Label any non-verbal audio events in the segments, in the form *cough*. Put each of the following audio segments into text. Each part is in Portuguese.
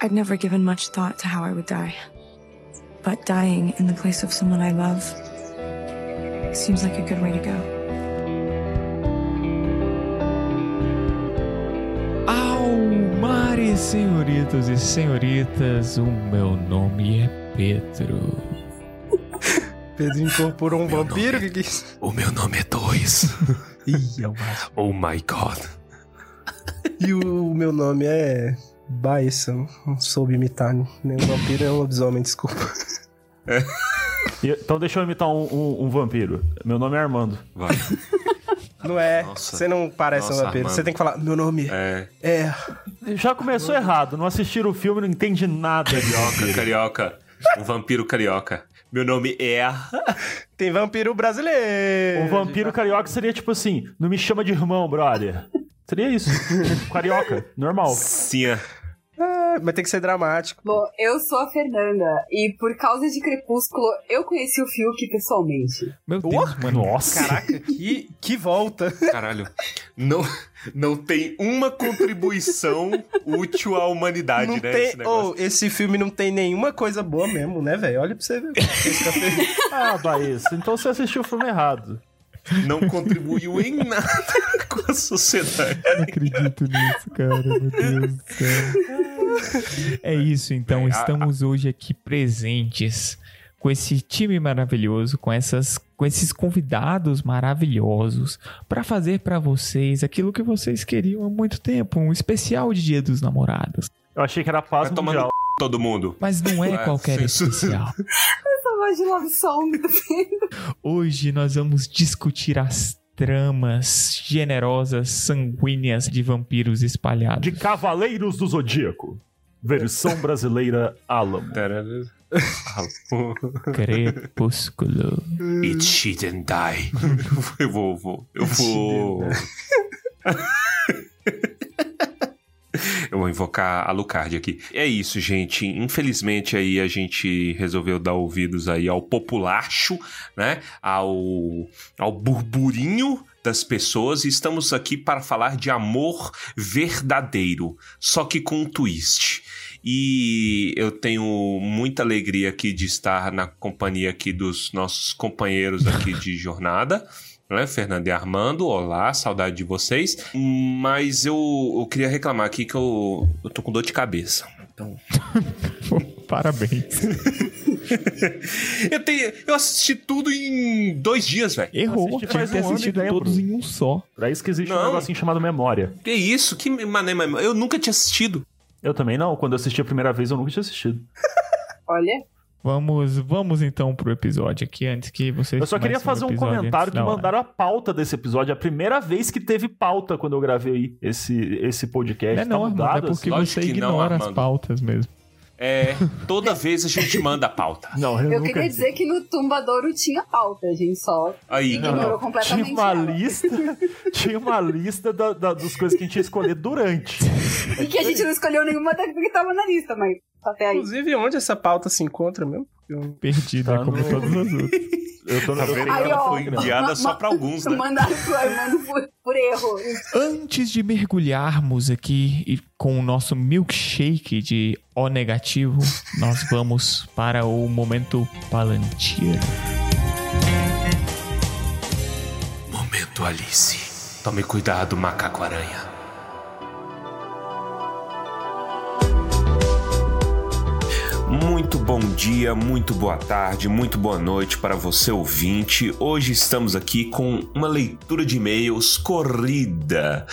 I'd never given much thought to how I would die. But dying in the place of someone I love seems like a good way to go. Almares, senhoritos e senhoritas, o meu nome é Pedro. *laughs* Pedro incorporou um vampiro? Que que é isso? O meu nome é Dois. *laughs* Ih, é o. Oh my god. E o meu nome é Baissa. Não soube imitar nenhum vampiro, é um lobisomem, desculpa. *laughs* E- Então deixa eu imitar um, um- um vampiro. Meu nome é Armando. Vai. Não é. Nossa. Você não parece Nossa, um vampiro. Armando. Você tem que falar, meu nome É. é. Já começou errado. Não assistiram o filme, não entende nada. Carioca, vampiro. carioca. Um vampiro carioca. Meu nome é. Tem vampiro brasileiro. Um vampiro carioca seria tipo assim: não me chama de irmão, brother. Seria isso. *laughs* Carioca, normal. Sim. Mas tem que ser dramático. Bom, eu sou a Fernanda e por causa de Crepúsculo eu conheci o Fiuk pessoalmente. Meu Deus, mano. Nossa. Caraca, que, que volta. Caralho. Não, não tem uma contribuição útil à humanidade, Não né? tem, esse negócio. oh, esse filme não tem nenhuma coisa boa mesmo, né, velho? Olha pra você ver. *laughs* Ah, Baís, então você assistiu o filme errado. Não contribuiu em nada *laughs* com a sociedade. Não acredito nisso, cara. Meu Deus do céu. *laughs* É isso, então. Bem, a- Estamos hoje aqui presentes com esse time maravilhoso, com essas com esses convidados maravilhosos para fazer para vocês aquilo que vocês queriam há muito tempo, um especial de Dia dos Namorados. Eu achei que era paz Vai tomar mundial. todo mundo. Mas não é É, qualquer sim. especial. *laughs* Essa voz de love song. Hoje nós vamos discutir as tramas generosas, sanguíneas de vampiros espalhados. De Cavaleiros do Zodíaco. Versão brasileira Alan. *laughs* Crepúsculo. It shouldn't die. *laughs* Eu vou, vou. Eu vou. *laughs* Eu vou invocar a Lucard aqui. É isso, gente. Infelizmente aí a gente resolveu dar ouvidos aí ao populacho, né? Ao, ao burburinho das pessoas e estamos aqui para falar de amor verdadeiro, só que com um twist. E eu tenho muita alegria aqui de estar na companhia aqui dos nossos companheiros aqui de *laughs* jornada né? Fernando e Armando, olá, saudade de vocês. Mas eu, eu queria reclamar aqui que eu, eu tô com dor de cabeça. Então. *laughs* Parabéns. *laughs* eu, tenho, eu assisti tudo em dois dias, velho. Errou. Tinha que ter um assistido todos em um só. Pra isso que existe um Não. negocinho chamado memória. Que isso? Que mané, mané. Eu nunca tinha assistido. Eu também não. Quando eu assisti a primeira vez, eu nunca tinha assistido. *laughs* Olha, Vamos, vamos então pro episódio aqui, antes que vocês Eu só queria fazer um comentário que hora. mandaram a pauta desse episódio. É A primeira vez que teve pauta quando eu gravei esse, esse podcast. Não é não, tá Armando, é mudado, porque assim. Lógico você que não, ignora as pautas mesmo. É, toda vez a gente manda a pauta. Não, eu, eu nunca queria dizer que no Tumbadouro tinha pauta, a gente só Aí, Não, ignorou não. completamente. Tinha uma ela. lista, tinha uma lista da, da- das coisas que a gente ia escolher durante. E que a gente não escolheu nenhuma até porque tava na lista, mas até aí. Inclusive, onde essa pauta se encontra mesmo? Eu- Perdida, Tá como no- todas as outras. *laughs* Eu tô tá vendo que ela ó, foi enviada só pra alguns, né? Mandaram pro Armando por, por erro. Antes de mergulharmos aqui e com o nosso milkshake de O negativo, nós vamos para o momento Palantir. Momento Alice. Tome cuidado, macaco-aranha. Muito bom dia, muito boa tarde, muito boa noite para você ouvinte. Hoje estamos aqui com uma leitura de e-mails corrida.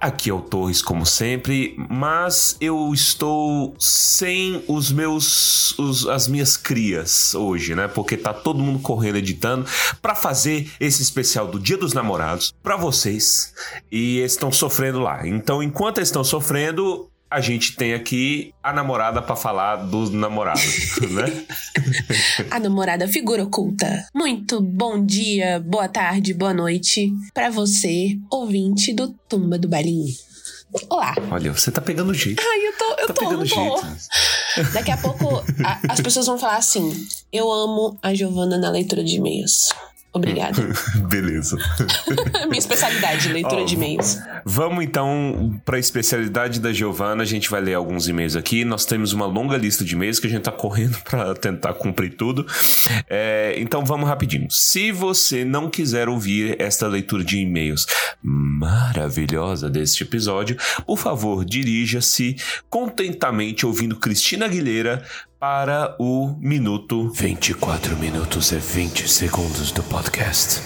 Aqui é o Torres, como sempre, mas eu estou sem os meus, os- as minhas crias hoje, né? Porque tá todo mundo correndo editando para fazer esse especial do Dia dos Namorados para vocês e estão sofrendo lá. Então, enquanto eles estão sofrendo, a gente tem aqui a namorada para falar do namorado, *laughs* né? A namorada figura oculta. Muito bom dia, boa tarde, boa noite pra você, ouvinte do Tumba do Balinho. Olá. Olha, você tá pegando jeito. Ai, eu tô, eu Tá tô, pegando tô. jeito. Daqui a pouco a- as pessoas vão falar assim: Eu amo a Giovana na leitura de e-mails. Obrigada. *laughs* Beleza. *laughs* Minha especialidade, leitura Ó, de e-mails. Vamos então para a especialidade da Giovana. A gente vai ler alguns e-mails aqui. Nós temos uma longa lista de e-mails que a gente tá correndo *laughs* para tentar cumprir tudo. É, então vamos rapidinho. Se você não quiser ouvir esta leitura de e-mails maravilhosa deste episódio, por favor, dirija-se contentamente ouvindo Cristina Aguilera para o minuto 24 minutos e 20 segundos do podcast.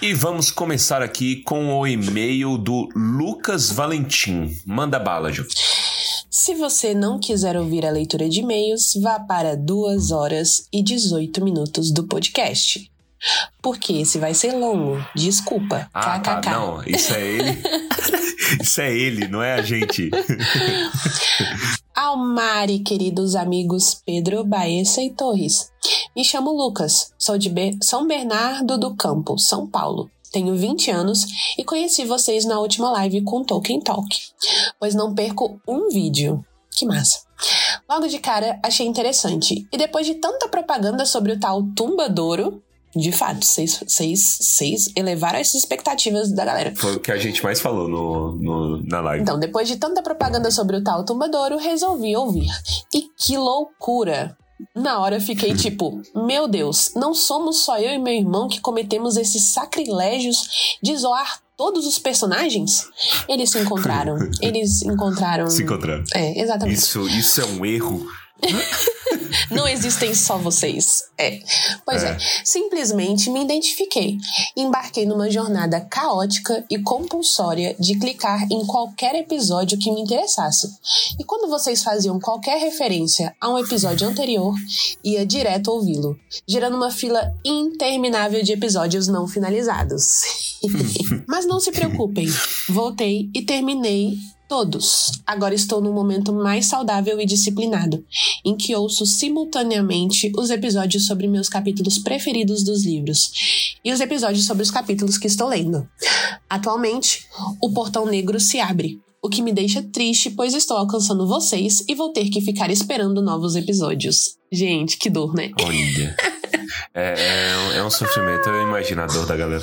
E vamos começar aqui com o e-mail do Lucas Valentim. Manda bala, Ju. Se você não quiser ouvir a leitura de e-mails, vá para 2 horas e 18 minutos do podcast. Porque esse vai ser longo. Desculpa. Ah, tá. Não, isso é ele. *laughs* isso é ele, não é a gente. *laughs* Almari, queridos amigos Pedro, Baessa e Torres. Me chamo Lucas, sou de São Bernardo do Campo, São Paulo. Tenho 20 anos e conheci vocês na última live com Tolkien Talk, pois não perco um vídeo. Que massa! Logo de cara, achei interessante. E depois de tanta propaganda sobre o tal Tumbadouro, de fato, vocês, vocês, vocês elevaram essas expectativas da galera. Foi o que a gente mais falou no, no- na live. Então, depois de tanta propaganda sobre o tal Tumbadouro, resolvi ouvir. E que loucura! Na hora eu fiquei *laughs* tipo, meu Deus, não somos só eu e meu irmão que cometemos esses sacrilégios de zoar todos os personagens? Eles se encontraram. *laughs* Eles encontraram. Se encontrando. É, exatamente. Isso, isso é um erro. *laughs* Não existem só vocês. É. Pois é. Simplesmente me identifiquei. Embarquei numa jornada caótica e compulsória de clicar em qualquer episódio que me interessasse. E quando vocês faziam qualquer referência a um episódio anterior, ia direto ouvi-lo, gerando uma fila interminável de episódios não finalizados. *laughs* Mas não se preocupem, voltei e terminei Todos. Agora estou num momento mais saudável e disciplinado, em que ouço simultaneamente os episódios sobre meus capítulos preferidos dos livros e os episódios sobre os capítulos que estou lendo. Atualmente, o portão negro se abre, o que me deixa triste, pois estou alcançando vocês e vou ter que ficar esperando novos episódios. Gente, que dor, né? Olha. É, é, é um sofrimento. Eu imagino a dor da galera.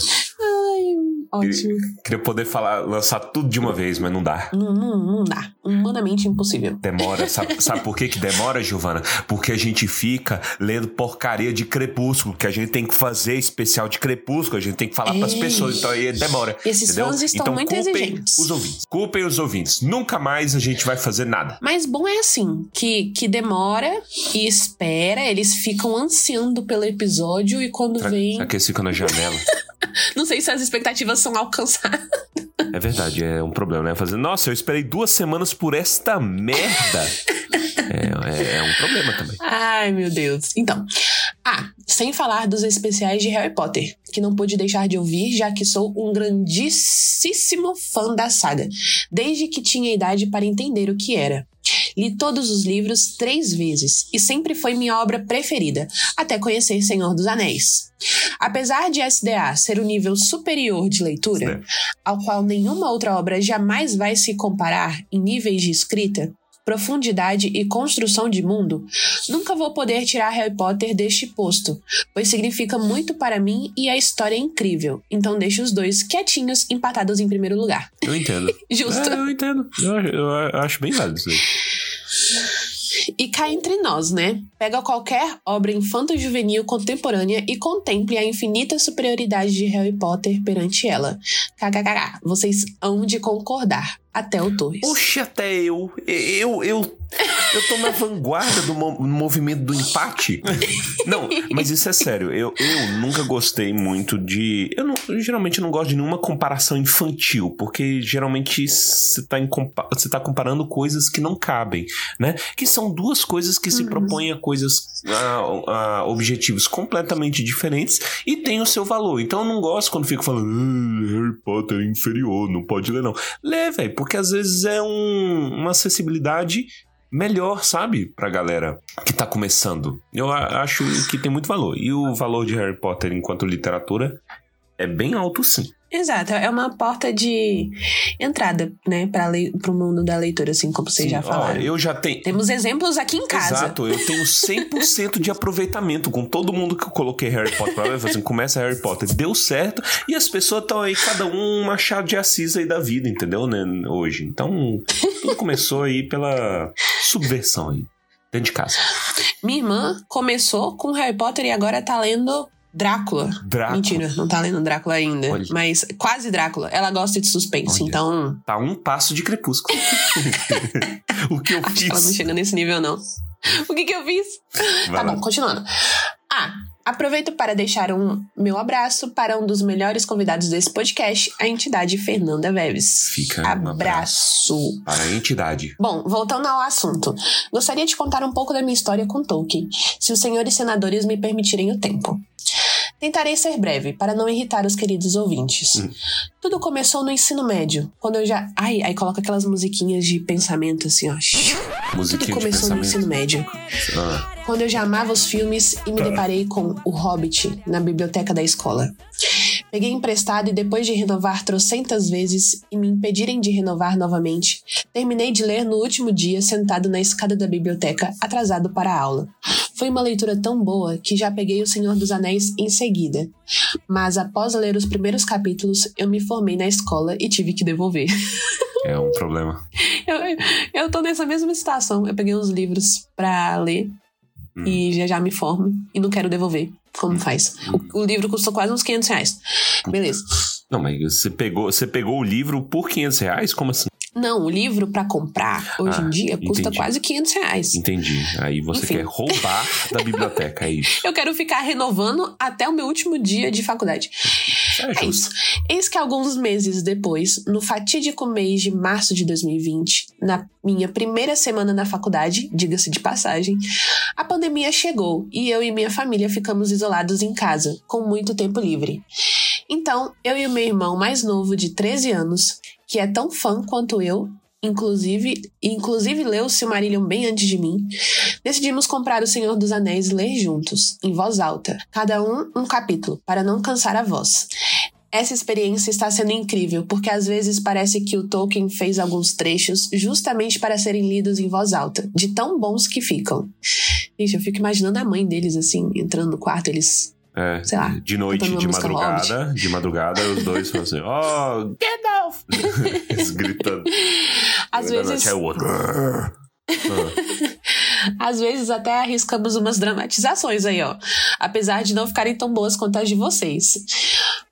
Ótimo. Queria poder falar, lançar tudo de uma vez, mas não dá. Não, não, não dá. Humanamente impossível. Demora, sabe, *laughs* sabe por que, que demora, Giovana? Porque a gente fica lendo porcaria de crepúsculo, que a gente tem que fazer especial de crepúsculo, a gente tem que falar pras Ei. pessoas, então aí demora. Esses entendeu? fãs estão então, muito culpem exigentes. Os ouvintes. Culpem os ouvintes. Nunca mais a gente vai fazer nada. Mas bom é assim, que, que demora e espera, eles ficam ansiando pelo episódio e quando vem. que eles ficam na janela? *laughs* *laughs* Não sei se as expectativas são alcançadas. É verdade, é um problema, né? Fazer, nossa, eu esperei duas semanas por esta merda. é, é- é um problema também. Ai, meu Deus. Então. Ah, sem falar dos especiais de Harry Potter, que não pude deixar de ouvir, já que sou um grandíssimo fã da saga, desde que tinha idade para entender o que era. Li todos os livros três vezes e sempre foi minha obra preferida, até conhecer Senhor dos Anéis. Apesar de SDA ser o nível superior de leitura, ao qual nenhuma outra obra jamais vai se comparar em níveis de escrita, profundidade e construção de mundo, nunca vou poder tirar Harry Potter deste posto, pois significa muito para mim e a história é incrível. Então deixo os dois quietinhos, empatados em primeiro lugar. Eu entendo. *laughs* Justo. É, eu entendo. Eu, eu acho bem válido isso aí. E cá entre nós, né? Pega qualquer obra infanto-juvenil contemporânea e contemple a infinita superioridade de Harry Potter perante ela. KKK, vocês hão de concordar. Até o Torres. Oxe, até eu. Eu, eu, eu tô na vanguarda do mo- movimento do empate. Não, mas isso é sério. Eu, eu nunca gostei muito de. Eu, não- eu geralmente não gosto de nenhuma comparação infantil, porque geralmente você tá, compa- tá comparando coisas que não cabem, né? Que são duas coisas que se propõem a coisas. A, a objetivos completamente diferentes e tem o seu valor. Então eu não gosto quando fico falando "Ah, Harry Potter é inferior, não pode ler, não. Lê, velho, porque às vezes é um- uma acessibilidade melhor, sabe? Pra galera que tá começando. Eu acho que tem muito valor. E o valor de Harry Potter enquanto literatura é bem alto sim. Exato, é uma porta de entrada, né, para o mundo da leitura, assim como vocês Sim, já ó, falaram. eu já tenho. Temos exemplos aqui em casa. Exato, eu tenho 100% de aproveitamento com todo mundo que eu coloquei Harry Potter pra ver, assim, começa Harry Potter, deu certo, e as pessoas estão aí, cada um um machado de assis aí da vida, entendeu, né, hoje. Então, tudo começou aí pela subversão aí, dentro de casa. Minha irmã começou com Harry Potter e agora tá lendo Drácula. Drácula. Mentira, não tá lendo Drácula ainda. Olha. Mas quase Drácula. Ela gosta de suspense, Olha. então Tá um passo de crepúsculo. *laughs* o que eu acho que ela não fiz. chega nesse nível, não. O que que eu fiz? Vai tá lá. bom, continuando. Ah, aproveito para deixar um meu abraço para um dos melhores convidados desse podcast, a entidade Fernanda Veves. Fica um abraço. Para a entidade. Bom, voltando ao assunto. Gostaria de contar um pouco da minha história com Tolkien, se os senhores senadores me permitirem o tempo. Tentarei ser breve, para não irritar os queridos ouvintes. Hum. Tudo começou no ensino médio, quando eu já. Ai, aí coloca aquelas musiquinhas de pensamento assim, ó. Tudo Musiquinha de começou no ensino médio, Ah, quando eu já amava os filmes e me deparei com O Hobbit na biblioteca da escola. Peguei emprestado e depois de renovar trocentas vezes e me impedirem de renovar novamente, terminei de ler no último dia sentado na escada da biblioteca, atrasado para a aula. Foi uma leitura tão boa que já peguei O Senhor dos Anéis em seguida. Mas após ler os primeiros capítulos, eu me formei na escola e tive que devolver. é um problema. *laughs* Eu, eu tô nessa mesma situação. Eu peguei uns livros pra ler Hum. e já já me formo e não quero devolver. Como faz? O, o livro custou quase uns 500 reais. Beleza. Não, mas você pegou, você pegou o livro por 500 reais? Como assim? Não, o livro pra comprar hoje Ah, em dia custa entendi. quase 500 reais. Entendi. Aí você Enfim. quer roubar da biblioteca, é *laughs* isso. Eu quero ficar renovando até o meu último dia de faculdade. É É isso. Eis que alguns meses depois, no fatídico mês de março de 2020, na minha primeira semana na faculdade, diga-se de passagem, a pandemia chegou e eu e minha família ficamos isolados em casa, com muito tempo livre. Então, eu e o meu irmão mais novo, de 13 anos, que é tão fã quanto eu, inclusive, inclusive leu o Silmarillion bem antes de mim, decidimos comprar O Senhor dos Anéis e ler juntos, em voz alta, cada um um capítulo, para não cansar a voz. Essa experiência está sendo incrível, porque às vezes parece que o Tolkien fez alguns trechos justamente para serem lidos em voz alta, de tão bons que ficam. Gente, eu fico imaginando a mãe deles assim, entrando no quarto, eles. É, Sei lá, de noite, de madrugada, de madrugada, os dois falam assim, *laughs* ó, Gandalf! *laughs* eles gritando. Às vezes, é o outro. *laughs* Às vezes até arriscamos umas dramatizações aí, ó. Apesar de não ficarem tão boas quanto as de vocês.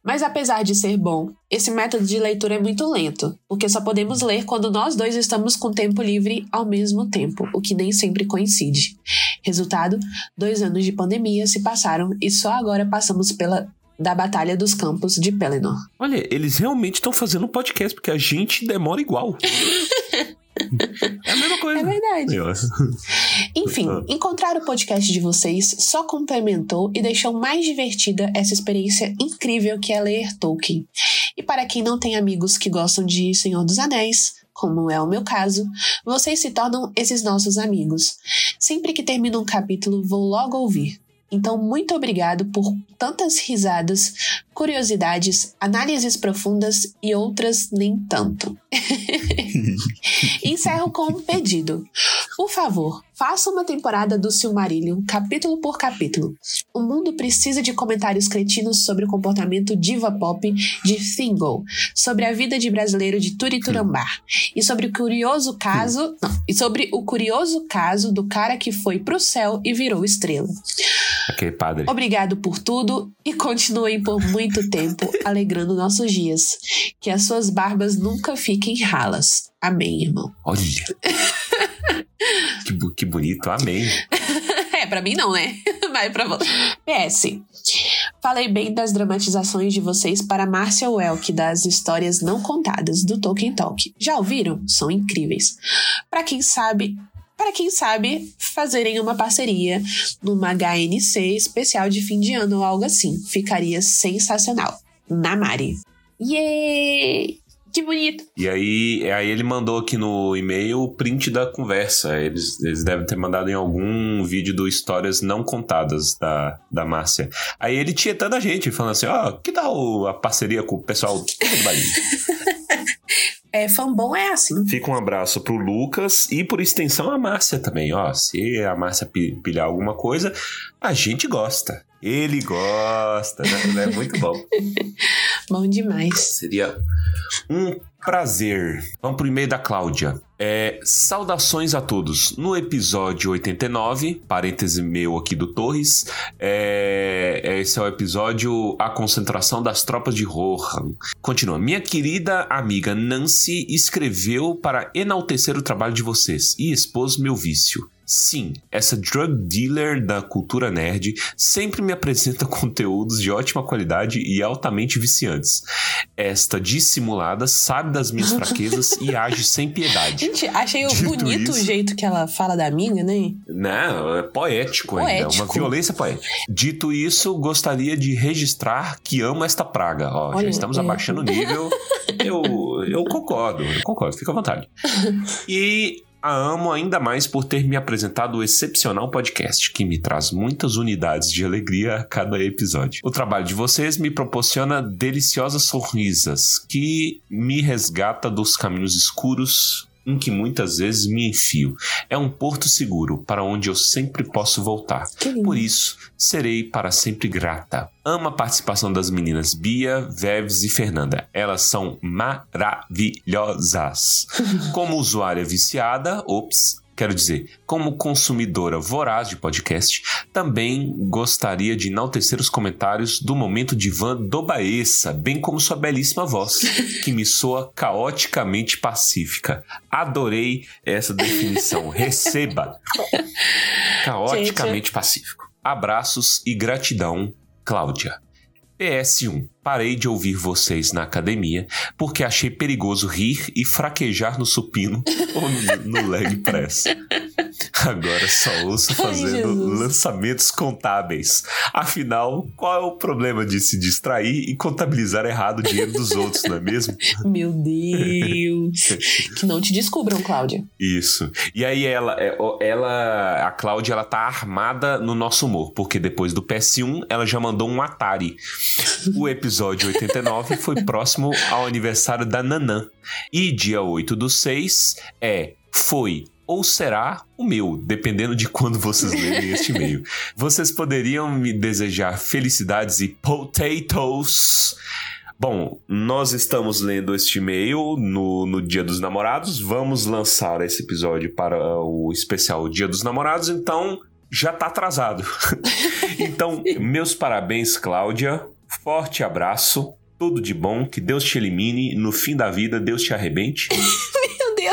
Mas apesar de ser bom, esse método de leitura é muito lento, porque só podemos ler quando nós dois estamos com tempo livre ao mesmo tempo, o que nem sempre coincide. Resultado: dois anos de pandemia se passaram e só agora passamos pela da Batalha dos Campos de Pelennor. Olha, eles realmente estão fazendo um podcast, porque a gente demora igual. *laughs* É a mesma coisa. É verdade. Enfim, Ah. encontrar o podcast de vocês só complementou e deixou mais divertida essa experiência incrível que é ler Tolkien. E para quem não tem amigos que gostam de Senhor dos Anéis, como é o meu caso, vocês se tornam esses nossos amigos. Sempre que termino um capítulo, vou logo ouvir. Então, muito obrigado por tantas risadas, curiosidades, análises profundas e outras nem tanto. *laughs* Encerro com um pedido. Por favor, faça uma temporada do Silmarillion, capítulo por capítulo. O mundo precisa de comentários cretinos sobre o comportamento diva pop de Thingol, sobre a vida de brasileiro de Turiturambar e sobre o curioso caso, não, e sobre o curioso caso do cara que foi pro céu e virou estrela. Ok, padre. Obrigado por tudo e continuem por muito tempo *laughs* alegrando nossos dias. Que as suas barbas nunca fiquem ralas. Amém, irmão. Olha. *laughs* que, que bonito, amém. *laughs* É, pra mim não, né? *laughs* Mas pra você. PS. Falei bem das dramatizações de vocês para Márcia Welk das histórias não contadas do Tolkien Talk. Já ouviram? São incríveis. Pra quem sabe, para quem sabe, fazerem uma parceria numa HNC especial de fim de ano ou algo assim. Ficaria sensacional. Namari. Yay! Que bonito. E aí, aí ele mandou aqui no e-mail o print da conversa. Eles, eles devem ter mandado em algum vídeo do Histórias Não Contadas da, da Márcia. Aí ele tietando a gente, falando assim: ó, que tal a parceria com o pessoal do Bahia? *laughs* É, fã bom é assim. Fica um abraço pro Lucas e por extensão a Márcia também, ó. Se a Márcia pi- pilhar alguma coisa, a gente gosta. Ele gosta, né? É muito bom. *laughs* Bom demais. Seria um prazer. Vamos pro e-mail da Cláudia. É, saudações a todos. No episódio 89, parêntese meu aqui do Torres, é, esse é o episódio A Concentração das Tropas de Rohan. Continua. Minha querida amiga Nancy escreveu para enaltecer o trabalho de vocês e expôs meu vício. Sim, essa drug dealer da cultura nerd sempre me apresenta *laughs* conteúdos de ótima qualidade e altamente viciantes. Esta dissimulada sabe das minhas *laughs* fraquezas e age sem piedade. Gente, achei Dito bonito isso- o jeito que ela fala da amiga, né? Não, é poético, ainda, Poético. uma violência poética. Dito isso, gostaria de registrar que amo esta praga. Ó, já Olha, estamos é. abaixando o nível. *laughs* Eu, eu concordo, eu concordo, fica à vontade. E a amo ainda mais por ter me apresentado o excepcional podcast, que me traz muitas unidades de alegria a cada episódio. O trabalho de vocês me proporciona deliciosas sorrisas, que me resgata dos caminhos escuros em que muitas vezes me enfio. É um porto seguro para onde eu sempre posso voltar. Por isso, serei para sempre grata. Amo a participação das meninas Bia, Veves e Fernanda. Elas são maravilhosas. *laughs* Como usuária viciada, ops, quero dizer, como consumidora voraz de podcast, também gostaria de enaltecer os comentários do momento divã do Baessa, bem como sua belíssima voz, que me soa caoticamente pacífica. Adorei essa definição. *laughs* Receba! Caoticamente pacífico. Abraços e gratidão, Cláudia. PS1. Parei de ouvir vocês na academia porque achei perigoso rir e fraquejar no supino ou no, leg press. *laughs* Agora só ouço *laughs* Ai, fazendo Jesus. lançamentos contábeis. Afinal, qual é o problema de se distrair e contabilizar errado o dinheiro dos outros, não é mesmo? *laughs* Meu Deus. *laughs* que não te descubram, Cláudia. Isso. E aí ela, é, ela, a Cláudia, ela tá armada no nosso humor, porque depois do PS1 ela já mandou um Atari. O episódio 89 foi próximo ao aniversário da Nanã. E dia 8 do 6 é foi ou será o meu, dependendo de quando vocês lerem este e-mail. *laughs* Vocês poderiam me desejar felicidades e potatoes. Bom, nós estamos lendo este e-mail no, no Dia dos Namorados. Vamos lançar esse episódio para o especial Dia dos Namorados, então já tá atrasado. *laughs* então, meus parabéns, Cláudia. Forte abraço. Tudo de bom. Que Deus te elimine. No fim da vida, Deus te arrebente. *laughs*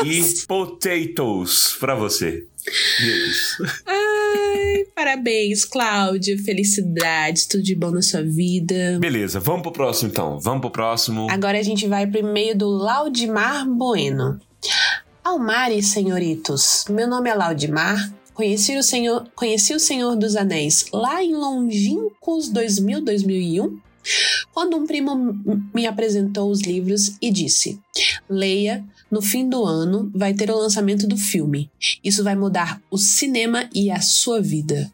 Deus. E potatoes pra você. É. Ai, parabéns, Cláudia. Felicidades, tudo de bom na sua vida. Beleza, vamos pro próximo então. Vamos pro próximo. Agora a gente vai pro e-mail do Laudimar Bueno. Almare, senhoritos. Meu nome é Laudimar. Conheci o Senhor, conheci o Senhor dos Anéis lá em longínquos 2000, 2001, quando um primo me apresentou os livros e disse: Leia, no fim do ano vai ter o lançamento do filme. Isso vai mudar o cinema e a sua vida.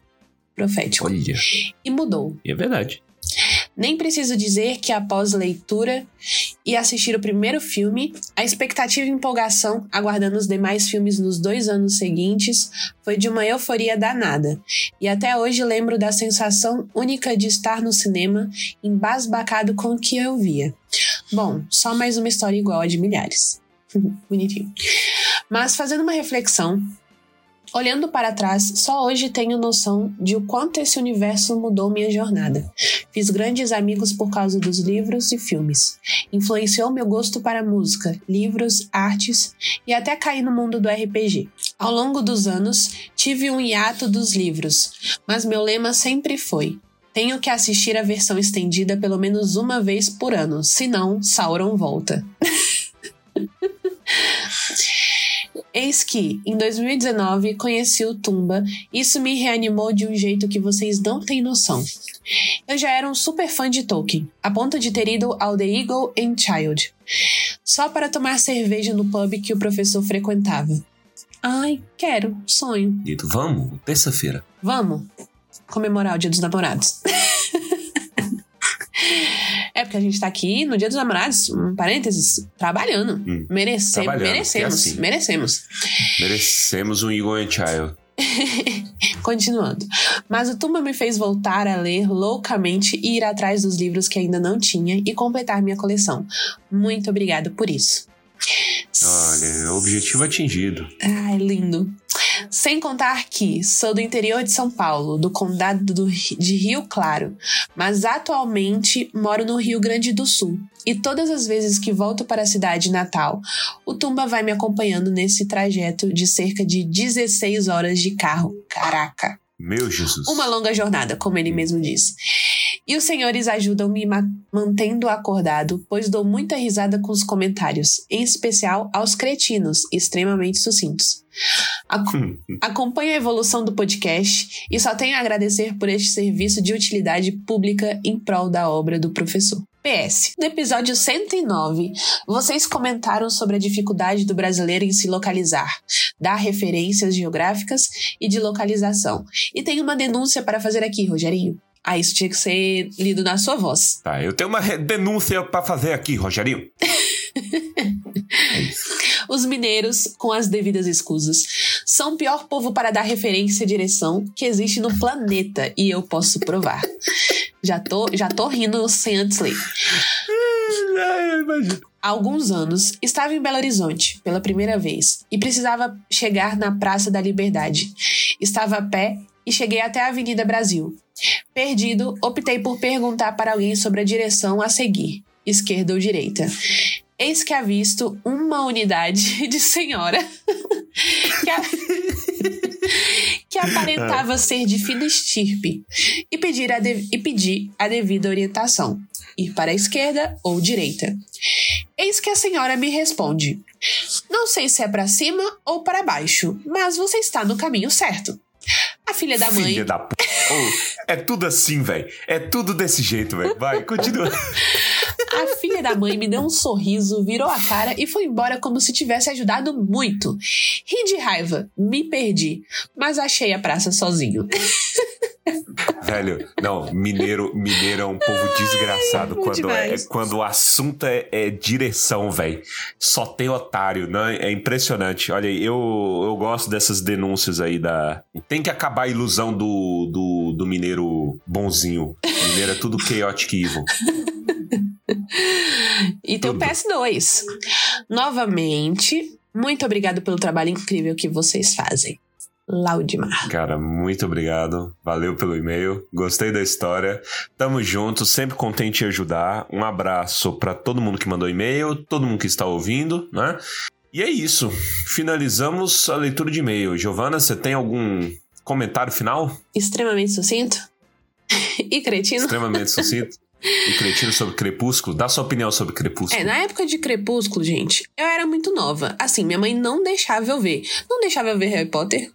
Profético. Olha, E mudou. é verdade. Nem preciso dizer que após leitura e assistir o primeiro filme, a expectativa e empolgação aguardando os demais filmes nos dois anos seguintes foi de uma euforia danada. E até hoje lembro da sensação única de estar no cinema, embasbacado com o que eu via. Bom, só mais uma história igual a de milhares. Bonitinho. Mas fazendo uma reflexão, Olhando para trás, só hoje tenho noção de o quanto esse universo mudou minha jornada. Fiz grandes amigos por causa dos livros e filmes. Influenciou meu gosto para música, livros, artes e até cair no mundo do RPG. Ao longo dos anos, tive um hiato dos livros, mas meu lema sempre foi: tenho que assistir a versão estendida pelo menos uma vez por ano, senão Sauron volta. *laughs* Eis que, em 2019, conheci o Tumba. Isso me reanimou de um jeito que vocês não têm noção. Eu já era um super fã de Tolkien, a ponto de ter ido ao The Eagle and Child, só para tomar cerveja no pub que o professor frequentava. Ai, quero, sonho. Dito, vamos, terça-feira. Vamos comemorar o Dia dos Namorados. *laughs* É porque a gente tá aqui no Dia dos Namorados, um parênteses, trabalhando. Hum, Merece- trabalhando, merecemos, é assim. merecemos. Merecemos um Eagle and Child. Continuando. Mas o Tumba me fez voltar a ler loucamente e ir atrás dos livros que ainda não tinha e completar minha coleção. Muito obrigada por isso. Olha, objetivo atingido. Ai, lindo. Sem contar que sou do interior de São Paulo, do condado do de Rio Claro, mas atualmente moro no Rio Grande do Sul. E todas as vezes que volto para a cidade natal, o Tumba vai me acompanhando nesse trajeto de cerca de 16 horas de carro. Caraca! Meu Jesus. Uma longa jornada, como ele mesmo diz. E os senhores ajudam me ma- mantendo acordado, pois dou muita risada com os comentários, em especial aos cretinos, extremamente sucintos. Ac- Acompanho a evolução do podcast e só tenho a agradecer por este serviço de utilidade pública em prol da obra do professor. PS. No episódio 109, vocês comentaram sobre a dificuldade do brasileiro em se localizar, dar referências geográficas e de localização. E tem uma denúncia para fazer aqui, Rogerinho. Ah, isso tinha que ser lido na sua voz. Tá, eu tenho uma denúncia pra fazer aqui, Rogerinho. *laughs* Os mineiros, com as devidas escusas, são o pior povo para dar referência e direção que existe no planeta, e eu posso provar. Já tô, já tô rindo sem antes ler. Há alguns anos, estava em Belo Horizonte pela primeira vez e precisava chegar na Praça da Liberdade. Estava a pé e cheguei até a Avenida Brasil. Perdido, optei por perguntar para alguém sobre a direção a seguir, esquerda ou direita. Eis que avisto uma unidade *laughs* de senhora *laughs* que, a- *laughs* que aparentava ser de fina estirpe e pedir a, de- e pedi a devida orientação, ir para a esquerda ou direita. Eis que a senhora me responde: Não sei se é para cima ou para baixo, mas você está no caminho certo. A filha da mãe. Filha da p. Ô, é tudo assim, velho. É tudo desse jeito, velho. Vai, continua. A filha da mãe me deu um sorriso, virou a cara e foi embora como se tivesse ajudado muito. Ri de raiva, me perdi, mas achei a praça sozinho. Velho, não, mineiro, mineiro é um povo desgraçado quando, é, quando o assunto é, é direção, velho. Só tem otário, não é impressionante. Olha, aí, eu, eu gosto dessas denúncias aí da. Tem que acabar a ilusão do, do, do mineiro bonzinho. Mineiro é tudo chaotic evil. *laughs* E tem o Tudo. PS2. Novamente, muito obrigado pelo trabalho incrível que vocês fazem. Laudimar. Cara, muito obrigado. Valeu pelo e-mail. Gostei da história. Tamo junto, sempre contente em ajudar. Um abraço pra todo mundo que mandou e-mail, todo mundo que está ouvindo, né? E é isso. Finalizamos a leitura de e-mail. Giovana, você tem algum comentário final? Extremamente sucinto *laughs* e cretino. Extremamente sucinto. E cretino sobre Crepúsculo? Dá sua opinião sobre Crepúsculo. É, na época de Crepúsculo, gente, eu era muito nova. Assim, minha mãe não deixava eu ver. Não deixava eu ver Harry Potter.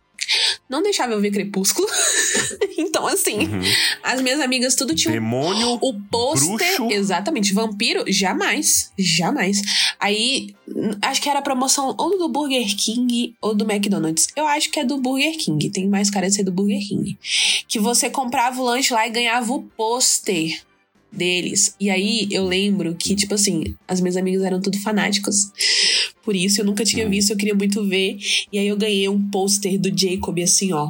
Não deixava eu ver Crepúsculo. *laughs* então, assim, Uhum. as minhas amigas tudo tinham Demônio. o pôster. bruxo. Exatamente. Vampiro, jamais. Jamais. Aí, acho que era promoção ou do Burger King ou do McDonald's. Eu acho que é do Burger King. Tem mais cara de ser do Burger King. Que você comprava o lanche lá e ganhava o pôster deles. E aí eu lembro que, tipo assim, as minhas amigas eram tudo fanáticos. Por isso eu nunca tinha visto, eu queria muito ver. E aí eu ganhei um pôster do Jacob, assim, ó.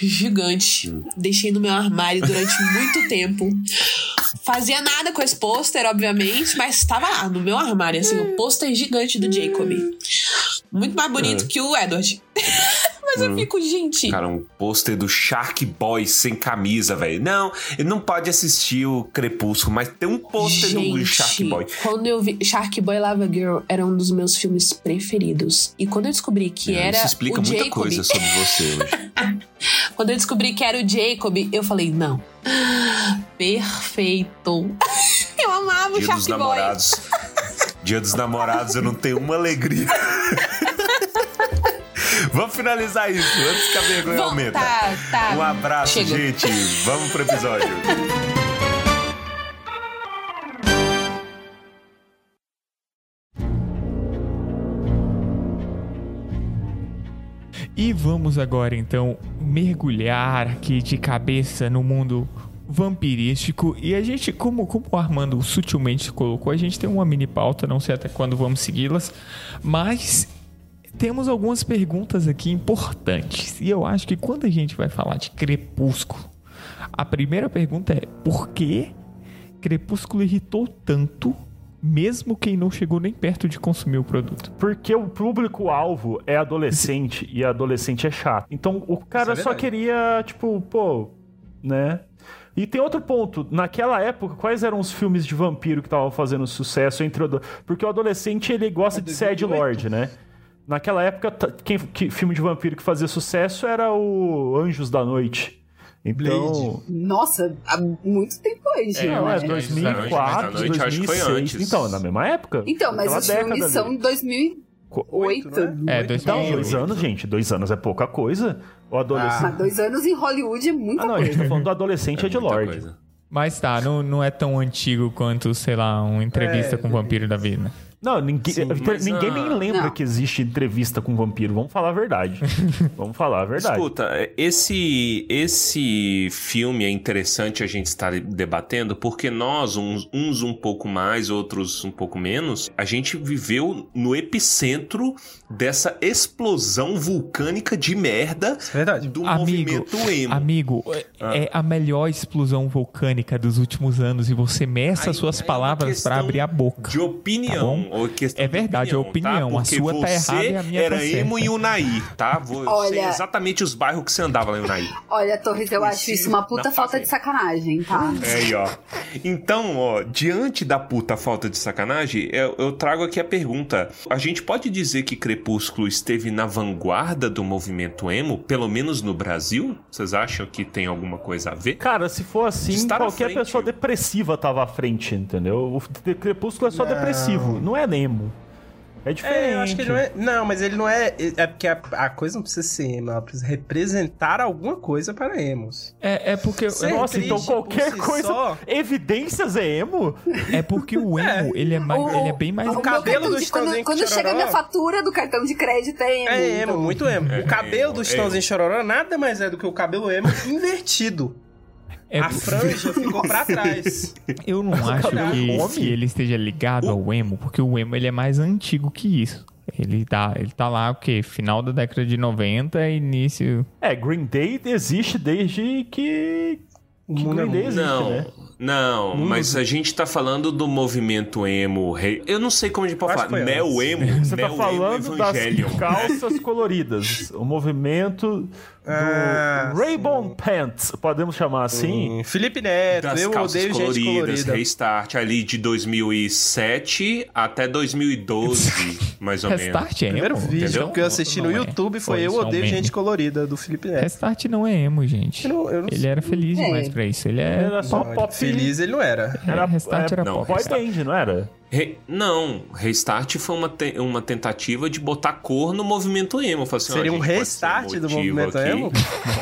Gigante. Deixei no meu armário durante *laughs* muito tempo. Fazia nada com esse pôster, obviamente, mas estava lá no meu armário, assim, o pôster gigante do Jacob. Muito mais bonito que o Edward. *laughs* mas eu fico, gente. Cara, um pôster do Shark Boy sem camisa, velho. Não, ele não pode assistir o Crepúsculo, mas tem um pôster do Shark Boy. Quando eu vi Shark Boy Lava Girl era um dos meus filmes preferidos. E quando eu descobri que É, era Isso explica o muita Jacob, coisa sobre você hoje. *laughs* quando eu descobri que era o Jacob, eu falei, não. *gasps* Perfeito. *laughs* Eu amava o Dia Shark dos Boy. namorados. Dia dos namorados, eu não tenho uma alegria. *laughs* Vamos finalizar isso antes que a vergonha Vamos, aumenta. tá, tá. Um abraço, Chega. gente. Vamos pro episódio. E vamos agora então mergulhar aqui de cabeça no mundo vampirístico. E a gente, como, como o Armando sutilmente colocou, a gente tem uma mini pauta, não sei até quando vamos segui-las, mas temos algumas perguntas aqui importantes. E eu acho que quando a gente vai falar de Crepúsculo, a primeira pergunta é: por que Crepúsculo irritou tanto, mesmo quem não chegou nem perto de consumir o produto? Porque o público-alvo é adolescente e adolescente é chato. Então o cara é só queria, tipo, pô, né? E tem outro ponto. Naquela época, quais eram os filmes de vampiro que estavam fazendo sucesso entre o... Porque o adolescente, ele gosta É de ser 2008. Lord, né? Naquela época, quem, que filme de vampiro que fazia sucesso era o Anjos da Noite. Então... Nossa, há muito tempo antes, É, Não, é né? 2004, Anjos da Noite, acho que foi 2006. antes. Então, na mesma época. Então, mas os filmes são ali. 2008. Oito, não É, Oito, dois mil e Então, oito. dois anos, gente. Dois anos é pouca coisa. O adolescente. Mas dois anos em Hollywood é muita Ah, não, a coisa. gente tá falando do adolescente é, de Lorde. coisa. Mas tá, não, não é tão antigo quanto, sei lá, uma entrevista É, com o vampiro da vida. Não, ninguém, Sim, mas, ninguém ah, nem lembra não. que existe entrevista com vampiro. Vamos falar a verdade. *laughs* Vamos falar a verdade. Escuta, esse, esse filme é interessante a gente estar debatendo porque nós, uns, uns um pouco mais, outros um pouco menos, a gente viveu no epicentro dessa explosão vulcânica de merda é verdade. do Amigo, movimento emo. Amigo, é- é a melhor explosão vulcânica dos últimos anos e você meça Aí suas é palavras pra abrir a boca. De opinião. Tá bom? Ou questão É de verdade, é opinião. A Porque sua tá você errada e a minha era tá emo certa. e Unai, tá? Você *laughs* Olha- exatamente os bairros que você andava lá em Unai. Olha, Torres, eu acho isso uma puta falta de sacanagem, tá? É aí, ó. Então, ó, diante da puta falta de sacanagem, eu, eu trago aqui a pergunta. A gente pode dizer que Crepúsculo esteve na vanguarda do movimento emo, pelo menos no Brasil? Vocês acham que tem alguma coisa a ver? Cara, se for assim, qualquer frente. pessoa depressiva tava à frente, entendeu? O de- Crepúsculo é só Não. depressivo, não é Nemo. É diferente. É, eu acho que ele não é. Não, mas ele não é. É porque a, a coisa não precisa ser emo, ela precisa representar alguma coisa para emos. É, é porque Ser Nossa, então qualquer si coisa. só- Evidências é emo? é porque o *laughs* emo, ele é mais, ele é bem mais o meu cabelo do de- quando, quando chega a minha fatura do cartão de crédito é emo. É emo, então. muito emo. É, o cabelo emo, do é Chitãozinho Chororó nada mais é do que o cabelo emo invertido. É, a franja ficou pra trás. *laughs* Eu não acho cabelo que, que ele esteja ligado ao emo, porque o emo ele é mais antigo que isso. Ele tá, ele tá lá, o quê? Final da década de 90 e início. É, Green Day existe desde que. O que mundo é Green Day mundo. existe, Não, né? não, mas a gente tá falando do movimento emo. rei- Eu não sei como a gente pode falar. Neo-emo? Você tá Neo-emo falando das calças coloridas. O movimento Ah, Rainbow Pants, podemos chamar assim? Hum, Felipe Neto, das eu calças odeio gente coloridas, colorida. Restart ali de 2007 até 2012, *laughs* mais ou menos. Restart é emo. Primeiro vídeo entendeu? que eu assisti no Não é. YouTube foi Ou Eu isso é um Odeio. Gente Colorida, do Felipe Neto. Restart não é emo, gente. Eu não- eu não ele sei. era feliz É. demais pra isso. Ele é. Era só pop. Feliz ele não era. Era, Restart era é, Não, pop. boy band, não era? Re- Não, Restart foi uma, te- uma tentativa de botar cor no movimento emo. Falei assim, Seria um restart do movimento aqui. emo?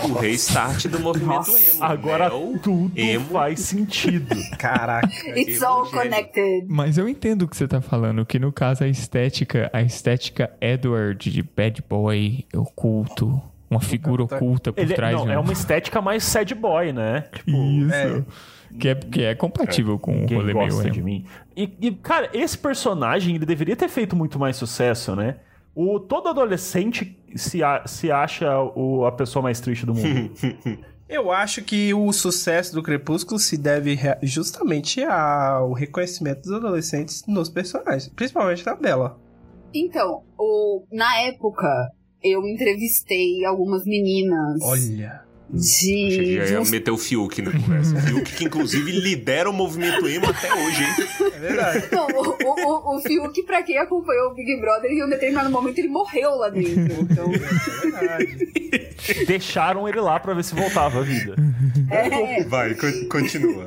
O restart do movimento emo. Agora Neo, tudo emo. faz sentido. *laughs* Caraca. It's all Evangelion. connected. Mas eu entendo o que você tá falando, que no caso a estética, a estética Edward de bad boy oculto, uma figura oculta por Ele, trás não, de um... é uma estética mais sad boy, né? Tipo, Isso. É. Que, é, que é compatível com o rolê meio gosta emo. de mim. E, e, cara, esse personagem, ele deveria ter feito muito mais sucesso, né? O, todo adolescente se, a- se acha o, a pessoa mais triste do mundo. *laughs* Eu acho que o sucesso do Crepúsculo se deve justamente ao reconhecimento dos adolescentes nos personagens, principalmente da Bella. Então, o, na época, eu entrevistei algumas meninas Olha. Achei que de, já ia meter o Fiuk na conversa. *laughs* Fiuk que inclusive lidera o movimento emo até hoje, hein? É verdade. *laughs* Não, o, o, o, Fiuk, pra quem acompanhou o Big Brother, em um determinado momento ele morreu lá dentro. Então, É verdade. Deixaram ele lá pra ver se voltava a vida. é. Vai, co- continua.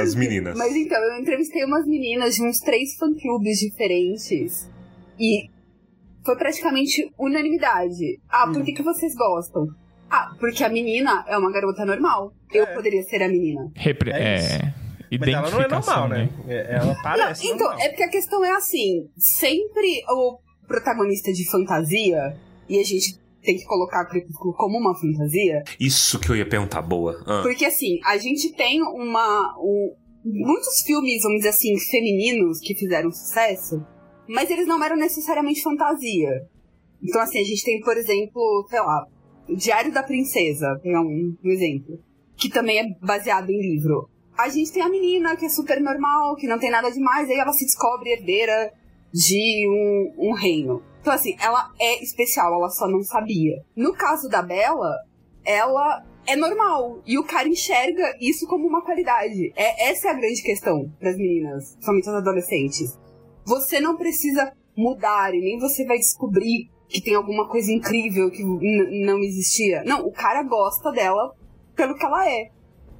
As meninas. Mas então, eu entrevistei umas meninas de uns três fã-clubes diferentes. E foi praticamente unanimidade. Ah, por que, que vocês gostam? Ah, porque a menina é uma garota normal. Eu É. poderia ser a menina. Repre É isso. é, Mas ela não é identificação, normal, né? É- Ela parece Não, então, normal. é porque a questão é assim: sempre o protagonista de fantasia, e a gente tem que colocar Crepúsculo como uma fantasia, Isso que eu ia perguntar, boa. Ah. porque assim, a gente tem uma. um- muitos filmes, vamos dizer assim, femininos que fizeram sucesso, mas eles não eram necessariamente fantasia. Então, assim, a gente tem, por exemplo, sei lá, Diário da Princesa, pegar um, exemplo, que também é baseado em livro. A gente tem a menina que é super normal, que não tem nada demais, aí ela se descobre herdeira de um, um reino. Então, assim, ela é especial, ela só não sabia. No caso da Bella, ela é normal. E o cara enxerga isso como uma qualidade. É, essa é a grande questão das meninas, somente as adolescentes. Você não precisa mudar e nem você vai descobrir que tem alguma coisa incrível que não existia. Não, o cara gosta dela pelo que ela é.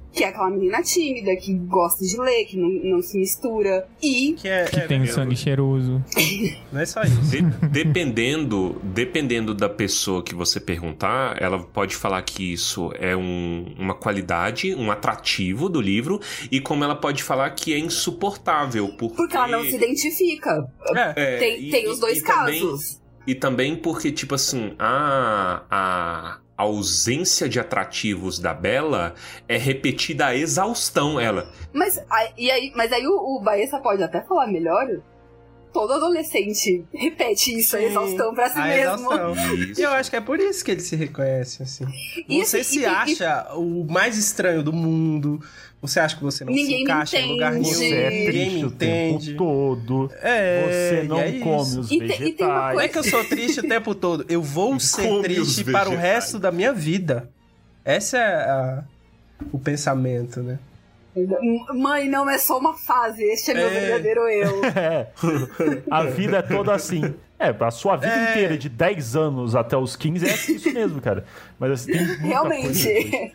Que é aquela menina tímida, que gosta de ler, que não, não se mistura. E Que é, Que é, tem né? sangue cheiroso. *laughs* Não é só isso. De- dependendo, dependendo da pessoa que você perguntar, ela pode falar que isso é um- uma qualidade, um atrativo do livro, e como ela pode falar que é insuportável, porque... porque ela não se identifica. É. É, tem e- tem os dois e também- casos. E também porque, tipo assim, a, a ausência de atrativos da Bela é repetida a exaustão, ela. Mas aí, mas aí o, o Baessa pode até falar melhor. Todo adolescente repete isso, a Sim, exaustão pra si a mesmo. E eu acho que é por isso que ele se reconhece, assim. E Você assim, se e- e- acha o mais estranho do mundo. Você acha que você não se encaixa em lugar nenhum. Você é triste o tempo entende. todo. É, Você não e é come os E e vegetais. Não é que eu sou triste o tempo todo. Eu vou ser triste para o resto da minha vida. Essa é a- o pensamento, né? Mãe, não é só uma fase, este é meu É. verdadeiro eu. É. *laughs* A vida é toda assim. É, a sua vida É. inteira, de 10 anos até os 15, é assim, isso mesmo, cara. Mas assim, tem muita coisa. Realmente. Se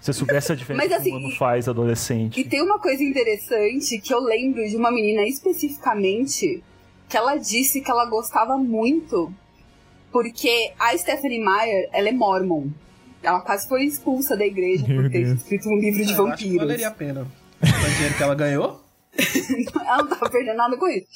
você soubesse a diferença Mas, que assim, um ano faz adolescente. E tem uma coisa interessante que eu lembro de uma menina especificamente que ela disse que ela gostava muito porque a Stephanie Meyer, ela é mormon. Ela quase foi expulsa da igreja Meu por ter Deus. escrito um livro de Eu acho que vampiros. valeria a pena. O dinheiro que ela ganhou? *laughs* ela não tava perdendo nada com isso.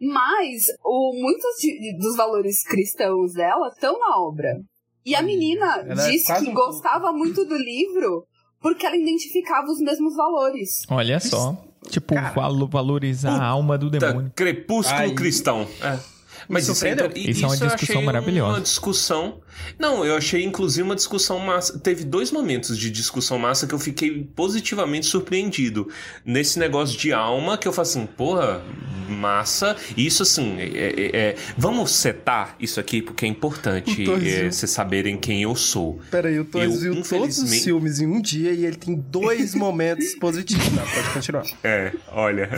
Mas o, muitos de- dos valores cristãos dela estão na obra. E a menina Ela é disse quase que um gostava muito do livro porque ela identificava os mesmos valores. Olha só. Tipo, Cara. valo- valorizar a alma do demônio. crepúsculo Ai. cristão. É. Mas isso, ainda- Isso é uma eu discussão achei maravilhosa. Uma discussão. Não, eu achei inclusive uma discussão massa. Teve dois momentos de discussão massa que eu fiquei positivamente surpreendido. Nesse negócio de alma, que eu falo assim, porra, massa. Isso assim, é- é- é- vamos setar isso aqui, porque é importante é, vocês saberem quem eu sou. Peraí, o Torres Eu, viu todos os infelizmente- filmes em um dia e ele tem dois *laughs* momentos positivos. Não, pode continuar. É, olha.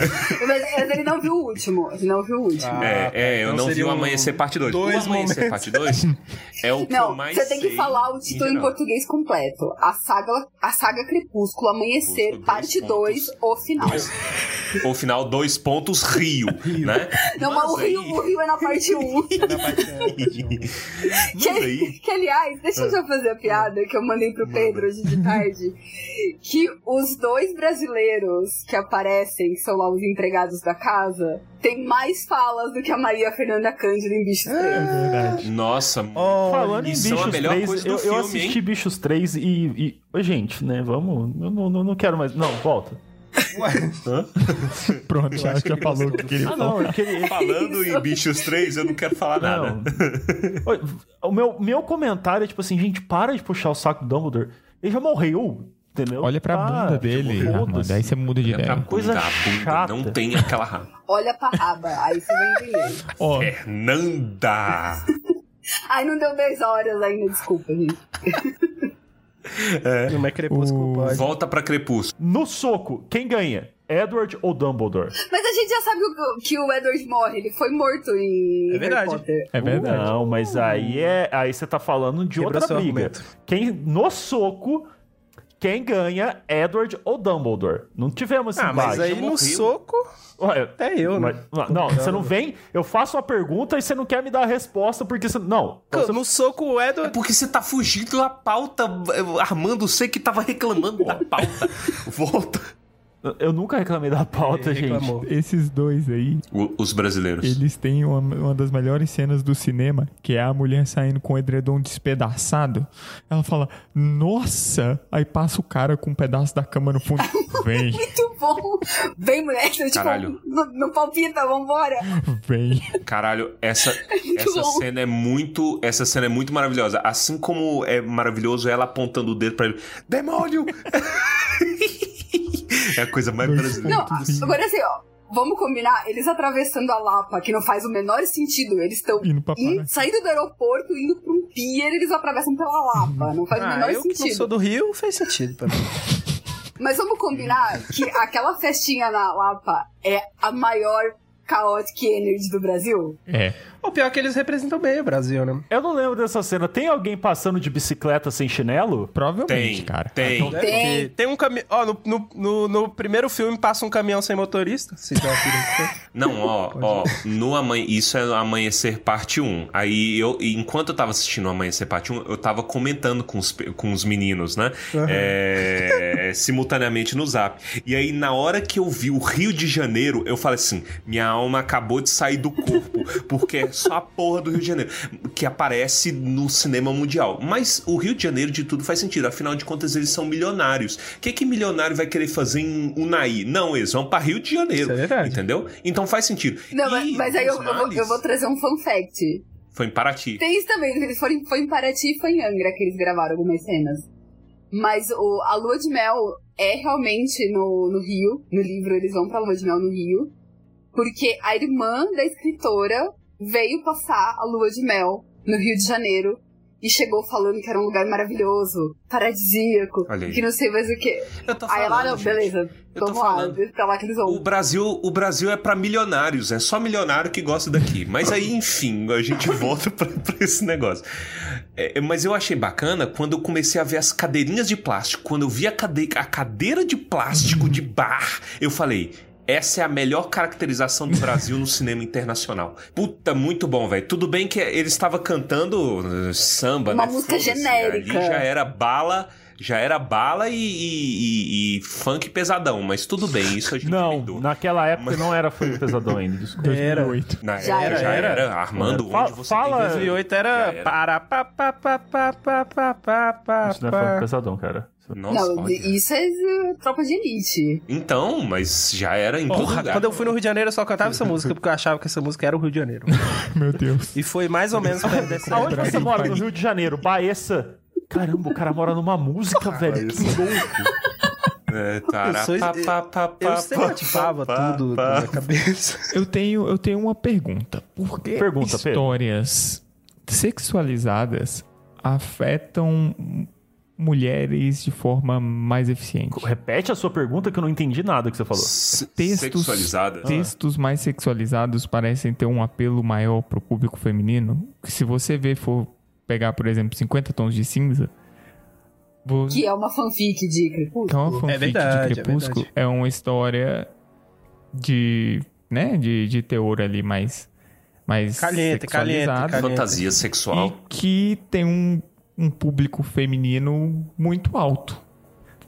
Mas, mas ele não viu o último. Ele não viu o último. Ah, É, é, eu então não vi o seriam Amanhecer Parte 2. O dois Amanhecer momentos. Parte 2 é o que eu Não, mais você tem que falar o título em geral. português completo. A saga, a saga Crepúsculo, Amanhecer, Crepúsculo, parte dois 2, o final. O final, dois pontos, Rio, né? Não, mas o aí- Rio, o Rio é na parte 1. Um. *laughs* Na parte- *laughs* Mas Que, aí... que, aliás, deixa eu já fazer a piada que eu mandei pro Pedro hoje de tarde. Que os dois brasileiros que aparecem, que são lá os empregados da casa, tem mais falas do que a Maria Fernanda Cândido em Bichos 3. Verdade. Nossa, Oh, Falando em é Bichos melhor 3, coisa do eu, eu filme, assisti hein? Bichos 3 e, e- gente, né, vamos... Eu não, não, não quero mais... Não, volta. *laughs* Pronto, já, acho que já falou o que queria Ah, falar. não, eu queria... *laughs* falando em Bichos 3, eu não quero falar nada. Não. Oi, O meu, meu comentário é tipo assim, gente, para de puxar o saco do Dumbledore. Ele já morreu, entendeu? Olha pra Para, bunda dele, tipo, Armando. foda-se. Aí você muda de Olha ideia. Coisa bunda, chata. não tem aquela raba. Olha pra raba, aí você vai entender. *laughs* Ó, Fernanda! Ai, não deu 10 horas ainda, desculpa, gente. Não é crepúsculo, O-. Volta pra Crepúsculo. No soco, quem ganha? Edward ou Dumbledore? Mas a gente já sabe o- que o Edward morre, ele foi morto em É Harry verdade. Potter. é verdade. Não, mas aí é. Aí você tá falando de Quebra outra briga. argumento. Quem no soco, quem ganha, Edward ou Dumbledore. Não tivemos esse Ah, mas aí no soco, Ué, até eu, né? mas- não, você não vem, eu faço uma pergunta e você não quer me dar a resposta porque você. Não. Então você- No soco, o É Edward. porque você tá fugindo da pauta, Armando. Você que tava reclamando da pauta. *laughs* Volta. Eu nunca reclamei da pauta, *laughs* gente. reclamou. Esses dois aí, O- os brasileiros. eles têm uma, uma das melhores cenas do cinema, que é a mulher saindo com o edredom despedaçado. Ela fala, nossa! Aí passa o cara com um pedaço da cama no fundo. *laughs* Vem, Muito bom. Vem, mulher. Tipo, Caralho. não, não palpita, vambora. vem. Caralho, essa, *laughs* essa bom. cena é muito. Essa cena é muito maravilhosa. Assim como é maravilhoso ela apontando o dedo pra ele. Demônio! É a coisa mais brasileira. Não, agora assim, ó. Vamos combinar, eles atravessando a Lapa, que não faz o menor sentido. Eles estão saindo do aeroporto, indo pra um pier, eles atravessam pela Lapa. Não faz o Ah, menor eu que não sentido. sou do Rio, fez sentido pra mim. *laughs* Mas vamos combinar que aquela festinha na Lapa é a maior chaotic energy do Brasil? É. O pior é que eles representam bem o Brasil, né? Eu não lembro dessa cena. Tem alguém passando de bicicleta sem chinelo? Provavelmente, Tem, cara. tem. Deve Tem. ter. Tem um caminhão. Ó, no, no, no, no primeiro filme passa um caminhão sem motorista. Se. Não, ó, *laughs* ó, no amanhe... isso é Amanhecer Parte 1. Aí eu, enquanto eu tava assistindo o Amanhecer Parte 1, eu tava comentando com os, com os meninos, né? É, simultaneamente no zap. E aí, na hora que eu vi o Rio de Janeiro, eu falei assim: minha alma acabou de sair do corpo, porque é só a porra do Rio de Janeiro que aparece no cinema mundial. Mas o Rio de Janeiro de tudo faz sentido, afinal de contas, eles são milionários. O que, que milionário vai querer fazer em Unai? Não, eles vão pra Rio de Janeiro. Isso é verdade. Entendeu? Então faz sentido. Não, mas, E mas aí eu, os eu vou, males eu vou trazer um fun fact. Foi em Paraty. Tem isso também, eles foram, foi em Paraty e foi em Angra que eles gravaram algumas cenas. Mas o, a lua de mel é realmente no, no Rio. No livro eles vão pra lua de mel no Rio. Porque a irmã da escritora veio passar a lua de mel no Rio de Janeiro. E chegou falando que era um lugar maravilhoso, paradisíaco, que não sei mais o que. Eu tô Aí ela, não, gente. beleza, Eu tô vamos lá, pra lá que eles O vão. Brasil, o Brasil é pra milionários, é só milionário que gosta daqui. Mas aí, enfim, a gente volta pra, pra esse negócio. É, mas eu achei bacana quando eu comecei a ver as cadeirinhas de plástico. Quando eu vi a, cade a cadeira de plástico de bar, eu falei. Essa é a melhor caracterização do Brasil no cinema internacional. Puta, muito bom, velho. Tudo bem que ele estava cantando uh, samba, Uma né? música genérica. Ali já era bala, já era bala e, e- e- e funk pesadão, mas tudo bem, isso a gente Não, lidou. naquela época não era Funk Pesadão ainda, desculpa. 2008. Na Já época já era. era, Armando, Fala- onde você fala- tem 2008 Já era. era. Para, pa, pa, pa, pa, pa, pa, pa, pa, Isso não é Funk. Pesadão, cara. Nossa, não, olha. isso é tropa de elite. Então, mas já era em Porra, lugar. quando eu fui no Rio de Janeiro, eu só cantava essa música porque eu achava que essa música era o Rio de Janeiro. *laughs* Meu Deus. E foi mais ou menos perto dessa Aonde você mora? No Rio de Janeiro, Baessa. Caramba, o cara mora numa música, velho. Que louco. É, tará, Eu sou- pá, pá, pá, Eu pá, estereotipava pá, tudo pá. na minha cabeça. Eu tenho, eu tenho uma pergunta. Por que Pergunta, Pedro. histórias sexualizadas afetam mulheres de forma mais eficiente? Repete a sua pergunta que eu não entendi nada que você falou. Se- Textos- Sexualizada. Textos mais sexualizados parecem ter um apelo maior pro público feminino. Que se você ver, for pegar, por exemplo, 50 tons de cinza, vo- Que é uma fanfic de Crepúsculo. que é uma fanfic verdade, de é Crepúsculo, verdade. é, uma história de, né, de, de teor ali mais, mais caliente, sexualizado. caliente. Fantasia sexual. e que tem um, um público feminino muito alto.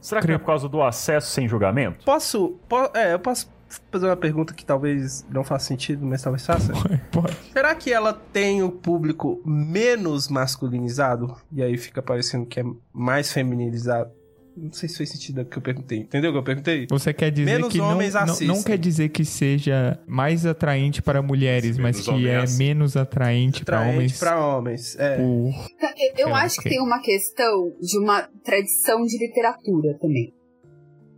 Será que é por causa do acesso sem julgamento? Posso, po- é, eu posso fazer uma pergunta que talvez não faça sentido, mas talvez faça? *laughs* Pode. Será que ela tem o público menos masculinizado? E aí fica parecendo que é mais feminilizado? Não sei se fez sentido o que eu perguntei. Entendeu o que eu perguntei? Você quer dizer Menos que não, homens não, assistem. não quer dizer que seja mais atraente para mulheres, mas Menos que é menos atraente para Atraente homens pra homens. É. por Eu, eu É, acho que tem uma questão de uma tradição de literatura também.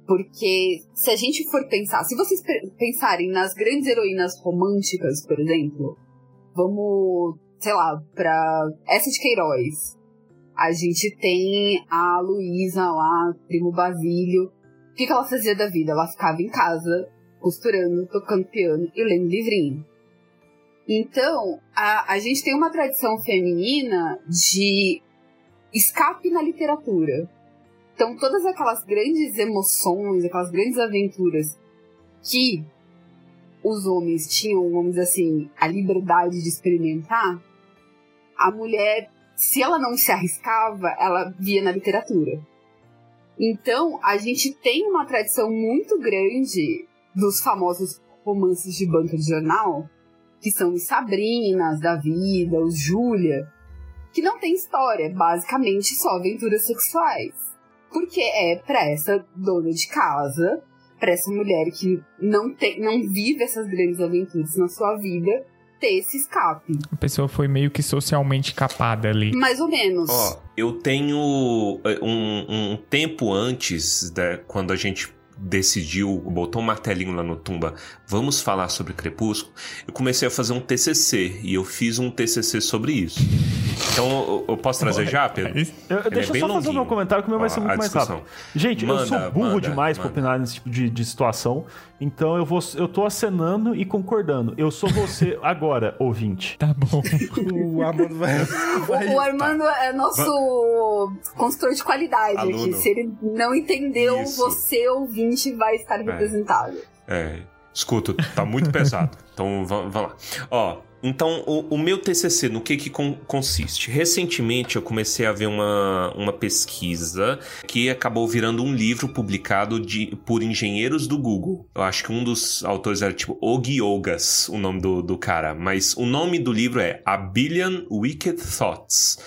Porque se a gente for pensar, se vocês pe- pensarem nas grandes heroínas românticas, por exemplo, vamos, sei lá, pra essa de Queiroz. A gente tem a Luísa lá, primo Basílio. O que, que ela fazia da vida? Ela ficava em casa, costurando, tocando piano e lendo livrinho. Então, a, a gente tem uma tradição feminina de escape na literatura. Então, todas aquelas grandes emoções, aquelas grandes aventuras que os homens tinham, vamos dizer assim, a liberdade de experimentar, a mulher, se ela não se arriscava, ela via na literatura. Então, a gente tem uma tradição muito grande dos famosos romances de banca de jornal, que são os Sabrinas da vida, os Júlia, que não tem história, basicamente só aventuras sexuais. Porque é pra essa dona de casa, pra essa mulher que não, tem, não vive essas grandes aventuras na sua vida, ter esse escape. A pessoa foi meio que socialmente capada ali. Mais ou menos. Ó, eu tenho eh, um, um tempo antes, da, quando a gente decidiu, botou um martelinho lá no tumba, vamos falar sobre Crepúsculo, eu comecei a fazer um TCC e eu fiz um TCC sobre isso. Então, eu, eu posso trazer já, Pedro? Eu, Ele deixa é eu só fazer o longuinho. meu comentário que o meu vai ser muito mais rápido. Gente, eu Manda, sou burro manda, demais pra manda. opinar nesse tipo de, de situação. Então eu vou eu tô acenando e concordando. Eu sou você *laughs* agora, ouvinte. Tá bom. O Armando vai. *laughs* vai- O, o Armando é nosso consultor de qualidade Aluno. aqui. Se ele não entendeu, Isso. você, ouvinte, vai estar representado. É, escuta, tá muito *laughs* pesado. Então va- vamos lá. Ó, então o, o meu TCC, no que que con- consiste? Recentemente eu comecei a ver uma, uma pesquisa que acabou virando um livro publicado de, por engenheiros do Google. Eu acho que um dos autores era tipo Ogi Ogas, o nome do, do cara. Mas o nome do livro é A Billion Wicked Thoughts.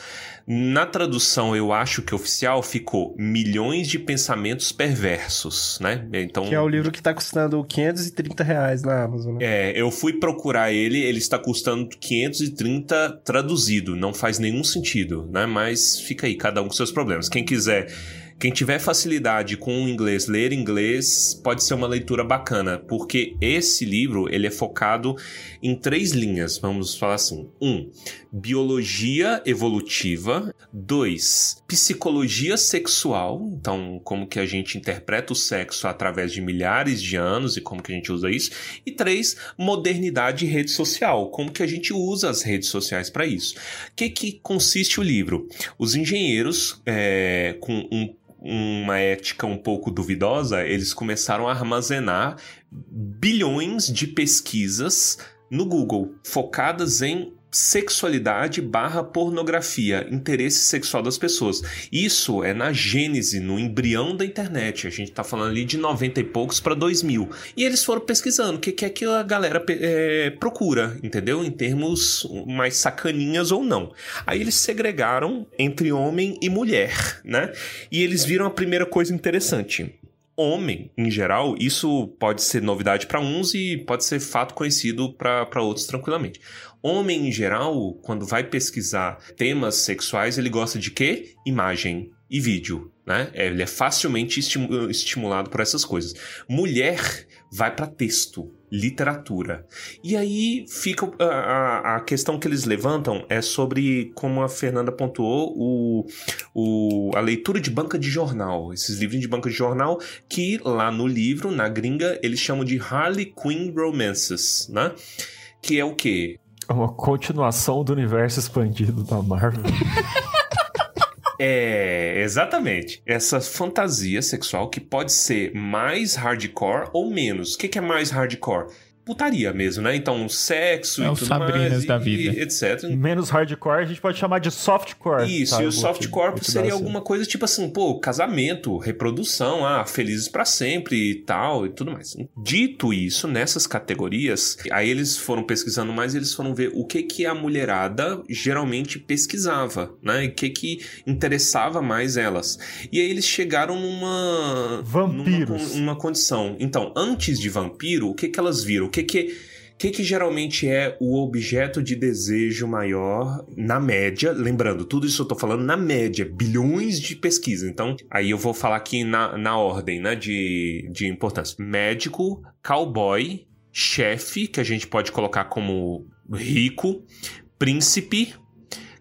Na tradução, eu acho que oficial ficou milhões de pensamentos perversos, né? Então, Que é o livro que tá custando 530 reais na Amazon. Né? é, eu fui procurar ele, ele está custando 530 traduzido, não faz nenhum sentido, né? Mas fica aí, cada um com seus problemas. Quem quiser, quem tiver facilidade com o inglês, ler inglês, pode ser uma leitura bacana, porque esse livro, ele é focado em três linhas, vamos falar assim. Um, biologia evolutiva. Dois, psicologia sexual, então como que a gente interpreta o sexo através de milhares de anos e como que a gente usa isso. E três, modernidade e rede social, como que a gente usa as redes sociais para isso. O que, que consiste o livro? Os engenheiros, é, com um uma ética um pouco duvidosa, eles começaram a armazenar bilhões de pesquisas no Google, focadas em sexualidade barra pornografia, interesse sexual das pessoas. Isso é na gênese, no embrião da internet. A gente tá falando ali de 90 e poucos para 2000. E eles foram pesquisando o que, que é que a galera é, procura, entendeu? Em termos mais sacaninhas ou não. Aí eles segregaram entre homem e mulher, né? E eles viram a primeira coisa interessante homem, em geral, isso pode ser novidade para uns e pode ser fato conhecido para outros tranquilamente. Homem, em geral, quando vai pesquisar temas sexuais, ele gosta de quê? Imagem e vídeo, né? Ele é facilmente estimu- estimulado por essas coisas. Mulher vai para texto, literatura. E aí fica a, a, a questão que eles levantam é sobre, como a Fernanda pontuou, o, o, a leitura de banca de jornal. Esses livros de banca de jornal que lá no livro, na gringa, eles chamam de Harley Quinn Romances, né? Que é o quê? É uma continuação do universo expandido da Marvel. *laughs* É, exatamente. Essa fantasia sexual que pode ser mais hardcore ou menos. O que, que é mais hardcore? Putaria mesmo, né? Então, sexo É e tudo Sabrinas mais, e- da vida. e etc. Menos hardcore, a gente pode chamar de softcore. Isso, tá? e o softcore te seria essa- alguma coisa tipo assim, pô, casamento, reprodução, ah, felizes pra sempre e tal e tudo mais. Dito isso, nessas categorias, aí eles foram pesquisando mais e eles foram ver o que que a mulherada geralmente pesquisava, né? E o que que interessava mais elas. E aí eles chegaram numa Vampiros. numa, numa condição. Então, antes de vampiro, o que que elas viram? Que que que, que geralmente é o objeto de desejo maior na média? Lembrando, tudo isso eu tô falando na média, bilhões de pesquisas. Então, aí eu vou falar aqui na, na ordem né, de, de importância: médico, cowboy, chefe, que a gente pode colocar como rico, príncipe,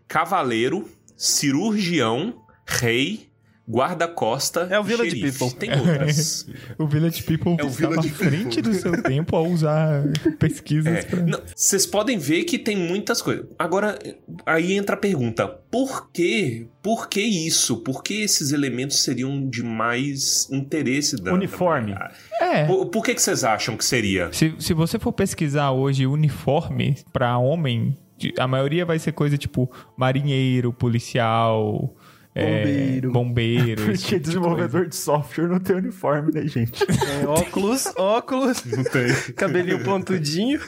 cavaleiro, cirurgião, rei, guarda-costa É o Village xerife. People. Tem outras. *laughs* O Village People É o Village à frente People. do seu *laughs* tempo ao usar pesquisas É, pra... Vocês podem ver que tem muitas coisas. Agora, aí entra a pergunta: por que? Por que isso? Por que esses elementos seriam de mais interesse da. Uniforme. da- É. Por, por que, que vocês acham que seria? Se, se você for pesquisar hoje uniforme pra homem, a maioria vai ser coisa tipo marinheiro, policial, é, Bombeiro. bombeiro. esse Porque *laughs* tipo de desenvolvedor de software não tem uniforme, né, gente? É, óculos, óculos, Não tem. cabelinho pontudinho,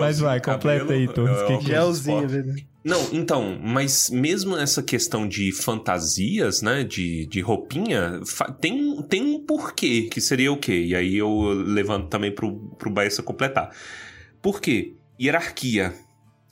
Mas vai, completa aí, Torres, que que- gelzinho, velho. Não, então, mas mesmo essa questão de fantasias, né, de, de roupinha, tem, tem um porquê, que seria o quê? E aí eu levanto também pro, pro Baessa completar. Por quê? Hierarquia,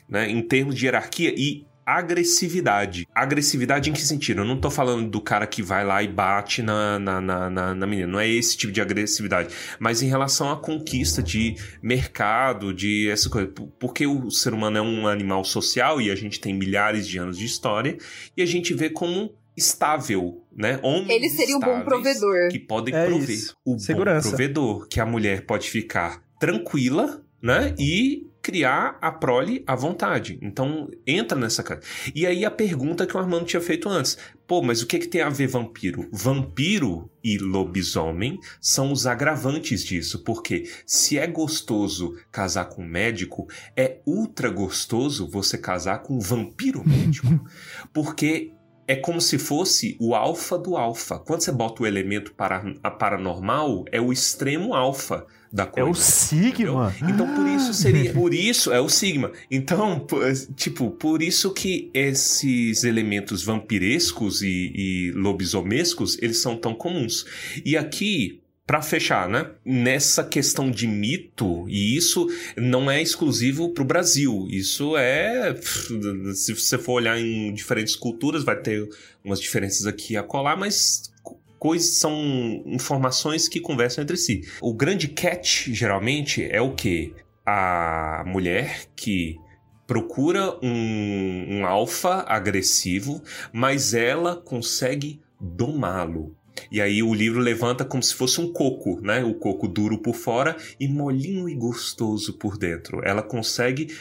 né, em termos de hierarquia e agressividade. Agressividade em que sentido? Eu não tô falando do cara que vai lá e bate na, na, na, na, na menina, não é esse tipo de agressividade, mas em relação à conquista de mercado, de essa coisa. Porque o ser humano é um animal social e a gente tem milhares de anos de história e a gente vê como estável, né? Homens Ele seria um bom estáveis provedor. Que podem É prover. isso. O Segurança. bom provedor, que a mulher pode ficar tranquila, né? E criar a prole à vontade. Então, entra nessa cara. E aí a pergunta que o Armando tinha feito antes. Pô, mas o que, que tem a ver vampiro? Vampiro e lobisomem são os agravantes disso. Porque se é gostoso casar com um médico, é ultra gostoso você casar com um vampiro médico. *laughs* porque é como se fosse o alfa do alfa. Quando você bota o elemento para, a paranormal, é o extremo alfa da É coisa. o Sigma. Então por isso seria, *laughs* por isso é o sigma. Então, p- tipo, por isso que esses elementos vampirescos e, e lobisomescos, eles são tão comuns. E aqui, Pra fechar, né? Nessa questão de mito, e isso não é exclusivo pro Brasil. Isso é. Se você for olhar em diferentes culturas, vai ter umas diferenças aqui a colar, mas coisas são informações que conversam entre si. O grande catch, geralmente, é o que? A mulher que procura um, um alfa agressivo, mas ela consegue domá-lo. E aí o livro levanta como se fosse um coco, né? O coco duro por fora e molinho e gostoso por dentro. Ela consegue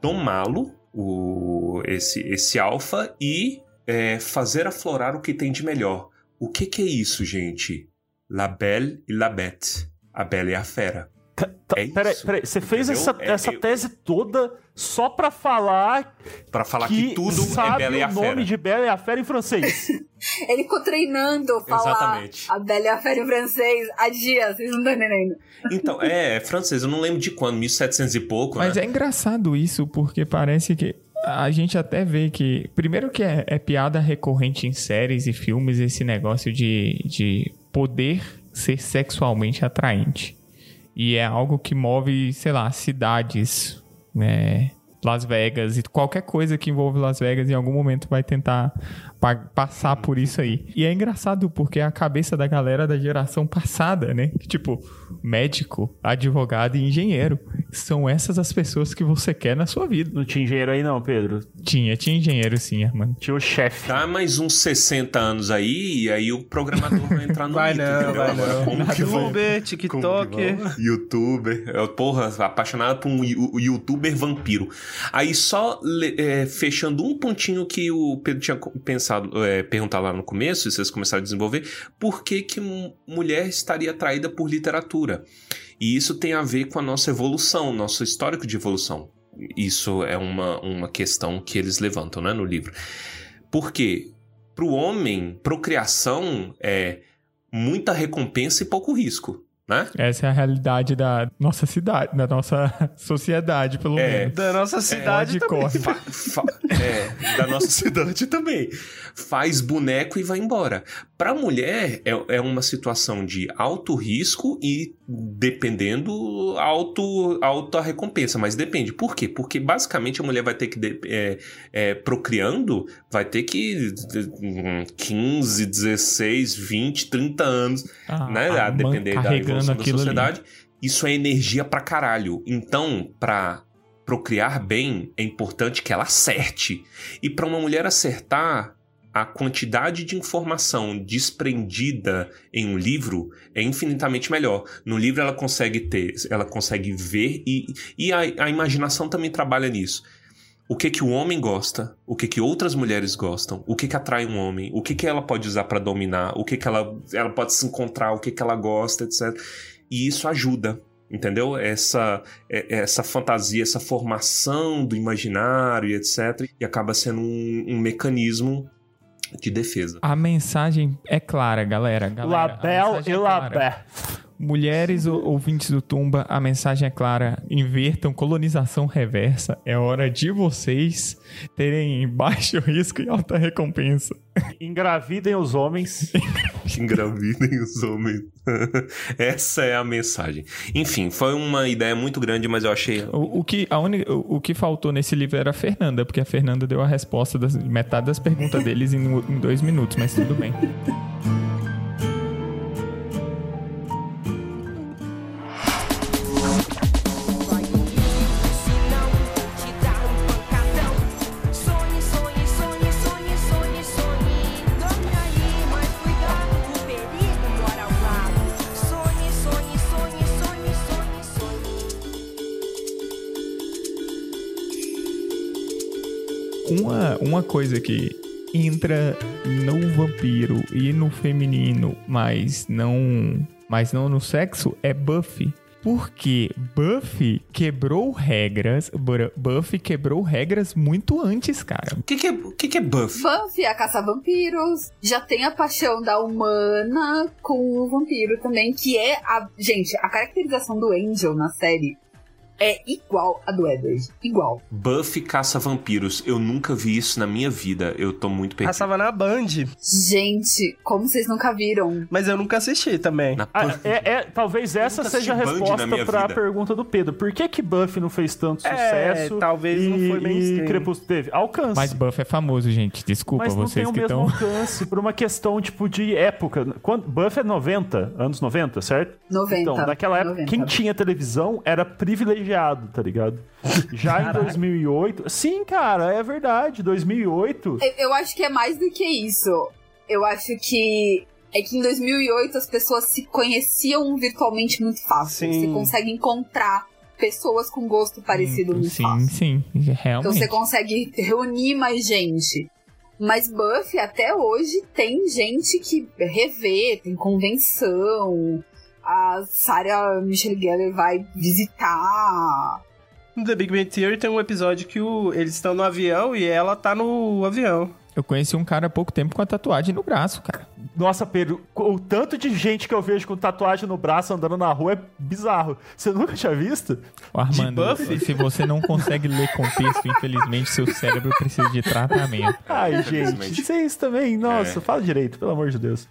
domá-lo, o- esse, esse alfa, e é, fazer aflorar o que tem de melhor. O que, que é isso, gente? La Belle e la Bête. A Bela e a Fera. Tá, É peraí, isso, peraí. Você fez entendeu? essa, É, essa eu- tese toda só pra falar Pra falar que, que, tudo sabe é Bela e a o nome Fera. de Bela e a Fera em francês. *laughs* Ele ficou treinando falar Exatamente. a Bela e a Fera em francês há dias, vocês não estão entendendo. Então, é, é francês, eu não lembro de quando, 1700 e pouco, Mas né? é engraçado isso, porque parece que a gente até vê que. Primeiro que é, é piada recorrente em séries e filmes esse negócio de, de poder ser sexualmente atraente. E é algo que move, sei lá, cidades, né? Las Vegas e qualquer coisa que envolve Las Vegas em algum momento vai tentar passar por isso aí. E é engraçado porque é a cabeça da galera da geração passada, né? Tipo, médico, advogado e engenheiro. São essas as pessoas que você quer na sua vida. não tinha engenheiro aí, não, Pedro. Tinha, tinha engenheiro sim, Armando. Tinha o chefe. Tá mais uns 60 anos aí, e aí o programador vai entrar no *laughs* Vai mito, não, entendeu? vai Agora, não. como que vai? Youtuber, TikTok. Youtuber, eu, porra, apaixonado por um youtuber vampiro. Aí só é, fechando um pontinho que o Pedro tinha co- pensado, é, perguntar lá no começo, e vocês começaram a desenvolver, por que que mu- mulher estaria atraída por literatura? E isso tem a ver com a nossa evolução, nosso histórico de evolução. Isso é uma, uma questão que eles levantam né, no livro. Por quê? Para o homem, procriação é muita recompensa e pouco risco, né? Essa é a realidade da nossa cidade, da nossa *laughs* sociedade, pelo É. menos. Da nossa cidade Pode também. corre. Fa- fa- é, da nossa *laughs* cidade também. Faz boneco e vai embora. Para mulher, é, é uma situação de alto risco e, dependendo, alto, alta recompensa. Mas depende. Por quê? Porque basicamente a mulher vai ter que, de- é, é, procriando, vai ter que. hum, 15, 16, 20, 30 anos Ah, né? A depender da evolução da aquilo ali. sociedade. Isso é energia pra caralho. Então, pra procriar bem, é importante que ela acerte. E pra uma mulher acertar, a quantidade de informação desprendida em um livro é infinitamente melhor. No livro ela consegue ter, ela consegue ver e, e a, a imaginação também trabalha nisso o que que o homem gosta, o que que outras mulheres gostam, o que que atrai um homem, o que que ela pode usar para dominar, o que que ela, ela pode se encontrar, o que que ela gosta, etc. E isso ajuda, entendeu? Essa é, essa fantasia, essa formação do imaginário, etc. E acaba sendo um, um mecanismo de defesa. A mensagem é clara, galera. galera Label e é Labé. Mulheres ou- ouvintes do Tumba, a mensagem é clara. Invertam colonização reversa. É hora de vocês terem baixo risco e alta recompensa. Engravidem os homens. *laughs* Engravidem os homens. *laughs* Essa é a mensagem. Enfim, foi uma ideia muito grande, mas eu achei. O, o que, a única, o, o que faltou nesse livro era a Fernanda, porque a Fernanda deu a resposta das metade das perguntas *laughs* deles em, em dois minutos, mas tudo bem. Uma, uma coisa que entra no vampiro e no feminino, mas não, mas não no sexo, é Buffy. Porque Buffy quebrou regras. Buffy quebrou regras muito antes, cara. O que, que, é, que, que é buff? Buffy, a caça-vampiros. Já tem a paixão da humana com o vampiro também, que é a. Gente, a caracterização do Angel na série é igual a do Edward. Igual. Buffy caça vampiros. Eu nunca vi isso na minha vida. Eu tô muito perdido. Passava na Band, Gente, como vocês nunca viram? mas eu nunca assisti também. Na Ah, é, é- talvez essa seja a resposta pra vida. pergunta do Pedro. Por que que Buffy não fez tanto É, sucesso? talvez e, não foi e mainstream. Crepúsculo teve? Alcance. Mas Buffy é famoso, gente. Desculpa Mas não tem vocês o que mesmo estão. *laughs* alcance por uma questão, tipo, de época. Quando, Buffy é 90, anos 90, certo? 90. Então, naquela época, 90. quem tinha televisão era privilegiado, tá ligado? Já em 2008... Sim, cara, é verdade. 2008... Eu, eu acho que é mais do que isso. Eu acho que. É que em 2008 as pessoas se conheciam virtualmente muito fácil. Sim. Você consegue encontrar pessoas com gosto parecido muito Sim, fácil. sim. Então Realmente. você consegue reunir mais gente. Mas Buffy até hoje tem gente que revê, tem convenção. A Sarah Michelle Gellar vai visitar. No The Big Bang Theory tem um episódio que o- eles estão no avião e ela tá no avião. Eu conheci um cara há pouco tempo com a tatuagem no braço, cara. Nossa, Pedro, o tanto de gente que eu vejo com tatuagem no braço andando na rua é bizarro. Você nunca tinha visto? Ô, Armando, Buffy? se você não consegue ler contexto, infelizmente seu cérebro precisa de tratamento. Ai, gente, Infelizmente. vocês também, nossa, É. fala direito, pelo amor de Deus.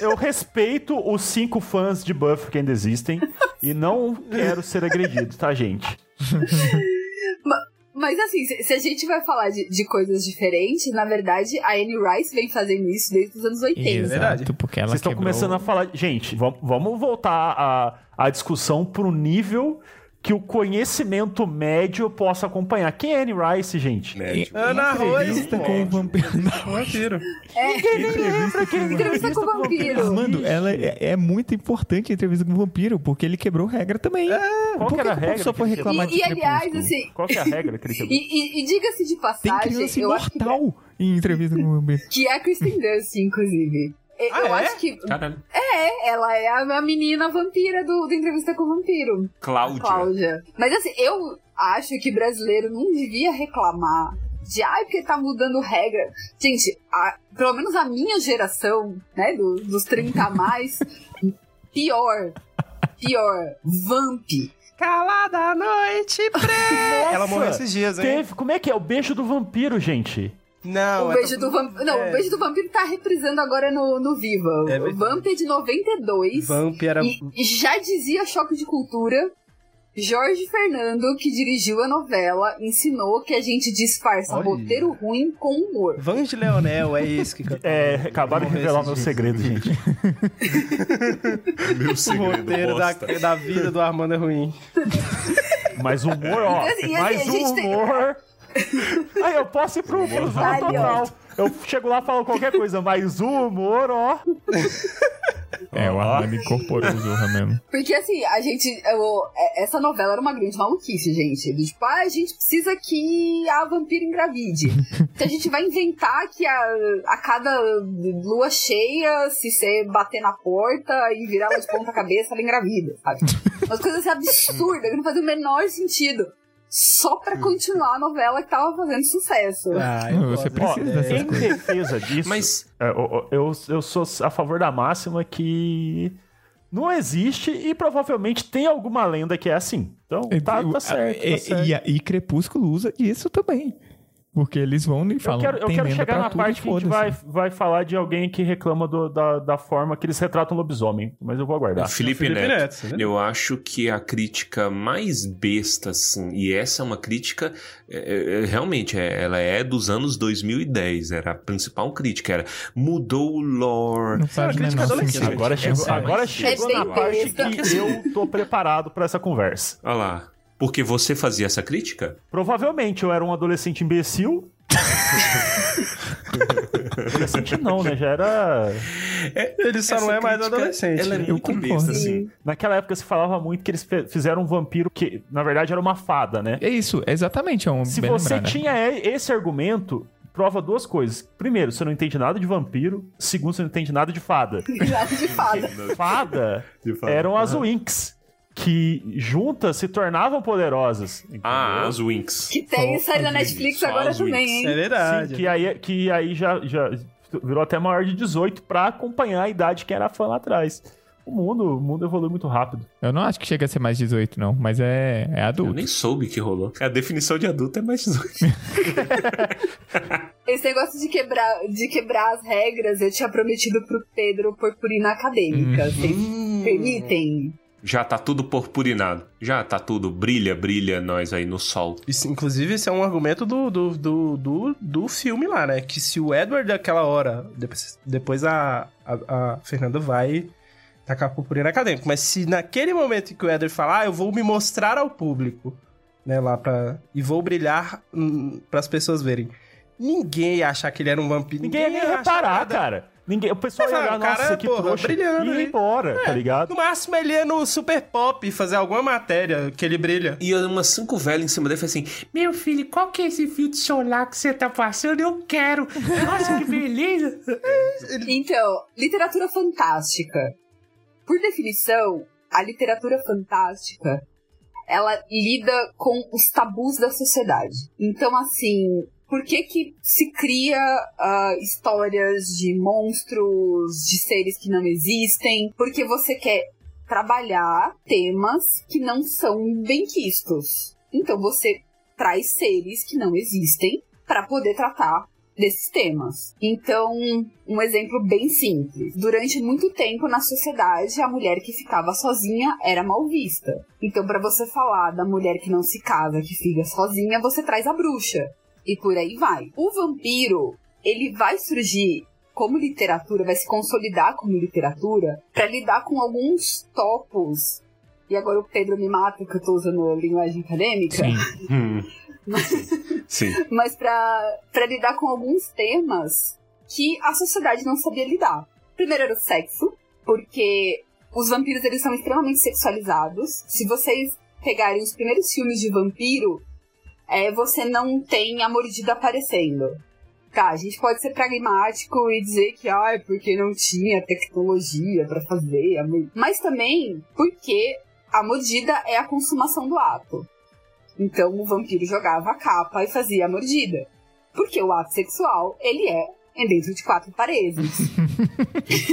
Eu respeito os cinco fãs de Buffy que ainda existem e não quero ser agredido, tá, gente? *laughs* Mas assim, se, a gente vai falar de, de coisas diferentes, na verdade, a Anne Rice vem fazendo isso desde os anos 80. Exato, verdade. porque ela Vocês estão quebrou... começando a falar. Gente, vam- vamos voltar a, a discussão pro nível que o conhecimento médio possa acompanhar. Quem é Anne Rice, gente? Médio. Ana pô. com o vampiro. Vampiro. Entrevista com o vampiro. Armando, ela é, é muito importante a entrevista com o vampiro, porque ele quebrou regra também. Qual Por que era a que regra? só foi que reclamar E, de e, aliás, assim, Qual que é a regra que ele quebrou? e, e- e diga-se de Tem passagem, criança eu acho que, imortal em entrevista com o vampiro. que é a Kristen Dunst, inclusive. Eu, Ah, eu é? acho que Caralho. é, ela é a, menina vampira do, da entrevista com o vampiro. Cláudia. Cláudia. Mas assim, eu acho que brasileiro não devia reclamar de ai, porque tá mudando regra. Gente, a- pelo menos a minha geração, né, do- dos 30 a mais, *laughs* pior. Pior. Vamp. Calada a noite, *laughs* pré. Ela morreu esses dias, hein? Teve, como é que é? O beijo do vampiro, gente. Não, O é beijo pra- do vampiro. Não, é. o beijo do vampiro tá reprisando agora no, no Viva. É o verdade. Vamp é de 92. Vamp era. E já dizia Choque de Cultura. Jorge Fernando, que dirigiu a novela, ensinou que a gente disfarça Olha. roteiro ruim com humor. Van de Leonel, é esse que cantou. É, acabaram de revelar meu segredo, gente. *laughs* Meu O segredo. roteiro da, da vida do Armando é ruim. Mas humor, ó. Assim, assim, mais a gente tem- humor. *laughs* Aí eu posso ir pro, ó. total. Eu chego lá e falo qualquer coisa, mas o humor, ó. *laughs* É, o Armando incorporou o Zorra mesmo. Porque assim, a gente. eu- é- essa novela era uma grande maluquice, gente. Do tipo, ah, a gente precisa que a vampira engravide. *laughs* então a gente vai inventar que a, a cada lua cheia, se você bater na porta e virar ela de ponta cabeça, ela engravida, sabe? Umas coisas assim absurdas, que não fazem o menor sentido. Só pra continuar a novela que tava fazendo sucesso. Ah, você precisa dessa dessas Em defesa disso, Mas é, eu, eu, eu sou a favor da máxima que não existe e provavelmente tem alguma lenda que é assim. Então, tá, tá certo. E, Tá certo. e, e Crepúsculo usa isso também. Porque eles vão e Eu falam. quero, eu quero chegar na parte que a gente vai, vai falar de alguém que reclama do- da, da forma que eles retratam o lobisomem. Mas eu vou aguardar. Felipe, Felipe Neto. Neto, né? Eu acho que a crítica mais besta, assim, e essa é uma crítica, é, é, realmente, é, ela é dos anos 2010, era a principal crítica, era mudou o lore. Não faz o crítica adolescente. Agora chegou, agora chegou na parte besta. que eu tô preparado pra essa conversa. Olha lá, porque você fazia essa crítica? Provavelmente eu era um adolescente imbecil. *laughs* adolescente não, né? Já era. Ele só não é mais adolescente. Ela é né? Muito besta, assim. Naquela época se falava muito que eles fizeram um vampiro que, na verdade, era uma fada, né? É isso, exatamente. É um Se bem você lembrado, né? tinha e- esse argumento, prova duas coisas. Primeiro, você não entende nada de vampiro. Segundo, você não entende nada de fada. *laughs* Nada de fada. Fada De fada. eram as Winx, que juntas se tornavam poderosas. entendeu? Ah, as Winx. Que tem Só série na Netflix agora também, hein? É verdade. Sim, que aí, que aí já, já virou até maior de 18 pra acompanhar a idade que era fã lá atrás. O mundo, o mundo evolui muito rápido. Eu não acho que chega a ser mais 18, não. Mas é, é Eu adulto. nem soube que rolou. A definição de adulto é mais 18. *laughs* Esse negócio de quebrar, de quebrar as regras, eu tinha prometido pro Pedro purpurina acadêmica. Vocês permitem? Já tá tudo purpurinado. Já tá tudo. Brilha, brilha nós aí no sol. Isso, inclusive, esse é um argumento do, do, do, do, do filme lá, né? Que se o Edward daquela hora, depois, depois a, a, a Fernanda vai tacar purpurina acadêmico, mas se naquele momento em que o Edward fala, ah, eu vou me mostrar ao público, né, lá pra... e vou brilhar hum, pras pessoas verem. Ninguém ia achar que ele era um vampiro. Ninguém ia nem achar reparar, nada. cara. Ninguém, o pessoal ia Mas, olhar, o cara, nossa, que porra, trouxa. brilhando e ia aí. embora, tá ligado? No máximo, ele ia no Super Pop fazer alguma matéria que ele brilha. E umas cinco velhas em cima dele e assim: Meu filho, qual que é esse filtro solar que você tá passando? Eu quero. Nossa, que beleza. Então, literatura fantástica. Por definição, a literatura fantástica ela lida com os tabus da sociedade. Então, assim, por que que se cria ah, histórias de monstros, de seres que não existem? Porque você quer trabalhar temas que não são benquistos. Então, você traz seres que não existem para poder tratar desses temas. Então, um exemplo bem simples. Durante muito tempo na sociedade, a mulher que ficava sozinha era mal vista. Então, para você falar da mulher que não se casa, que fica sozinha, você traz a bruxa. E por aí vai. O vampiro, ele vai surgir como literatura, vai se consolidar como literatura para lidar com alguns topos. E agora o Pedro me mata que eu tô usando a linguagem acadêmica. Sim. *laughs* Hum. Sim. *laughs* mas para lidar com alguns temas que a sociedade não sabia lidar. Primeiro era o sexo, porque os vampiros eles são extremamente sexualizados. Se vocês pegarem os primeiros filmes de vampiro, é, você não tem a mordida aparecendo. Tá, a gente pode ser pragmático e dizer que, ah, é porque não tinha tecnologia pra fazer, a mas também porque a mordida é a consumação do ato. Então o vampiro jogava a capa e fazia a mordida. Porque o ato sexual, ele é dentro de quatro paredes. *laughs*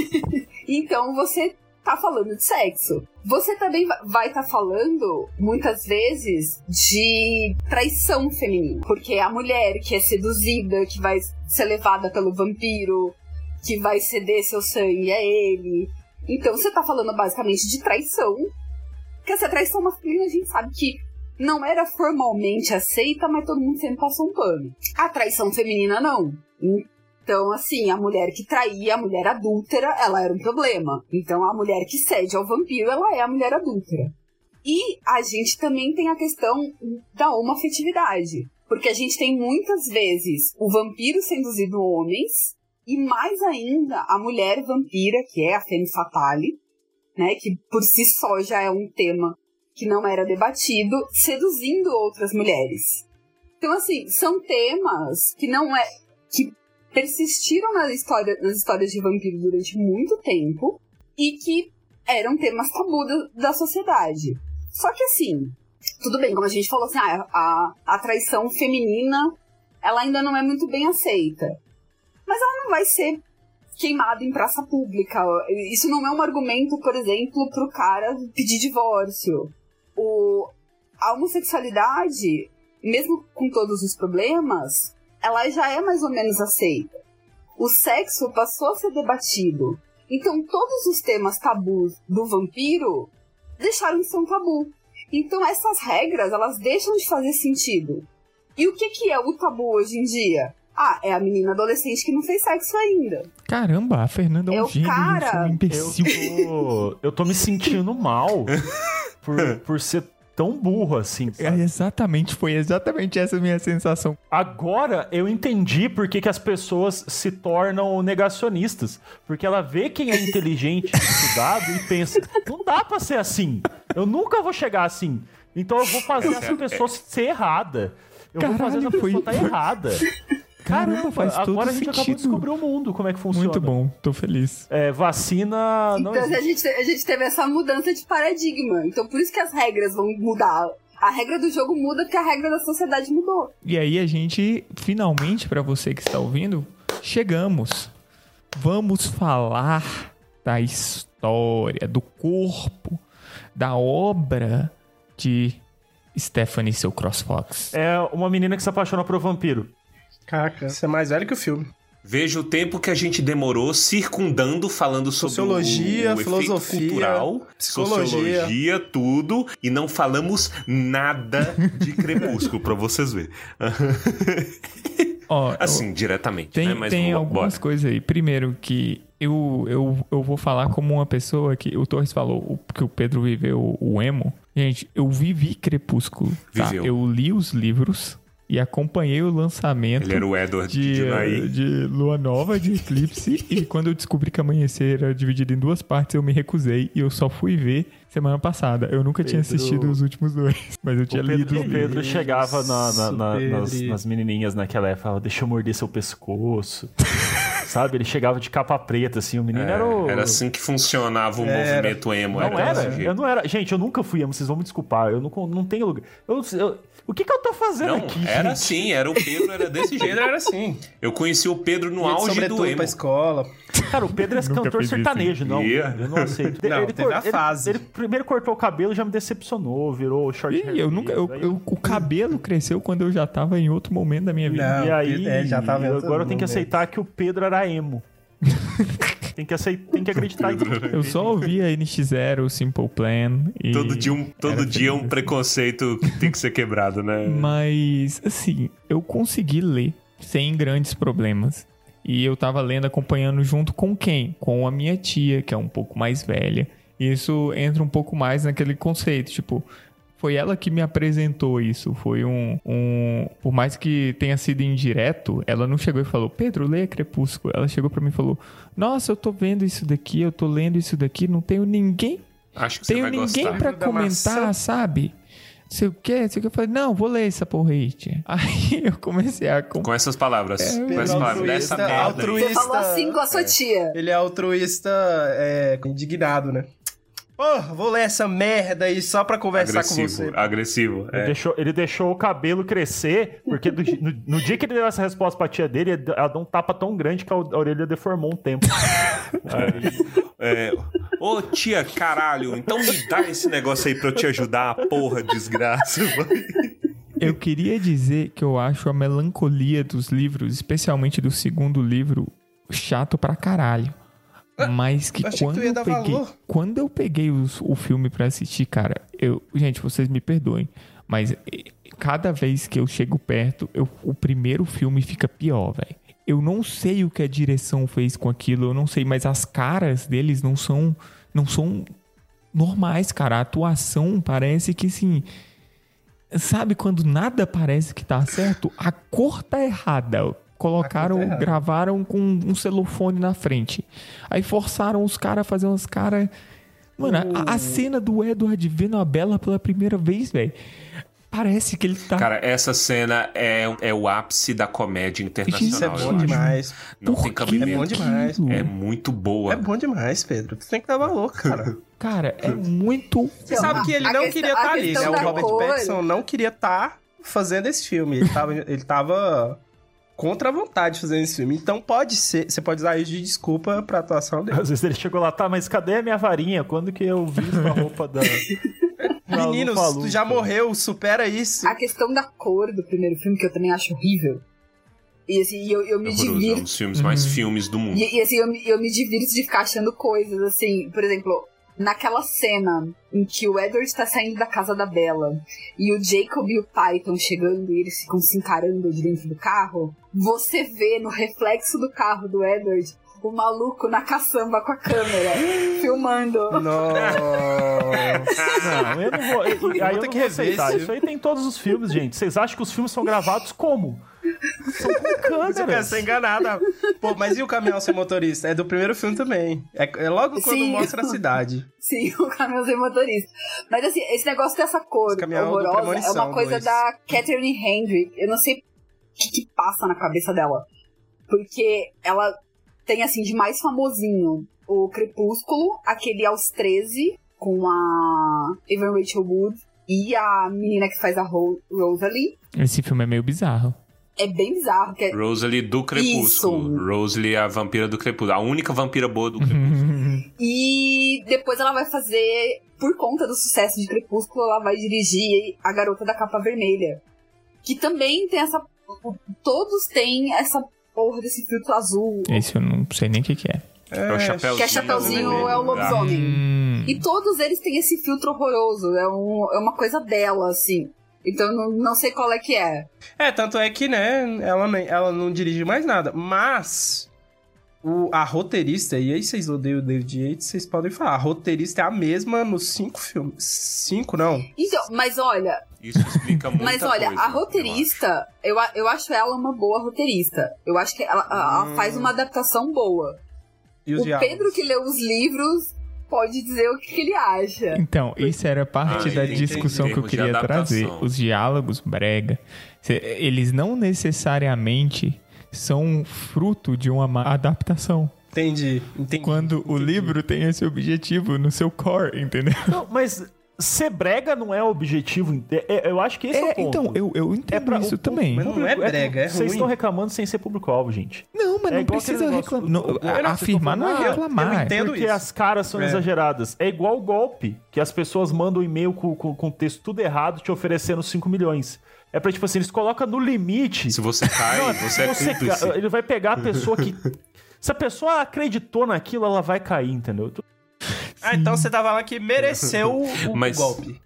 *laughs* então você tá falando de sexo. Você também va- vai estar falando, muitas vezes, de traição feminina. Porque a mulher que é seduzida, que vai ser levada pelo vampiro, que vai ceder seu sangue a ele. Então você tá falando basicamente de traição. Que essa traição masculina a gente sabe que não era formalmente aceita, mas todo mundo sempre passou um pano. A traição feminina não. Então, assim, a mulher que traía, a mulher adúltera, ela era um problema. Então, a mulher que cede ao vampiro, ela é a mulher adúltera. E a gente também tem a questão da homoafetividade. Porque a gente tem muitas vezes o vampiro seduzindo homens, e mais ainda a mulher vampira, que é a Femme Fatale, né? Que por si só já é um tema que não era debatido, seduzindo outras mulheres. Então, assim, são temas que não é. que persistiram na história, nas histórias de vampiro durante muito tempo e que eram temas tabu da, da sociedade. Só que assim, tudo bem, como a gente falou assim, ah, a, a traição feminina ela ainda não é muito bem aceita. Mas ela não vai ser queimada em praça pública. Isso não é um argumento, por exemplo, pro cara pedir divórcio. O, a homossexualidade, mesmo com todos os problemas, ela já é mais ou menos aceita. O sexo passou a ser debatido. Então, todos os temas tabus do vampiro deixaram de ser um tabu. Então, essas regras, elas deixam de fazer sentido. E o que, que é o tabu hoje em dia? Ah, é a menina adolescente que não fez sexo ainda. Caramba, a Fernanda é É um o gênio, cara- eu um Eu imbecil. tô, eu tô me sentindo mal *laughs* por, por ser tão burro assim. É, exatamente, foi exatamente essa a minha sensação. Agora eu entendi por que, que as pessoas se tornam negacionistas. Porque ela vê quem é inteligente, *laughs* estudado e pensa: não dá pra ser assim. Eu nunca vou chegar assim. Então eu vou fazer essa pessoa ser errada. Eu vou fazer essa Caralho, foi- pessoa estar foi- errada. *laughs* Caramba, Caramba, faz todo agora a gente acabou de sentido. descobrir o mundo, como é que funciona. Muito bom, tô feliz. É, vacina não Então a gente, a gente teve essa mudança de paradigma. Então por isso que as regras vão mudar. A regra do jogo muda porque a regra da sociedade mudou. E aí a gente, finalmente, pra você que está ouvindo, chegamos. Vamos falar da história, do corpo, da obra de Stephanie Seu CrossFox. É uma menina que se apaixona por um vampiro. Caraca, você é mais velho que o filme. Veja o tempo que a gente demorou circundando, falando sobre Sociologia, o, o efeito filosofia, cultural, psicologia. sociologia, tudo, e não falamos nada de *laughs* Crepúsculo, pra vocês verem. *laughs* Ó, *laughs* Assim, diretamente, Tem, né? Mas tem vamos- algumas bora. coisas aí. Primeiro, que eu, eu, eu vou falar como uma pessoa que o Torres falou que o Pedro viveu o emo. Gente, eu vivi Crepúsculo. Tá? Viveu. Eu li os livros e acompanhei o lançamento. Ele era o Edward de, de, de Lua Nova, de Eclipse, e quando eu descobri que Amanhecer era dividido em duas partes, eu me recusei e eu só fui ver semana passada. Eu nunca tinha Pedro- assistido os últimos dois, *laughs* mas eu tinha O lido Pedro, os o. Pedro chegava na- na- na- nas, nas menininhas naquela época e falava, deixa eu morder seu pescoço. *laughs* Sabe? Ele chegava de capa preta, assim, o menino É, era o... Era assim que funcionava o Era. movimento emo. Não era? jeito. Eu não era. Gente, eu nunca fui emo, vocês vão me desculpar. Eu não, não tenho lugar. Eu, eu- o que, que eu tô fazendo Não, aqui? era gente? assim, era o Pedro, era desse *laughs* jeito. Era assim. Eu conheci o Pedro no auge do emo. pra escola. Cara, o Pedro é cantor sertanejo, não. Ia. Eu não aceito. *laughs* Não, teve a ele- fase. Ele, primeiro cortou o cabelo já me decepcionou, virou short hair Ih, eu nunca. Eu, eu- o cabelo cresceu quando eu já tava em outro momento da minha vida. Não. E aí, é, já tava em outro agora eu tenho que aceitar que o Pedro era emo. *laughs* tem, que aceitar, tem que acreditar em Eu só ouvia NX0, Simple Plan. E Todo dia, um, todo dia um feliz, assim. preconceito que tem que ser quebrado, né? Mas, assim, eu consegui ler sem grandes problemas. E eu tava lendo, acompanhando junto com quem? Com a minha tia, que é um pouco mais velha. Isso entra um pouco mais naquele conceito, tipo, foi ela que me apresentou isso. Foi um, um. Por mais que tenha sido indireto, ela não chegou e falou: Pedro, leia Crepúsculo. Ela chegou pra mim e falou: Nossa, eu tô vendo isso daqui, eu tô lendo isso daqui, não tenho ninguém Acho que você tenho vai ninguém Da comentar, maçã. sabe? Sei o que, sei o que. Eu falei, não, vou ler essa porra aí, tia. *laughs* Aí eu comecei a. com- Com essas palavras. com Pedro essas palavras. Dessa altruísta, merda. altruísta. Você falou assim com a sua tia. Ele é altruísta é, indignado, né? Pô, vou ler essa merda aí só pra conversar com você. Agressivo, agressivo. Ele, É. deixou, ele deixou o cabelo crescer, porque do- no, no dia que ele deu essa resposta pra tia dele, ela deu um tapa tão grande que a, a orelha deformou um tempo. *laughs* Aí, É, Ô tia, caralho, então me dá esse negócio aí pra eu te ajudar, porra, desgraça. Eu queria dizer que eu acho a melancolia dos livros, especialmente do segundo livro, chato pra caralho. Mas que eu que quando ia eu peguei, quando eu peguei os- o filme pra assistir, cara, eu, gente, vocês me perdoem, mas cada vez que eu chego perto, eu- o primeiro filme fica pior, velho. Eu não sei o que a direção fez com aquilo, eu não sei, mas as caras deles não são não são normais, cara. A atuação parece que assim sabe quando nada parece que tá certo? A cor tá errada. Colocaram, tá gravaram com um celofone na frente. Aí forçaram os caras a fazer umas caras. Mano, a, a cena do Edward vendo a Bela pela primeira vez, velho. Parece que ele tá. Cara, essa cena é, é o ápice da comédia Isso é internacional. bom demais. Não Por tem cabimento. É bom demais. É muito boa. É bom demais, Pedro. Tu tem que dar valor, cara. Cara, é muito. Você sabe que ele a não questão- queria estar ali, né? O Robert cor- Pattinson não queria estar fazendo esse filme. Ele tava, ele tava contra a vontade de fazer esse filme. Então pode ser, você pode usar isso de desculpa pra atuação dele. Às vezes ele chegou lá, tá, mas cadê a minha varinha? Quando que eu visto a roupa da. *laughs* Meninos, tu já morreu, supera isso. A questão da cor do primeiro filme, que eu também acho horrível. E assim, eu, eu me Horroroso, É um divirto. dos filmes mais filmes do mundo. E, e, assim, eu, eu me divirto de ficar achando coisas, assim, por exemplo, naquela cena em que o Edward tá saindo da casa da Bella e o Jacob e o pai estão chegando e eles ficam se encarando de dentro do carro, você vê no reflexo do carro do Edward o maluco na caçamba com a câmera, *gasps* filmando. Nossa. Não, eu não vou. eu- *laughs* aí eu não que vou rever aceitar. esse Isso aí tem em todos os filmes, gente. Vocês acham que os filmes são gravados como? São com *laughs* Você câmeras. ser enganada. Pô, mas e o caminhão sem motorista? É do primeiro filme também. É, é logo quando Sim. mostra a cidade. *laughs* Sim, o caminhão sem motorista. Mas assim, esse negócio dessa cor do horrorosa é uma coisa dois. da Catherine Hendrick. Eu não sei o que, que passa na cabeça dela. Porque ela tem, assim, de mais famosinho o Crepúsculo, aquele aos 13, com a Evan Rachel Wood e a menina que faz a Ro Rosalie. Esse filme é meio bizarro. É bem bizarro. Que é... Rosalie do Crepúsculo. Isso. Rosalie é a vampira do Crepúsculo. A única vampira boa do Crepúsculo. *laughs* E depois ela vai fazer, por conta do sucesso de Crepúsculo, ela vai dirigir A Garota da Capa Vermelha. Que também tem essa. Todos têm essa porra desse filtro azul. Esse eu não sei nem o que, que é. É o Chapeuzinho. Que é Chapeuzinho vermelho. é o lobisomem. Hum, E todos eles têm esse filtro horroroso. É, um- é uma coisa dela, assim. Então eu não, não sei qual é que é. É, tanto é que, né, ela, nem- ela não dirige mais nada. Mas o, a roteirista, e aí vocês odeiam o David Yates, vocês podem falar. A roteirista é a mesma nos cinco filmes. Cinco, não. Então, mas olha, Isso explica *laughs* muita mas olha, coisa, a roteirista, eu, a- eu acho ela uma boa roteirista. Eu acho que ela, ela Hum. faz uma adaptação boa. E os O diálogos? Pedro que leu os livros pode dizer o que, que ele acha. Então, isso era parte Ah, da discussão que eu queria trazer. Os diálogos brega, eles não necessariamente são fruto de uma má adaptação. Entendi, entendi. Quando o entendi. livro tem esse objetivo no seu core, entendeu? Não, mas ser brega não é o objetivo. É- é- eu acho que esse é, o É, ponto. então, eu, eu entendo É pra- isso o- também. mas não é brega, é Vocês ruim. estão reclamando sem ser público-alvo, gente. Não, mas É não precisa reclamar. não, eu não- afirmar não é eu- eu reclamar. entendo Porque isso. as caras são É. exageradas. É igual o golpe, que as pessoas mandam um e-mail com, com, com o texto tudo errado te oferecendo 5 milhões. É pra, tipo assim, eles colocam no limite. Se você cai, Não, você é você cúmplice. ca- Ele vai pegar a pessoa que. *laughs* Se a pessoa acreditou naquilo, ela vai cair, entendeu? Ah, então você tava lá que mereceu o, o Mas- golpe.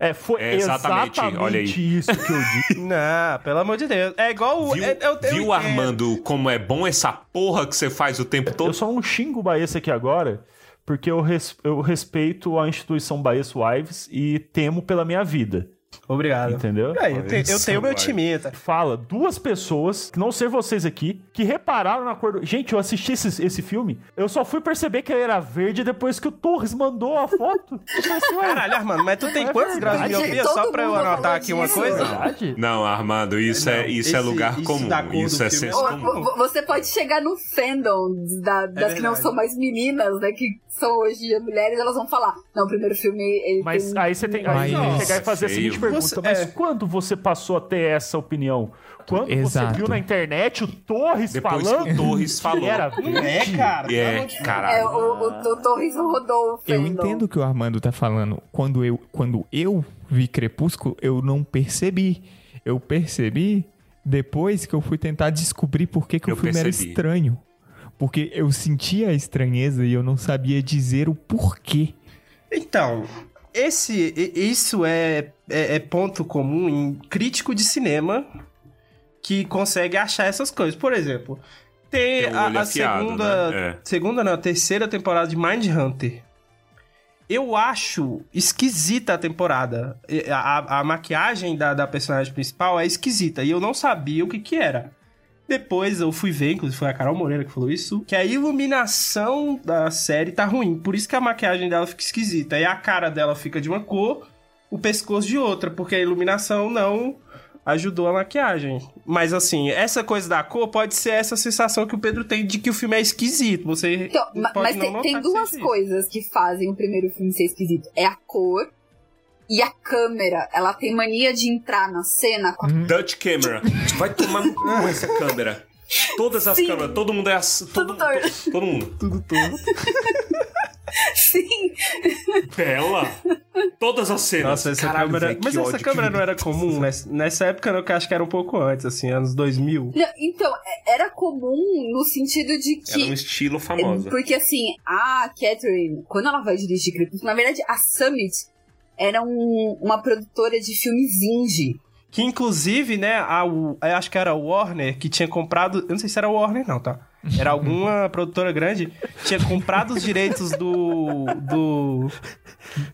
É, foi É, exatamente, exatamente, olha aí. isso que eu disse. *laughs* Não, pelo amor de Deus. É igual o. Viu, é- eu- eu viu entendo. Armando, como é bom essa porra que você faz o tempo Eu todo? só não xingo o Baessa aqui agora, porque eu, res- eu respeito a instituição Baessa Wives e temo pela minha vida. Obrigado. Entendeu? É, eu, te- eu tenho meu time, tá? Fala duas pessoas, que não ser vocês aqui, que repararam na cor do... Gente, eu assisti esse, esse filme, eu só fui perceber que ele era verde depois que o Torres mandou a foto. *laughs* Assim, Caralho, Armando, mas tu tem É quantos graus de miopia só pra eu anotar aqui uma disso. é coisa? verdade? Não, Armando, isso, é, Não, isso é esse- lugar isso comum. da cor do Isso é filme é senso comum. vo- Você pode chegar no fandom da- das que não são mais meninas, né? Que são hoje mulheres, elas vão falar. Não, o primeiro filme ele Mas tem... aí você tem, aí você tem que Mas- chegar e fazer a Feio. Seguinte pergunta: Você- mas é. quando você passou a ter essa opinião? Quando Exato. você viu na internet o Torres Depois falando que o Torres falou. que era é, cara. É, Deus. É, caralho. o, o, o Torres rodou. Eu entendo o que o Armando tá falando. Quando eu, quando eu vi Crepúsculo, eu não percebi. Eu percebi depois que eu fui tentar descobrir por que, que Eu o filme era percebi. estranho. Porque eu sentia a estranheza e eu não sabia dizer o porquê. Então, esse, isso é, é, é ponto comum em crítico de cinema que consegue achar essas coisas. Por exemplo, tem Tem a, a afiado, segunda, né? É. segunda não, a terceira temporada de Mindhunter. Eu acho esquisita a temporada. A, a- a maquiagem da, da personagem principal é esquisita. E eu não sabia o que que era. Depois eu fui ver, inclusive foi a Carol Moreira que falou isso, que a iluminação da série tá ruim. Por isso que a maquiagem dela fica esquisita. E a cara dela fica de uma cor, o pescoço de outra, porque a iluminação não ajudou a maquiagem. Mas assim, essa coisa da cor pode ser essa sensação que o Pedro tem de que o filme é esquisito. Você Então, mas tem, tem duas coisas que fazem o primeiro filme ser esquisito. É a cor e a câmera. Ela tem mania de entrar na cena com a... Dutch Camera. Vai tomar no cu essa câmera. Todas as Sim. câmeras, todo mundo é assim. Todo, Tudo torto. todo mundo. Tudo todo. Sim. Bela. Todas as cenas. Nossa, essa Caralho, câmera. velho, mas essa ódio, câmera não era comum nessa, nessa época, eu acho que era um pouco antes, assim, anos 2000. Não, Então, é- era comum no sentido de que... Era um estilo famosa. Porque assim, a Catherine, quando ela vai dirigir Crepúsculo, na verdade a Summit era um- uma produtora de filmes indie. Que inclusive, né, a, acho que era a Warner que tinha comprado. Eu não sei se era a Warner, não, tá? Era alguma *laughs* produtora grande, tinha comprado os direitos do. do.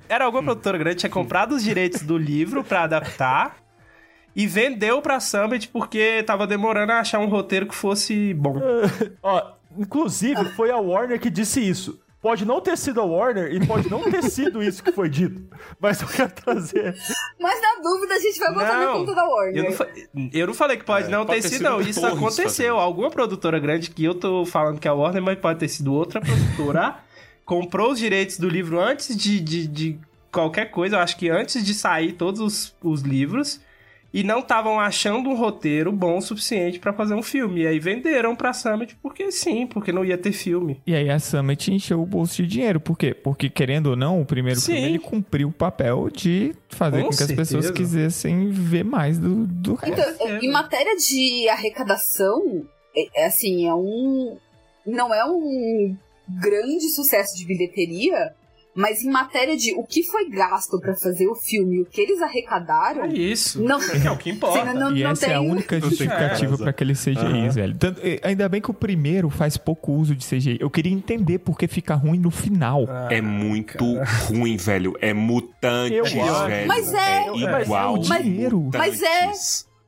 Era alguma produtora grande, tinha comprado os direitos do livro pra adaptar e vendeu pra Summit porque tava demorando a achar um roteiro que fosse bom. *laughs* Ó, inclusive, foi a Warner que disse isso. Pode não ter sido a Warner e pode não ter sido isso que foi dito. Mas eu quero trazer. Mas na dúvida a gente vai botar na Não, conta da Warner. Eu não, fa- eu não falei que pode É, não pode ter ter sido, não. Isso aconteceu. fazendo. Alguma produtora grande que eu tô falando que é a Warner, mas pode ter sido outra produtora. *laughs* comprou os direitos do livro antes de, de, de qualquer coisa. Eu acho que antes de sair todos os, os livros. E não estavam achando um roteiro bom o suficiente pra fazer um filme. E aí venderam pra Summit porque sim, porque não ia ter filme. E aí a Summit encheu o bolso de dinheiro. Por quê? Porque, querendo ou não, o primeiro Sim. filme ele cumpriu o papel de fazer Com com, que as pessoas certeza. quisessem ver mais do, do resto. Então, É, em matéria de arrecadação, é, é assim, é um. Não é um grande sucesso de bilheteria, mas em matéria de o que foi gasto pra fazer o filme e o que eles arrecadaram, É isso. não, É o que importa. Sim, não- e essa é a tem- única tem justificativa casa. pra aqueles CGIs, velho. Tanto- eh, ainda bem que o primeiro faz pouco uso de CGI. Eu queria entender por que fica ruim no final. É muito *laughs* ruim, velho. É mutantes, acho. velho. Mas é- igual. mas é. Mas é-.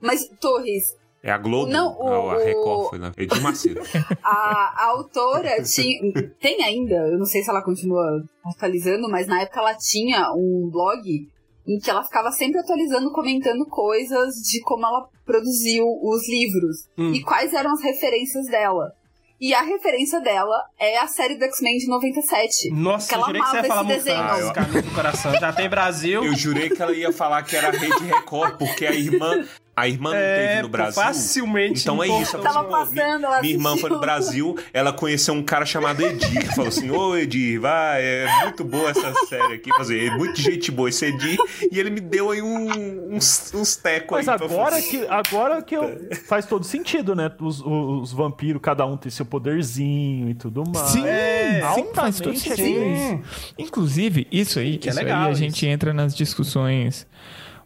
Mas, Torres, É a Globo? Não, o- Ah, a Record foi lá. Edir Macedo. *laughs* a, a autora tinha, tem ainda, eu não sei se ela continua atualizando, mas na época ela tinha um blog em que ela ficava sempre atualizando, comentando coisas de como ela produziu os livros Hum. e quais eram as referências dela. E a referência dela é a série do X-Men de 97. Nossa, Que eu jurei que você ia falar esse desenho. Mutantes, Caminho do Coração. Já tem Brasil. Eu jurei que ela ia falar que era a Rede Record, porque a irmã, a irmã não É, teve no Brasil. Facilmente. Então é isso. Tava passando, ela Minha irmã foi no. Brasil, ela conheceu um cara chamado Edir, que falou assim: Ô Edir, vai, é muito boa essa série aqui, fazer, é muito gente boa esse Edir, e ele me deu aí um- uns, uns tecos Mas aí. pra agora fazer. que, agora que eu, faz todo sentido, né? Os, os vampiros, cada um tem seu poderzinho e tudo mais. Sim, É, sim, faz todo altamente sentido. Sim. Inclusive, isso aí, Que é isso legal aí a isso. gente entra nas discussões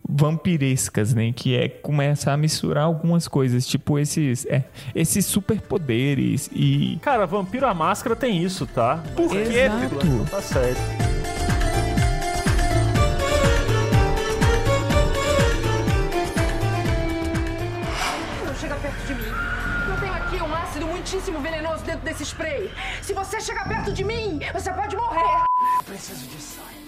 vampirescas, né? Que é começar a misturar algumas coisas, tipo esses, é, esses superpoderes e Cara, Vampiro a Máscara tem isso, tá? Por quê? Exato. Tá certo. Não chega perto de mim. Eu tenho aqui um ácido muitíssimo venenoso dentro desse spray. Se você chegar perto de mim, você pode morrer. Preciso de sangue.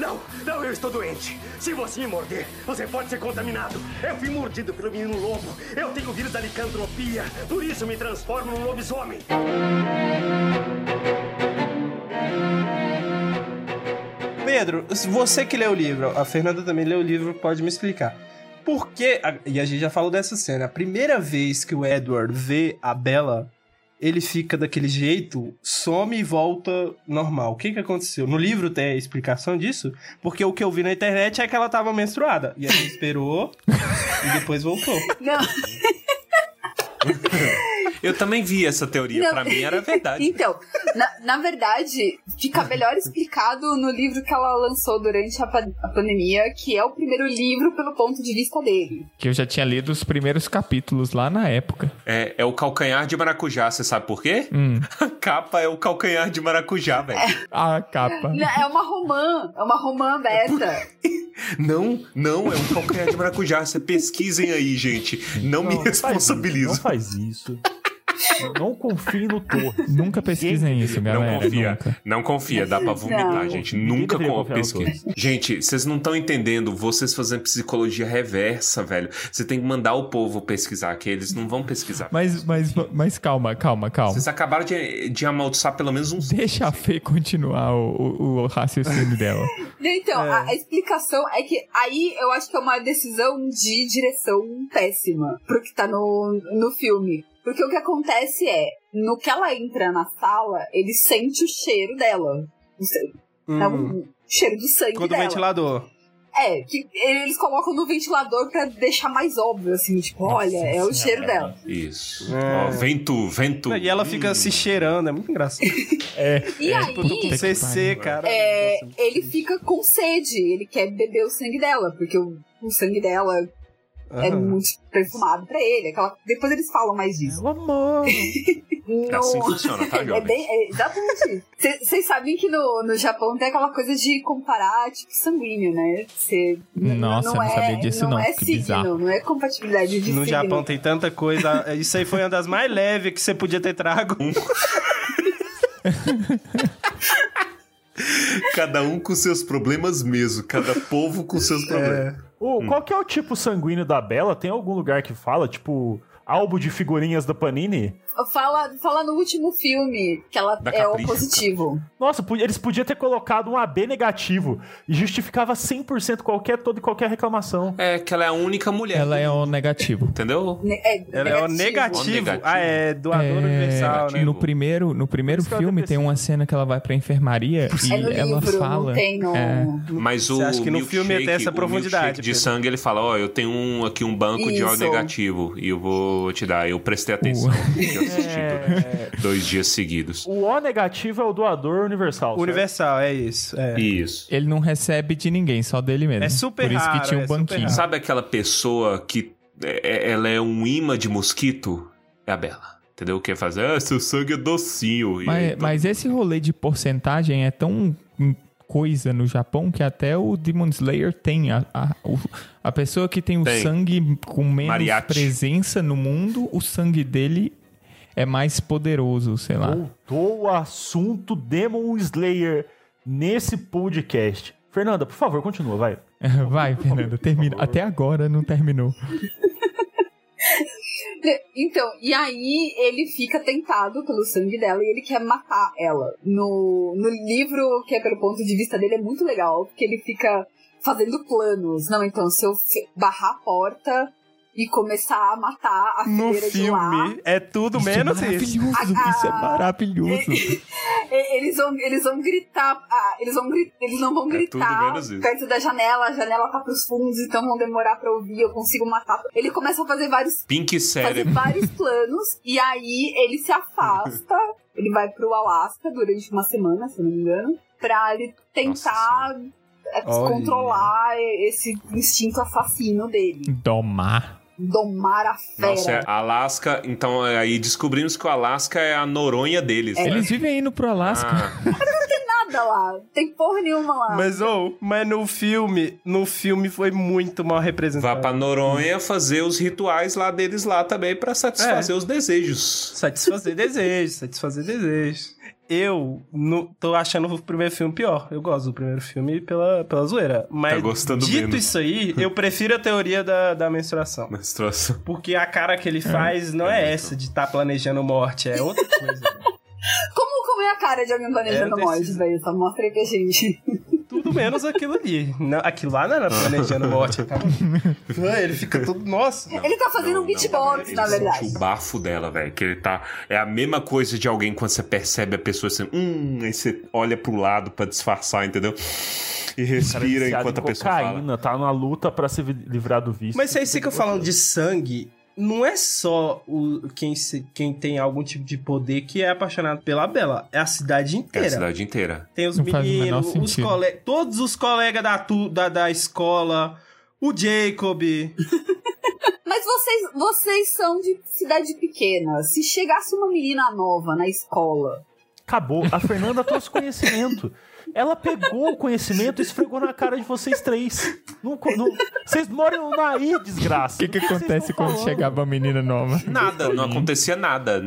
Não, não, eu estou doente. Se você me morder, você pode ser contaminado. Eu fui mordido pelo menino lobo. Eu tenho o vírus da licantropia. Por isso me transformo num lobisomem. Pedro, você que leu o livro, a Fernanda também leu o livro, pode me explicar. Por que. E a gente já falou dessa cena. A primeira vez que o Edward vê a Bella, ele fica daquele jeito, some e volta normal. O que que aconteceu? No livro tem a explicação disso? Porque o que eu vi na internet é que ela tava menstruada. E a gente esperou *laughs* e depois voltou. Não. *laughs* Eu também vi essa teoria. Não. Pra mim era verdade. Então, na, na verdade, fica melhor explicado no livro que ela lançou durante a, a pandemia, que é o primeiro livro pelo ponto de vista dele. Que eu já tinha lido os primeiros capítulos lá na época. É, é o calcanhar de maracujá, você sabe por quê? Hum, *laughs* A capa é o calcanhar de maracujá, velho. a capa. Não, É uma romã, é uma romã aberta. *laughs* Não, não, é um calcanhar de maracujá. Você pesquisem aí, gente. Não, me Não, não faz isso, responsabilizo. Não faz isso. Não, não confie no Torres. Nunca pesquisem isso, Não galera. confia. Nunca. Não confia, dá pra vomitar, Não. gente. Ninguém Nunca com pesquisa. Gente, vocês não estão entendendo. Vocês fazendo psicologia reversa, velho. Você tem que mandar o povo pesquisar, que eles não vão pesquisar. Mas, mas, mas calma, calma, calma. Vocês acabaram de, de amaldiçoar pelo menos uns. Deixa a Fê continuar o, o, o raciocínio dela. Então, a, a explicação é que aí eu acho que é uma decisão de direção péssima pro que tá no, no filme. Porque o que acontece é, no que ela entra na sala, ele sente o cheiro dela. O se- é Hum. o cheiro do sangue Quando o dela. ventilador. É, que eles colocam no ventilador pra deixar mais óbvio, assim, tipo, olha, é o cheiro dela. Isso. É. Ó, vento, vento. E ela fica Hum. se cheirando, é muito engraçado. *laughs* E aí, Puta, com CC, cara. é, ele fica com sede, ele quer beber o sangue dela, porque o, o sangue dela é Aham. muito perfumado pra ele. Aquela... Depois eles falam mais disso. O amor. É assim funciona, tá, É bem, é exatamente. Vocês sabem que no, no Japão tem aquela coisa de comparar tipo sanguíneo, né? Cê, Nossa, eu não é, sabia disso, não. é Que signo, bizarro. não é compatibilidade de No signo. Japão tem tanta coisa. Isso aí foi uma das mais leves que você podia ter trago. Cada um com seus problemas mesmo. Cada povo com seus problemas. O, Qual que é o tipo sanguíneo da Bela? Tem algum lugar que fala, tipo, álbum de figurinhas da Panini? Fala, fala no último filme que ela Da é o positivo. Nossa, eles podiam ter colocado um AB negativo e justificava 100% qualquer, toda e qualquer reclamação. É que ela é a única mulher. Ela é o negativo. Entendeu? Ne- É, Ela é o negativo. Negativo. Ah, é doador É, universal, né? no primeiro, no primeiro isso filme tem tem uma cena que ela vai pra enfermaria e É no ela livro, fala. no... É. Mas o Você acha que no filme tem essa o profundidade, de sangue, ele fala, ó, eu tenho um, aqui um banco de O Isso. negativo e eu vou te dar. Eu prestei atenção, porque eu assisti É, dois dias seguidos. o O negativo é o doador universal. certo? Universal, é isso. É. Isso. Ele não recebe de ninguém, só dele mesmo. É super Por isso que tinha um é banquinho. raro. Sabe aquela pessoa que é- é- ela é um imã de mosquito? É a Bela. Entendeu? Quer fazer, ah, seu sangue é docinho. Mas, aí, mas esse rolê de porcentagem é tão coisa no Japão que até o Demon Slayer tem. A, a, a pessoa que tem o Tem. sangue com menos Mariachi. presença no mundo, o sangue dele é mais poderoso, sei lá. Voltou o assunto Demon Slayer nesse podcast. Fernanda, por favor, continua, vai. *laughs* Vai, Fernanda, termina. Até agora não terminou. *laughs* *laughs* Então, e aí ele fica tentado pelo sangue dela e ele quer matar ela. No, no livro, que é pelo ponto de vista dele, é muito legal, porque ele fica fazendo planos. Não, então, se eu barrar a porta e começar a matar a No fileira de lá, filme, é tudo Isso menos é isso. isso é maravilhoso. *laughs* e- eles vão, eles vão gritar, ah, eles, vão, gri- eles não vão É gritar isso. perto da janela, a janela tá pros fundos, então vão demorar pra ouvir, eu consigo matar. Ele começa a fazer vários Pink fazer Cérebro. vários *laughs* planos e aí ele se afasta, ele vai pro Alasca durante uma semana, se não me engano, pra ele tentar é, Olha. controlar esse instinto assassino dele, Domar. Domar a fera. Nossa, é Alasca. Então aí descobrimos que o Alasca é a Noronha deles. né? Eles vivem indo pro Alasca. Ah, *laughs* Nada lá, tem porra nenhuma lá. Mas, ou, mas no filme, no filme foi muito mal vá representado. pra Noronha fazer os rituais lá deles lá também pra satisfazer os desejos. Satisfazer desejos, satisfazer desejos. Eu no- tô achando o primeiro filme pior. Eu gosto do primeiro filme pela, pela zoeira. Mas Tá gostando dito menos. isso aí, *laughs* eu prefiro a teoria da, da menstruação. Menstruação. Porque a cara que ele faz não é essa de estar planejando morte, é outra coisa. *laughs* Como, como é a cara de alguém planejando É, morte, velho? Só mostra aí pra gente. Tudo menos aquilo ali. Não, aquilo lá não era planejando morte. Cara. Ele fica todo. Nossa. Ele tá fazendo Não, um beatbox, não, na verdade. o bafo dela, velho. Que ele tá. É a mesma coisa de alguém quando você percebe a pessoa assim. Hum, aí você olha pro lado pra disfarçar, entendeu? E Cara respira enquanto a pessoa fala. tá na luta pra se livrar do vício. Mas vocês ficam falando de sangue. Não é só o, quem, se- quem tem algum tipo de poder que é apaixonado pela Bela. É a cidade É inteira. a cidade inteira. Tem os Não meninos, os sentido. cole... todos os colegas da, da, da escola, o Jacob. *laughs* Mas vocês, vocês são de cidade pequena. Se chegasse uma menina nova na escola, Acabou. A Fernanda trouxe conhecimento. *laughs* Ela pegou o conhecimento e esfregou na cara de vocês três. Não, vocês moram aí, desgraça. O que, que vocês acontece quando falando? chegava a menina nova? Nada, não acontecia nada.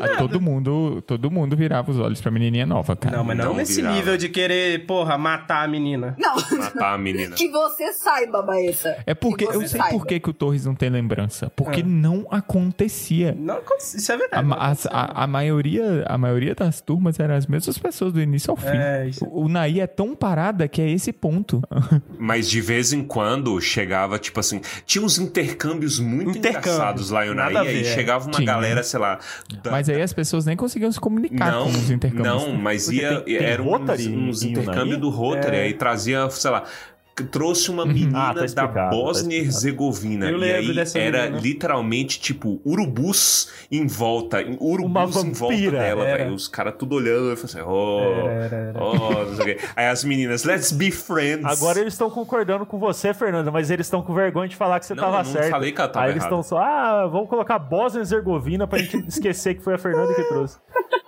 A todo mundo, todo mundo virava os olhos pra menininha nova, cara. Não, mas não, Não nesse virava. nível de querer, porra, matar a menina. não, Matar a menina. que você saiba, Baeta. É porque Que eu sei saiba. por que, que o Torres não tem lembrança. Porque Ah. não acontecia. Não, acontece- isso é A, verdade. as- acontece. a, a maioria, a maioria das turmas eram as mesmas pessoas do início ao fim. É, isso. O, Naí é tão parada que é esse ponto. Mas de vez em quando chegava, tipo assim, tinha uns intercâmbios muito Intercâmbio. engraçados lá em e aí é. chegava uma Tinha. galera, sei lá. da- Mas aí as pessoas nem conseguiam se comunicar não, com os intercâmbios. não, mas ia, tem- tem era uns, uns intercâmbios do Rotary, É. aí trazia, sei lá, que trouxe uma menina Ah, tá da explicado, tá Bósnia e Herzegovina. Eu E aí dessa era menina. literalmente, tipo, urubus em volta. Urubus Uma em volta dela, era. velho. Os caras tudo olhando e falando assim, oh, Era, era. oh, não sei o quê. Aí as meninas, let's be friends. Agora eles estão concordando com você, Fernanda, mas eles estão com vergonha de falar que você Não, tava eu não certo. falei que ela tava Aí eles errada. estão só, ah, vamos colocar Bósnia e Herzegovina pra gente esquecer que foi a Fernanda que trouxe. *laughs*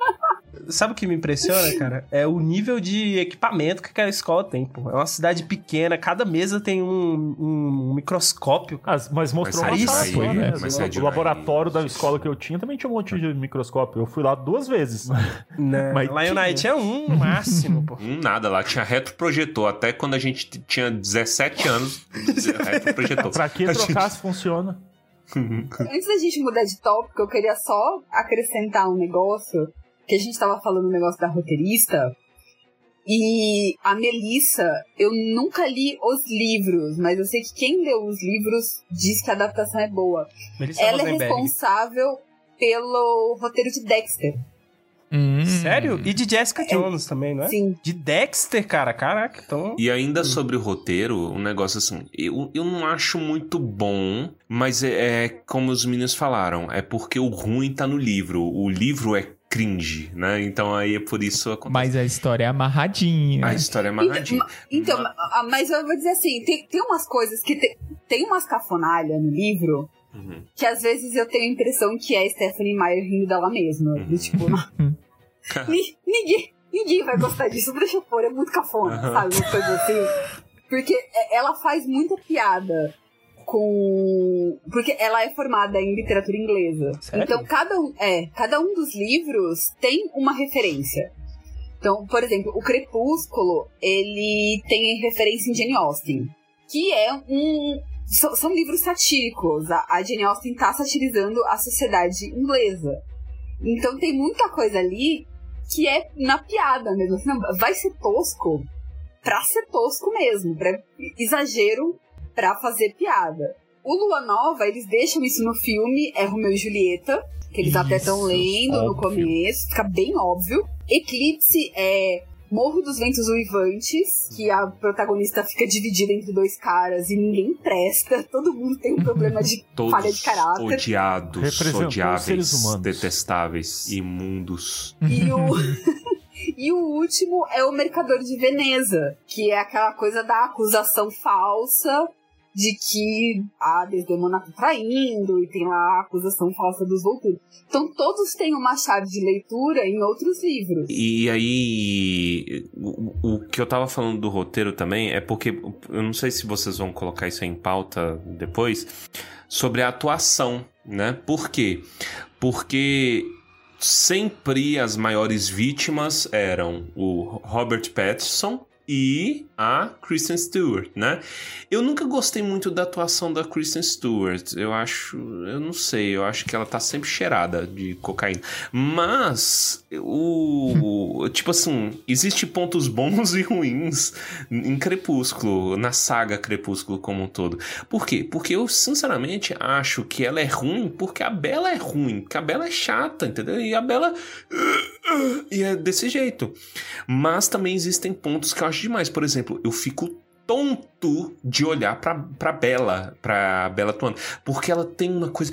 Sabe o que me impressiona, cara? É o nível de equipamento que aquela escola tem, pô. É uma cidade pequena, cada mesa tem um, um microscópio. Ah, mas mostrou Mas uma sala né? mas O- laboratório da escola que eu tinha também tinha um monte de microscópio. Eu fui lá duas vezes. Né? *laughs* Mas Lion tinha. Knight é um no máximo, pô. Hum, Nada, lá tinha retroprojetor. Até quando a gente tinha 17 anos, *laughs* retroprojetor. pra que A gente- trocar se funciona? *laughs* Antes da gente mudar de tópico, eu queria só acrescentar um negócio. Que a gente tava falando o negócio da roteirista. E a Melissa, eu nunca li os livros, mas eu sei que quem leu os livros diz que a adaptação é boa. Melissa Ela é Rosenberg. responsável pelo roteiro de Dexter. Hum. Sério? E de Jessica Jones também, não é? Sim. De Dexter, cara. Caraca, então. E ainda sobre o roteiro, um negócio assim, eu, eu não acho muito bom, mas é, é como os meninos falaram, é porque o ruim tá no livro. O livro é cringe, né? Então aí é por isso acontece. Mas a história é amarradinha. A história é amarradinha. Então, Ma- ah, mas eu vou dizer assim, tem, tem umas coisas que tem, tem umas cafonalhas no livro Uhum. que às vezes eu tenho a impressão que é Stephanie Meyer rindo dela mesma. Uhum. Tipo, *laughs* ni- ninguém, ninguém vai gostar disso, deixa eu pôr, é muito cafona, Uhum. sabe? Uma coisa assim. Porque é- ela faz muita piada com. Porque ela é formada em literatura inglesa. Sério? Então, cada um, é, cada um dos livros tem uma referência. Então, por exemplo, o Crepúsculo, ele tem referência em Jane Austen, que é um. so- São livros satíricos. A, a Jane Austen tá satirizando a sociedade inglesa. Então tem muita coisa ali que é na piada mesmo. Assim, não, vai ser tosco pra ser tosco mesmo, pra exagero pra fazer piada. O Lua Nova, eles deixam isso no filme, é Romeu e Julieta, que eles até estão Isso, lendo no óbvio. começo, fica bem óbvio. Eclipse é Morro dos Ventos Uivantes, que a protagonista fica dividida entre dois caras e ninguém presta, *laughs* todo mundo tem um problema de *laughs* falha de caráter. odiados, odiáveis, detestáveis, imundos. E o, *laughs* e o último é o Mercador de Veneza, que é aquela coisa da acusação falsa de que a Desdemona tá traindo e tem lá a acusação falsa dos Volturi. Então todos têm uma chave de leitura em outros livros. E aí, o, o que eu tava falando do roteiro também é porque, eu não sei se vocês vão colocar isso em pauta depois, sobre a atuação, né? Por quê? Porque sempre as maiores vítimas eram o Robert Pattinson e a Kristen Stewart, né? Eu nunca gostei muito da atuação da Kristen Stewart. Eu acho, eu não sei, eu acho que ela tá sempre cheirada de cocaína. Mas o *laughs* tipo assim, existe pontos bons *laughs* e ruins em Crepúsculo, na saga Crepúsculo como um todo. Por quê? Porque eu sinceramente acho que ela é ruim porque a Bela é ruim, porque a Bela é chata, entendeu? E a Bela *clears throat* e é desse jeito. Mas também existem pontos que eu acho demais. Por exemplo, eu fico tonto de olhar pra, pra Bela, pra Bela atuando. Porque ela tem uma coisa.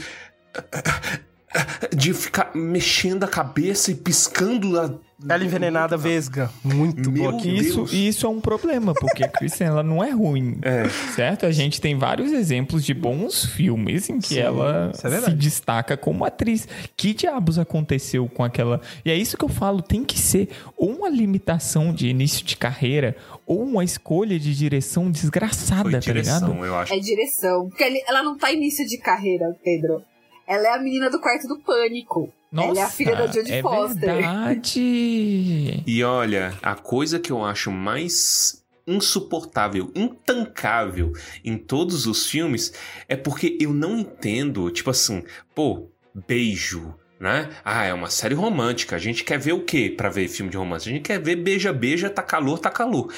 De ficar mexendo a cabeça e piscando a. Ela envenenada vesga. Muito Meu boa. E isso, Deus. e isso é um problema, porque a Kristen ela não é ruim. É. Certo? A gente tem vários exemplos de bons filmes em que Sim, ela isso é se destaca como atriz. Que diabos aconteceu com aquela. E é isso que eu falo: tem que ser ou uma limitação de início de carreira ou uma escolha de direção desgraçada, Foi tá ligado? direção, eu acho. É direção. Porque ela não tá início de carreira, Pedro. Ela é a menina do quarto do pânico. Nossa, ela é a filha da Jodie é Foster. verdade. E olha, a coisa que eu acho mais insuportável, intancável em todos os filmes é porque eu não entendo, tipo assim, pô, beijo, né? Ah, é uma série romântica. A gente quer ver o quê pra ver filme de romance? A gente quer ver beija, beija, tá calor, tá calor.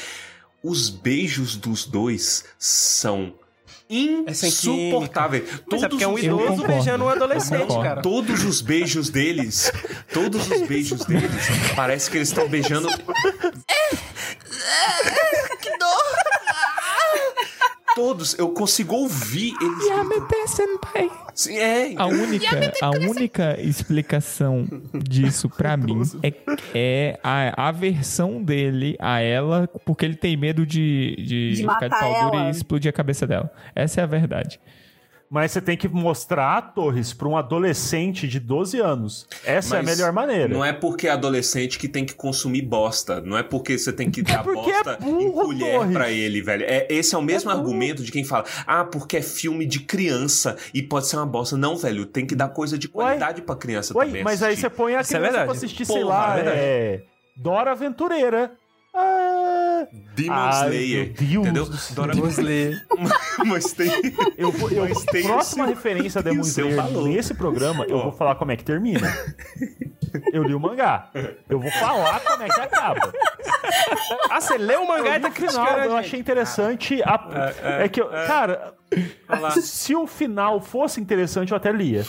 Os beijos dos dois são É sem insuportáveis. Mas é porque é um idoso beijando um adolescente, cara. Todos os beijos deles, todos os beijos deles, parece que eles estão beijando. *laughs* Todos, eu consigo ouvir eles. Yamete Senpai. Sim, é, A única, a única explicação disso pra *laughs* mim é, é a aversão dele a ela, porque ele tem medo de, de, De ficar de matar pau duro e explodir a cabeça dela. Essa é a verdade. Mas você tem que mostrar, Torres, pra um adolescente de 12 anos. Essa é a Mas melhor maneira. Não é porque é adolescente que tem que consumir bosta. Não é porque você tem que *laughs* dar porque é bosta em burro, colher Torres. pra ele, velho. É, esse é o mesmo argumento de quem fala: ah, porque é filme de criança e pode ser uma bosta. Não, velho, tem que dar coisa de qualidade pra criança Ué, também. mas aí assistir. você põe a Isso é criança verdade. pra assistir, sei Porra, lá, é verdade. é... Dora Aventureira. Ah, Demon Ai, Slayer. meu Deus entendeu? do céu. Dora Demon Slayer. *laughs* mas tem. eu vou, eu, Mas tem próxima seu- referência a Demon Slayer nesse programa, eu vou falar como é que termina. Eu li o mangá. Eu vou falar como é que acaba. Ah, você leu o mangá e tá criticando. eu achei interessante. a- é, que, eu, cara, se o final fosse interessante, eu até lia.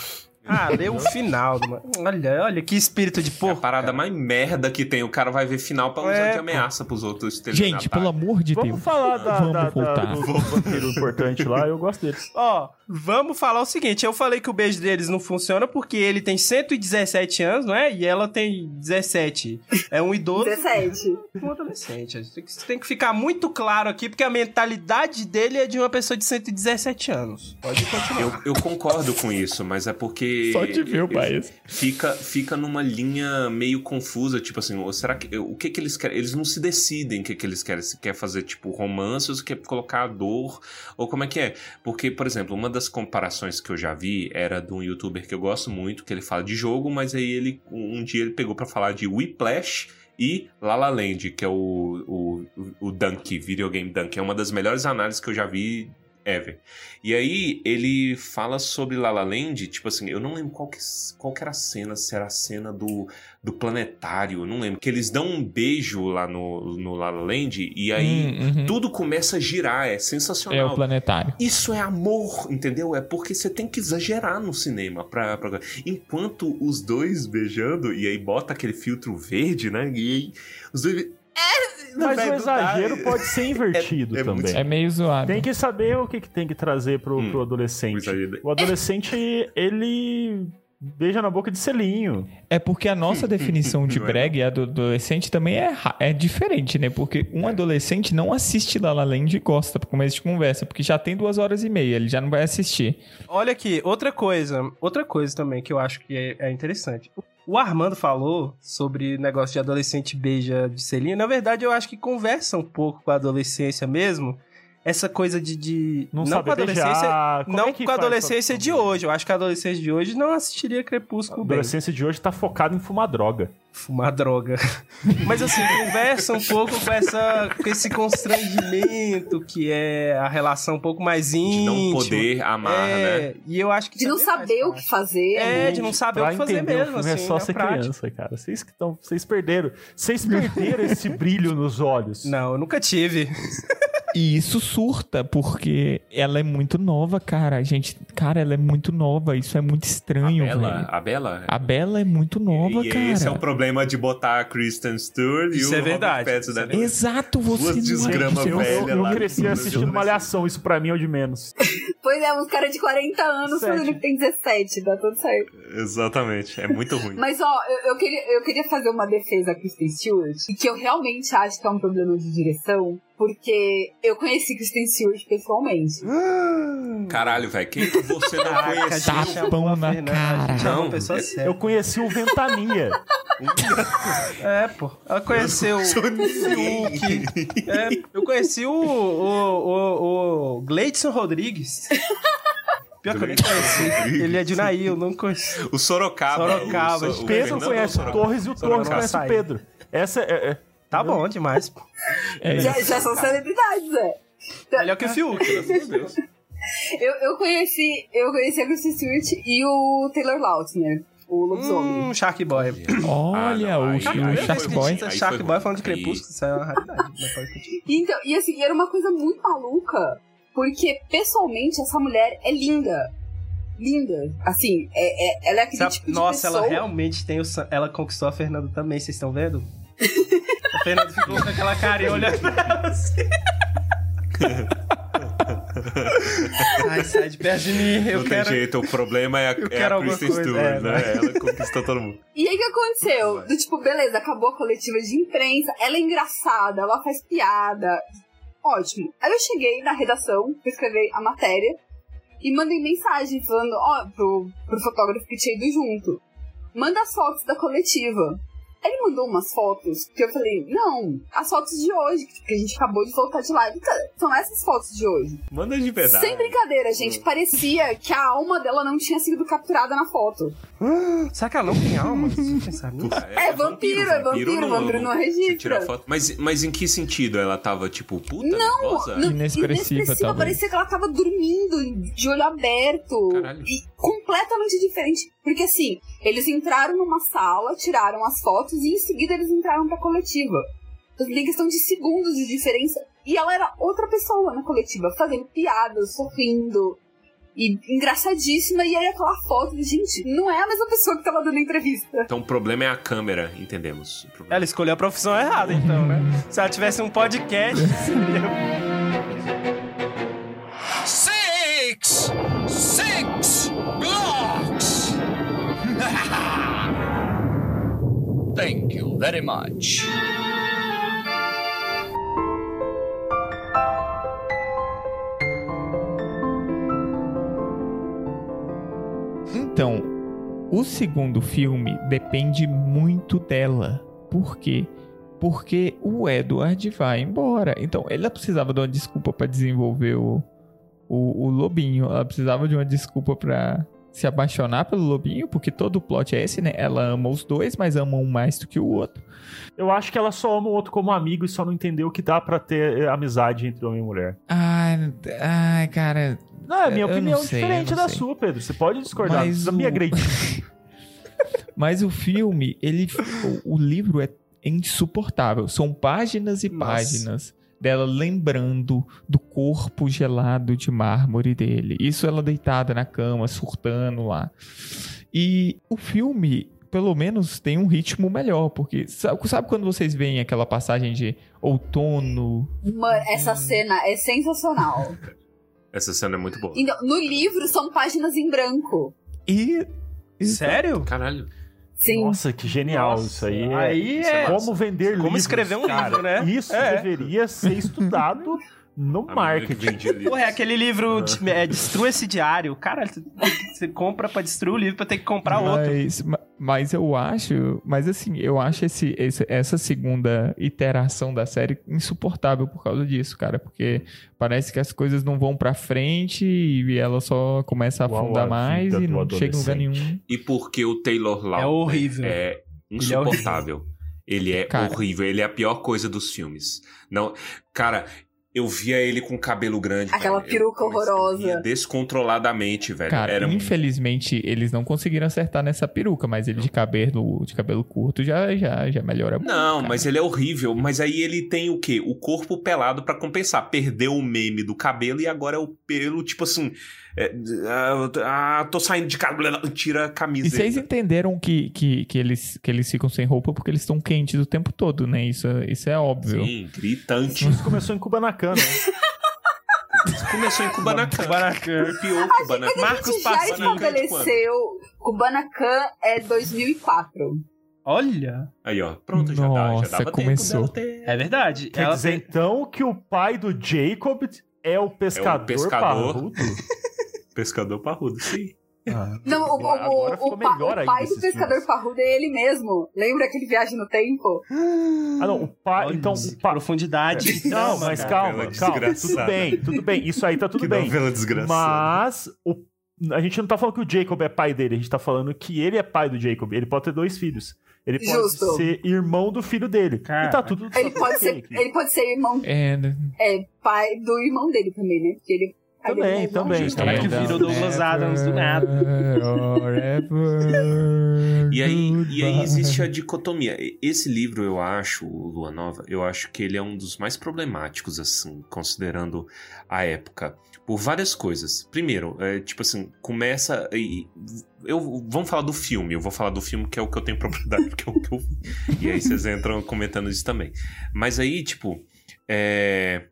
Ah, leu o final. do man- Olha, olha que espírito de É a parada mais merda que tem. O cara vai ver final pra usar É, de ameaça pros outros. Gente, estelionatários. pelo amor de Vamos Deus. falar da, Vamos da- da- voltar. do, do vampiro importante lá, eu gosto deles. *laughs* Ó, vamos falar o seguinte. Eu falei que o beijo deles não funciona porque ele tem 117 anos, não é? E ela tem 17. É um idoso 17. com um adolescente. Isso tem que- Isso tem que ficar muito claro aqui, porque a mentalidade dele é de uma pessoa de 117 anos. Pode continuar. Eu, eu concordo com isso, mas é porque. Só de ver o país. Fica, fica numa linha meio confusa, tipo assim, será que. O que que eles querem? Eles não se decidem o que, que eles querem. Se quer fazer, tipo, romance ou se quer colocar dor, ou como é que é? Porque, por exemplo, uma das comparações que eu já vi era de um youtuber que eu gosto muito, que ele fala de jogo, mas aí ele um dia ele pegou pra falar de Whiplash e La La Land, que é o, o, o Dunk, videogame Dunk. É uma das melhores análises que eu já vi ever. E aí ele fala sobre La La Land, tipo assim, eu não lembro qual que, qual que era a cena, se era a cena do, do planetário, não lembro. Que eles dão um beijo lá no, no La La Land e aí Hum, uhum. tudo começa a girar, é É sensacional. o planetário. Isso é amor, entendeu? É porque você tem que exagerar no cinema. Pra, pra- Enquanto os dois beijando, e aí bota aquele filtro verde, né? E aí os dois. É, Mas o exagero dá. pode ser *laughs* invertido é muito- também. É meio zoado. Tem que saber o que, que tem que trazer pro, Hum, pro adolescente. o adolescente, ele beija na boca de selinho. É porque a nossa definição de *laughs* é brega e a do adolescente também é, é diferente, né? Porque um adolescente não assiste La La Land e gosta pro começo de conversa, porque já tem duas horas e meia, ele já não vai assistir. Olha aqui, outra coisa, outra coisa também que eu acho que é, é interessante. O Armando falou sobre negócio de adolescente beija de selinho. Na verdade, eu acho que conversa um pouco com a adolescência mesmo. Essa coisa de. de Não, com sabe a adolescência. não é que com a adolescência de hoje. Eu acho que a adolescência de hoje não assistiria A Crepúsculo bem. adolescência de hoje tá focada em fumar droga. Fumar droga. *laughs* Mas assim, conversa um pouco com, essa, com esse constrangimento que é a relação um pouco mais De íntima. não poder amar, é, né? E eu acho que De não faz saber o que fazer. É, de não saber pra o que fazer mesmo, filme assim, é só ser prática. criança, cara. Vocês que estão, vocês perderam, vocês perderam esse brilho nos olhos. Não, eu nunca tive. *laughs* E isso surta, porque ela é muito nova, cara. A gente, cara, ela é muito nova. Isso é muito estranho, a Bela, velho. a Bela. A Bela é muito nova, e cara. esse é o problema de botar a Kristen Stewart e Isso o é Robert verdade, Pattinson, isso é né? Exato, você Duas não desgrama é- Eu, velha eu, lá eu cresci assistindo Malhação, isso pra mim é o de menos. *laughs* Pois é, uns caras de 40 anos Sete. falando que tem 17, dá tudo certo. Exatamente, é muito ruim. *laughs* Mas ó, eu, eu queria, eu queria fazer uma defesa a Kristen Stewart, e que eu realmente acho que é um problema de direção, porque eu conheci Kristen Stewart pessoalmente. *gasps* Caralho, velho, quem que você não gente Tapão na Fernanda, cara. É Não, pessoa Eu conheci o Ventania. *laughs* É, pô. Ela conheceu o Fiuk. É, eu conheci o, o, o, o Gleidson Rodrigues. Pior que eu nem conheci. Ele é de Naí, eu não conheci. O Sorocaba. Sorocaba, o, so- o Pedro Fernando conhece o. Torres e o Sorocaba. Torres conhece o. Pedro. Essa é, é- Tá bom demais, pô. É Já, já são celebridades, é. Melhor que o Fiuk. Graças a Deus. Eu, eu conheci, eu conheci a Kristen Stewart e o Taylor Lautner, o lobisomem. Hum, Shark Boy. Olha, Ah, não, o, aí- o aí Shark Boy. Shark Boy falando de Crepúsculo, isso é uma raridade. E Então, e assim, era uma coisa muito maluca, porque pessoalmente essa mulher é linda. Linda. Assim, é, é- ela é aquele Sabe- tipo de Nossa, pessoa... ela realmente tem o. Ela conquistou a Fernanda também, vocês estão vendo? A Fernanda ficou com aquela cara e olhando pra ela assim. Ai, sai de perto de mim. Eu não quero. tem jeito, o problema é a, eu é a Kristen coisa, Stewart, é, né? Ela conquistou todo mundo. E aí o que aconteceu? Do tipo, beleza, acabou a coletiva de imprensa, ela é engraçada, ela faz piada. Ótimo. Aí eu cheguei na redação pra escrever a matéria e mandei mensagem falando, ó, pro, pro fotógrafo que tinha ido junto. Manda as fotos da coletiva. Ele mandou umas fotos que eu falei, não, as fotos de hoje, que a gente acabou de voltar de lá. Ele, "Tá, São essas fotos de hoje. Manda de verdade. Sem brincadeira, gente. Parecia que a alma dela não tinha sido capturada na foto. *gasps* Será que ela não tem alma? Eu pensar nisso. É vampiro, é vampiro, vampiro não Você registra. tira foto. Mas, mas em que sentido? Ela tava, tipo, puta, Não, nervosa? não, Inexpressiva, talvez. Parecia que ela tava dormindo, de olho aberto. Caralho. E completamente diferente. Porque assim, eles entraram numa sala, tiraram as fotos e em seguida eles entraram pra coletiva. Então tem questão de segundos de diferença. E ela era outra pessoa na coletiva, fazendo piadas, sorrindo. E engraçadíssima. E aí aquela foto, gente, não é a mesma pessoa que tava dando a entrevista. Então o problema é a câmera, entendemos. Ela escolheu a profissão errada, então, né? Se ela tivesse um podcast, *laughs* seria. Six! Six blocks! *laughs* Thank you very much. Então, o segundo filme depende muito dela. Por quê? Porque o Edward vai embora. Então, ela precisava de uma desculpa pra desenvolver o, o, o lobinho. Ela precisava de uma desculpa pra se apaixonar pelo lobinho, porque todo o plot é esse, né? Ela ama os dois, mas ama um mais do que o outro. Eu acho que ela só ama o outro como amigo e só não entendeu que dá pra ter eh, amizade entre homem e mulher. Ai, ai cara. Não, é minha Eu opinião sei, diferente da sei. sua, Pedro. Você pode discordar, Mas não precisa me o- agredir. *laughs* Mas o filme, ele, o, o livro é insuportável. São páginas e Nossa. páginas dela lembrando do corpo gelado de mármore dele. Isso ela deitada na cama, surtando lá. E o filme, pelo menos, tem um ritmo melhor, porque sabe, sabe quando vocês veem aquela passagem de outono? Mano, essa cena é sensacional. *laughs* Essa cena é muito boa. Então, no livro são páginas em branco. E. e- Sério? Caralho. Sim. Nossa, que genial Nossa, isso aí. aí isso é é. Como vender Como livros, escrever um cara. livro, né? Isso É. deveria ser estudado no marketing. Porra, é aquele livro de, é, Destrua esse diário. Cara, você- compra pra destruir o livro pra ter que comprar outro. Mas, ma- mas eu acho, mas assim, eu acho esse, esse- essa segunda iteração da série insuportável por causa disso, cara, porque parece que as coisas não vão pra frente e ela só começa a afundar a mais e não chega em lugar nenhum. E porque o Taylor Lautner É horrível. é insuportável. Ele é Cara. horrível, ele é a pior coisa dos filmes. Não, cara, Eu via ele com cabelo grande. Aquela velho. peruca eu, horrorosa. Descontroladamente, velho. Cara, Era um- infelizmente eles não conseguiram acertar nessa peruca, mas ele de cabelo, de cabelo curto já, já, já melhora muito. Não, cara. mas ele é horrível. Mas aí ele tem o quê? O corpo pelado pra compensar. Perdeu o meme do cabelo e agora é o pelo, tipo assim. É, ah, tô saindo de casa. Tira a E camisa. vocês entenderam que, que, que, eles, que eles ficam sem roupa porque eles estão quentes o tempo todo, né? Isso, isso é óbvio. Sim, gritante. Isso começou em Kubanacan, né? Começou em Kubanacan. Kubanacan. Pior Kubanacan. Mas a Marcos gente já estabeleceu. Kubanacan é 2004. Olha. Aí, ó. Pronto, já, dá, já Nossa, dava começou. ter... É verdade. Quer Ela dizer, tem- então, que o pai do Jacob é o pescador, pescador. parrudo? Pescador *laughs* parrudo, sim. Ah, Não, o, o, agora o, ficou o, pa- melhor o ainda pai do pescador filmes. parrudo é ele mesmo. Lembra aquele viagem no tempo? Ah, não, o pai. Então, que o pai. profundidade. de *laughs* Não, mas calma, calma. Tudo bem, tudo bem. Isso aí tá tudo que bem. novela desgraçada. Mas o, a gente não tá falando que o Jacob é pai dele, a gente tá falando que ele é pai do Jacob. Ele pode ter dois filhos. Ele pode Justo. ser irmão do filho dele. Cara, e tá tudo. Ele tá pode, ser, ele pode ser irmão, É, é, pai do irmão dele também, né? Porque ele. Também, é também. junto. Cara que virou Douglas Adams do nada. E aí, e aí existe a dicotomia. Esse livro, eu acho, o Lua Nova, eu acho que ele é um dos mais problemáticos, assim, considerando a época. Por várias coisas. Primeiro, é, tipo assim, começa. E, eu, vamos falar do filme. Eu vou falar do filme que é o que eu tenho *laughs* propriedade, que é o que eu vi. E aí vocês entram comentando isso também. Mas aí, tipo. É,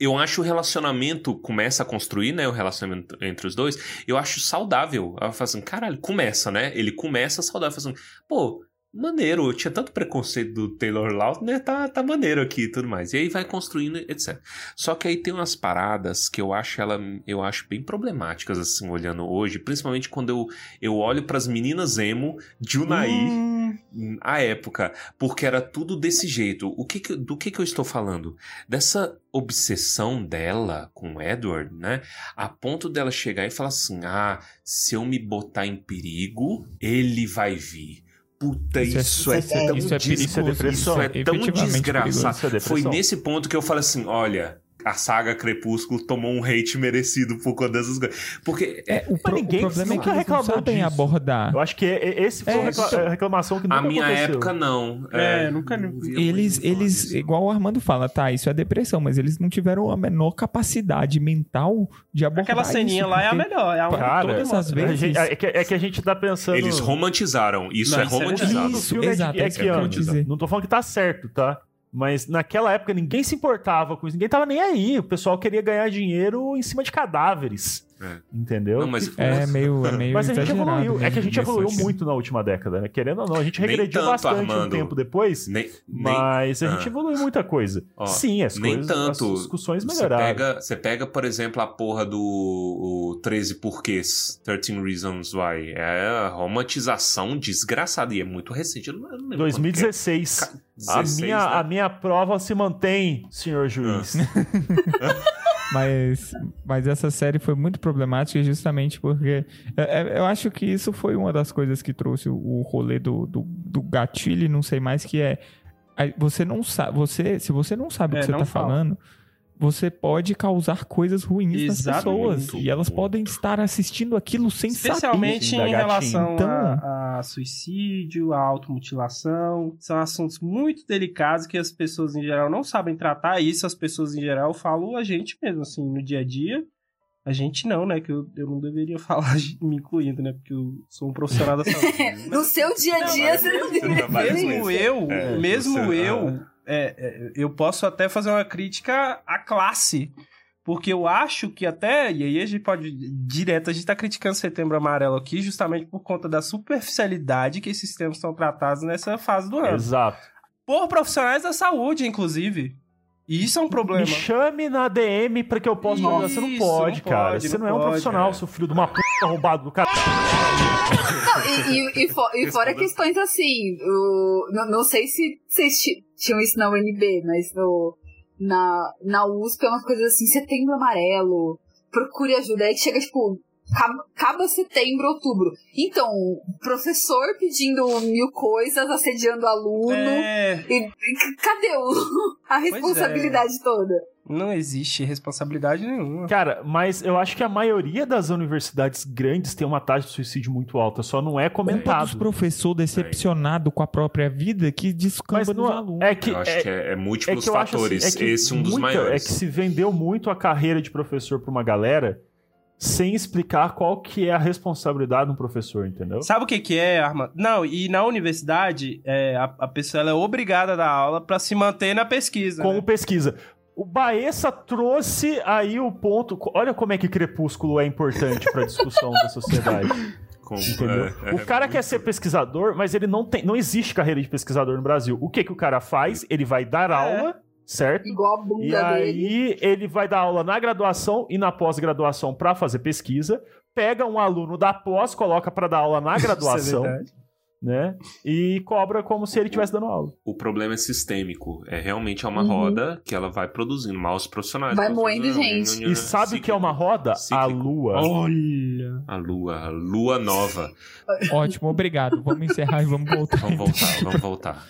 eu acho o relacionamento começa a construir, né? O relacionamento entre os dois. Eu acho saudável. Ela fala assim, caralho, começa, né? Ele começa saudável. Fala assim, pô, maneiro. Eu tinha tanto preconceito do Taylor Lautner, tá, tá maneiro aqui e tudo mais. E aí vai construindo, etc. Só que aí tem umas paradas que eu acho ela, eu acho bem problemáticas, assim, olhando hoje. Principalmente quando eu, eu olho pras meninas emo de Unai Hum, à época, porque era tudo desse jeito. O que que- do que, que eu estou falando? Dessa obsessão dela com o Edward, né? A ponto dela chegar e falar assim: ah, se eu me botar em perigo, ele vai vir. Puta, Isso é- isso, é, isso é- tão isso é perigoso, depressão. isso é tão efetivamente desgraçado. perigoso. Isso é Foi nesse ponto que eu falei assim: olha. A saga Crepúsculo tomou um hate merecido por conta dessas coisas. Porque É, o, pro- o ninguém problema é nunca que reclamou disso. abordar. Eu acho que é- é- esse foi É, uma recla- então- reclamação que nunca a minha aconteceu. época não. É, nunca- não via Eles, eles disso. igual o Armando fala, tá, isso é depressão, mas eles não tiveram a menor capacidade mental de abordar Aquela ceninha isso, lá é a melhor. É a Cara, Todas toda as vezes- gente- é, que, é que a gente tá pensando. Eles romantizaram. Isso Não, é isso é romantizado. Isso, é exato, é, é que que eu dizer. Não tô falando que tá certo, tá? Mas naquela época ninguém se importava com isso, ninguém tava nem aí. O pessoal queria ganhar dinheiro em cima de cadáveres. É. Entendeu? Não, mas- É meio, é meio Mas a gente evoluiu. É que a gente evoluiu assim. muito na última década, né? Querendo ou não, a gente Nem regrediu tanto, bastante um Armando. tempo depois. Nem, nem, Mas a Ah. gente evoluiu muita coisa. Ó, Sim, as nem coisas, tanto. as discussões Você melhoraram. pega, você pega, por exemplo, a porra do o 13 porquês, 13 Reasons Why. É a romantização desgraçada e é muito recente. Eu não, lembro quando que é. 2016. A 16, minha, né? a minha prova se mantém, senhor juiz. *laughs* Mas, mas essa série foi muito problemática justamente porque é, é, eu acho que isso foi uma das coisas que trouxe o, rolê do, do, do gatilho e não sei mais, que é você não sabe, você, se você não sabe o É, que você tá fala. falando, você pode causar coisas ruins nas Exatamente. pessoas. E elas podem estar assistindo aquilo sem Especialmente Sim, em da gatinha. relação Então- a, a suicídio, a automutilação. São assuntos muito delicados que as pessoas em geral não sabem tratar. E isso as pessoas em geral falam a gente mesmo, assim, no dia a dia. A gente não, né? Que eu, eu não deveria *laughs* falar me incluindo, né? Porque eu sou um profissional da saúde. *laughs* No seu dia a dia, você não Você deveria trabalha fazer com mesmo eu, É, mesmo você- eu, é, é, eu posso até fazer uma crítica à classe. Porque eu acho que até, e aí a gente pode, direto, a gente tá criticando Setembro Amarelo aqui justamente por conta da superficialidade que esses temas são tratados nessa fase do ano. Exato. Por profissionais da saúde, inclusive. E isso é um problema. Me chame na DM pra que eu possa Isso. Você não pode, não cara. pode, Você não não, é um pode, profissional, é. seu filho de uma puta arrombado do cara. Não, e, e- e fo- e fora questões assim, o, não, não sei se vocês ti- tinham isso na UNB, mas no, na, na USP é umas coisas assim, setembro amarelo, procure ajuda. Aí chega, tipo, Acaba, acaba setembro, outubro. Então, professor pedindo mil coisas, assediando aluno. É, E, e cadê o, a responsabilidade toda? não existe responsabilidade nenhuma. Cara, mas eu acho que a maioria das universidades grandes tem uma taxa de suicídio muito alta, só não é comentado. professor decepcionado com a própria vida que descamba nos não alunos. é que Eu acho é, que é, é é múltiplos que eu acho fatores. assim, é que Esse é um dos muita- maiores. É que se vendeu muito a carreira de professor pra uma galera sem explicar qual que é a responsabilidade de um professor, entendeu? Sabe o que que é, Armando? Não, e na universidade, é, a, a pessoa ela é obrigada a dar aula pra se manter na pesquisa. Como né? pesquisa. O Baessa trouxe aí o ponto. Olha como é que Crepúsculo é importante pra discussão da sociedade. *laughs* Entendeu? é, é o cara muito- quer ser pesquisador, mas ele não tem. Não existe carreira de pesquisador no Brasil. O que, que o cara faz? Ele vai dar aula, certo? Igual a bunda E dele. aí ele vai dar aula na graduação e na pós-graduação pra fazer pesquisa. Pega um aluno da pós, coloca pra dar aula na *laughs* Isso é graduação, verdade. né? E cobra como se ele estivesse dando aula. O problema é sistêmico. É realmente é uma Uhum. roda que ela vai produzindo maus profissionais. Vai moendo gente. E sabe o que é uma roda? A Cíclico. lua. Olha. A lua, a lua nova. Ótimo, obrigado. Vamos encerrar e vamos voltar. Vamos voltar, vamos voltar.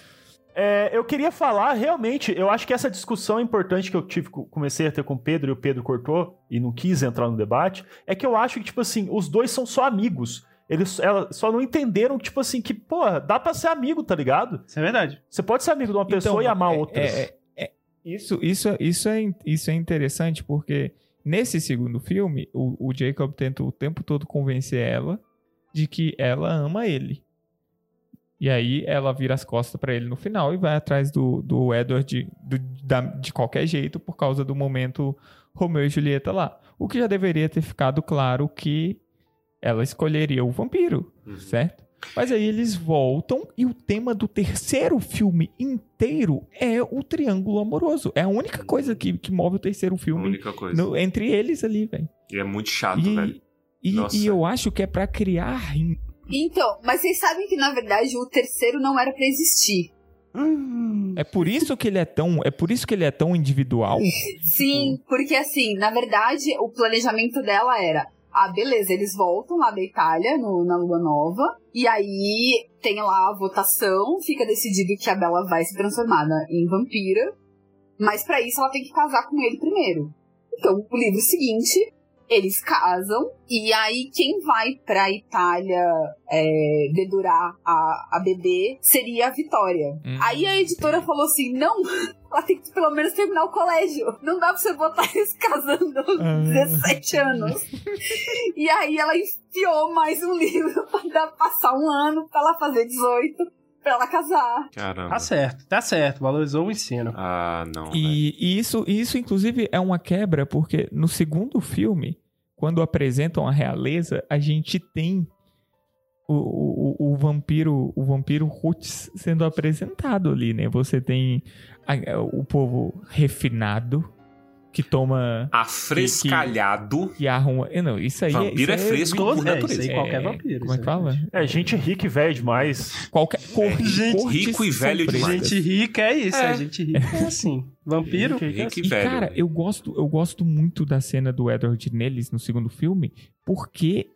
É, eu queria falar, realmente, eu acho que essa discussão importante que eu tive, comecei a ter com o Pedro e o Pedro cortou e não quis entrar no debate, é que eu acho que, tipo assim, os dois são só amigos. Eles ela- só não entenderam, tipo assim, que, porra, dá pra ser amigo, tá ligado? Isso é verdade. Você pode ser amigo de uma pessoa e amar é- outra. é- é- é- isso, isso, isso, é, isso é interessante porque nesse segundo filme, o, o Jacob tenta o tempo todo convencer ela de que ela ama ele. E aí ela vira as costas pra ele no final e vai atrás do, do Edward do- da- de qualquer jeito por causa do momento Romeu e Julieta lá. O que já deveria ter ficado claro que ela escolheria o vampiro, certo? Mas aí eles voltam e o tema do terceiro filme inteiro é o triângulo amoroso. É a única coisa que, que move o terceiro A filme única coisa. no- entre eles ali, velho. E é muito chato, E, velho. e, e eu acho que é pra criar rim- Então, mas vocês sabem que na verdade o terceiro não era pra existir. É por isso que ele é tão, é por isso que ele é tão individual. Sim, porque assim, na verdade, o planejamento dela era. Ah, beleza, eles voltam lá da Itália, no- na Lua Nova, e aí tem lá a votação, fica decidido que a Bela vai se transformar na- em vampira, mas pra isso ela tem que casar com ele primeiro. Então, o livro seguinte, eles casam, e aí quem vai pra Itália é, dedurar a, a bebê seria a Vitória. Hum, Aí a editora falou assim: não, *laughs* ela tem que pelo menos terminar o colégio. Não dá pra você botar *laughs* eles casando aos Ah. *laughs* 17 anos. E aí ela enfiou mais um livro pra dar, passar um ano pra ela fazer 18, pra ela casar. Caramba. Tá certo, tá certo. Valorizou o ensino. Ah, não. E, e isso, isso, inclusive, é uma quebra, porque no segundo filme, quando apresentam a realeza, a gente tem o, o, o vampiro, o vampiro Roots sendo apresentado ali, né? Você tem a- o povo refinado que toma. Afrescalhado. que arruma. Não, isso aí Vampiro isso é fresco Todo, por é, natureza. isso aí qualquer vampiro. Como é que fala? É, gente rica e velha demais. Qualquer cor, gente rico e velho demais. Gente rica é isso, É. é. gente rica é assim. Vampiro? É Rico assim. e velho. Cara, eu gosto, eu gosto muito da cena do Edward neles no segundo filme, porque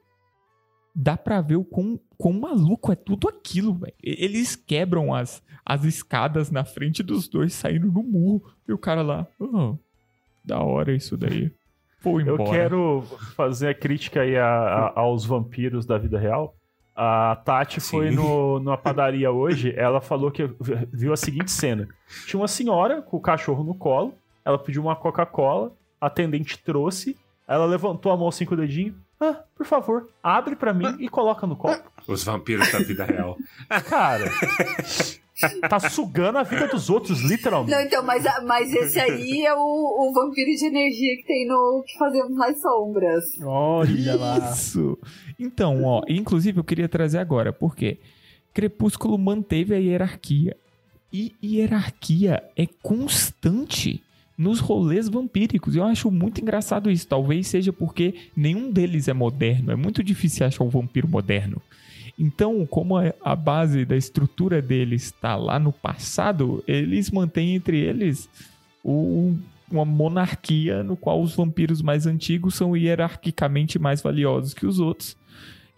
dá pra ver o quão, quão maluco é tudo aquilo, velho. E- Eles quebram as, as escadas na frente dos dois saindo no murro. E o cara lá, "Ah, da hora isso daí. Vou embora. Eu quero fazer a crítica aí a- a- aos vampiros da vida real. A Tati Sim. foi no, numa padaria hoje, ela falou que viu a seguinte cena. Tinha uma senhora com o cachorro no colo, ela pediu uma Coca-Cola, a atendente trouxe, ela levantou a mão assim com o dedinho. Ah, por favor, abre pra mim e coloca no copo. Os vampiros da vida real. *laughs* Cara, tá sugando a vida dos outros, literalmente. Não, então, mas, mas esse aí é o, o vampiro de energia que tem no Que Fazemos nas Sombras. Olha lá. Isso. Então, ó, inclusive eu queria trazer agora, porque Crepúsculo manteve a hierarquia. E hierarquia é constante nos rolês vampíricos. Eu acho muito engraçado isso. Talvez seja porque nenhum deles é moderno. É muito difícil achar um vampiro moderno. Então, como a- base da estrutura deles está lá no passado, eles mantêm entre eles o, uma monarquia no qual os vampiros mais antigos são hierarquicamente mais valiosos que os outros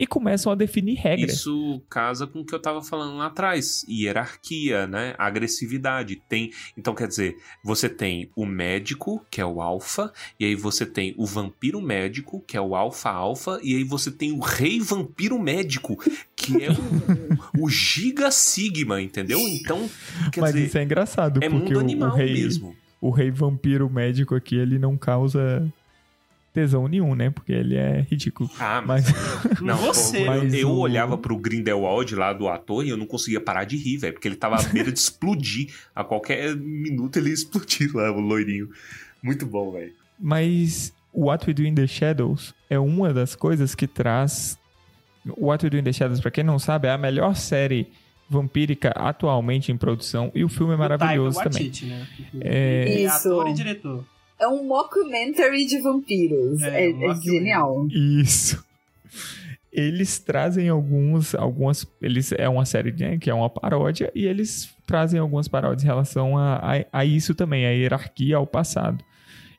e começam a definir regras. Isso casa com o que eu tava falando lá atrás. Hierarquia, né? Agressividade. Tem. Então, quer dizer, você tem o médico, que é o alfa, e aí você tem o vampiro médico, que é o alfa-alfa, e aí você tem o rei vampiro médico, que é o, *laughs* o giga sigma, entendeu? Então, quer Mas dizer, isso é engraçado, é porque mundo o- animal o, rei, mesmo. o rei vampiro médico aqui, ele não causa tesão nenhum, né? Porque ele é ridículo. Ah, Mas Não, *laughs* Você. Mas eu o- olhava pro Grindelwald lá do ator e eu não conseguia parar de rir, velho, porque ele tava à beira de explodir. A qualquer minuto ele ia explodir lá, o loirinho. Muito bom, velho. Mas o What We Do in the Shadows é uma das coisas que traz. O What We Do in the Shadows, pra quem não sabe, é a melhor série vampírica atualmente em produção e o filme é maravilhoso Taika também. Waititi, né? É- É Isso. ator e diretor. É um mockumentary de vampiros. É, É, é genial. Isso. Eles trazem alguns, algumas, eles é uma série né, que é uma paródia e eles trazem algumas paródias em relação a, a, a isso também, a hierarquia ao passado.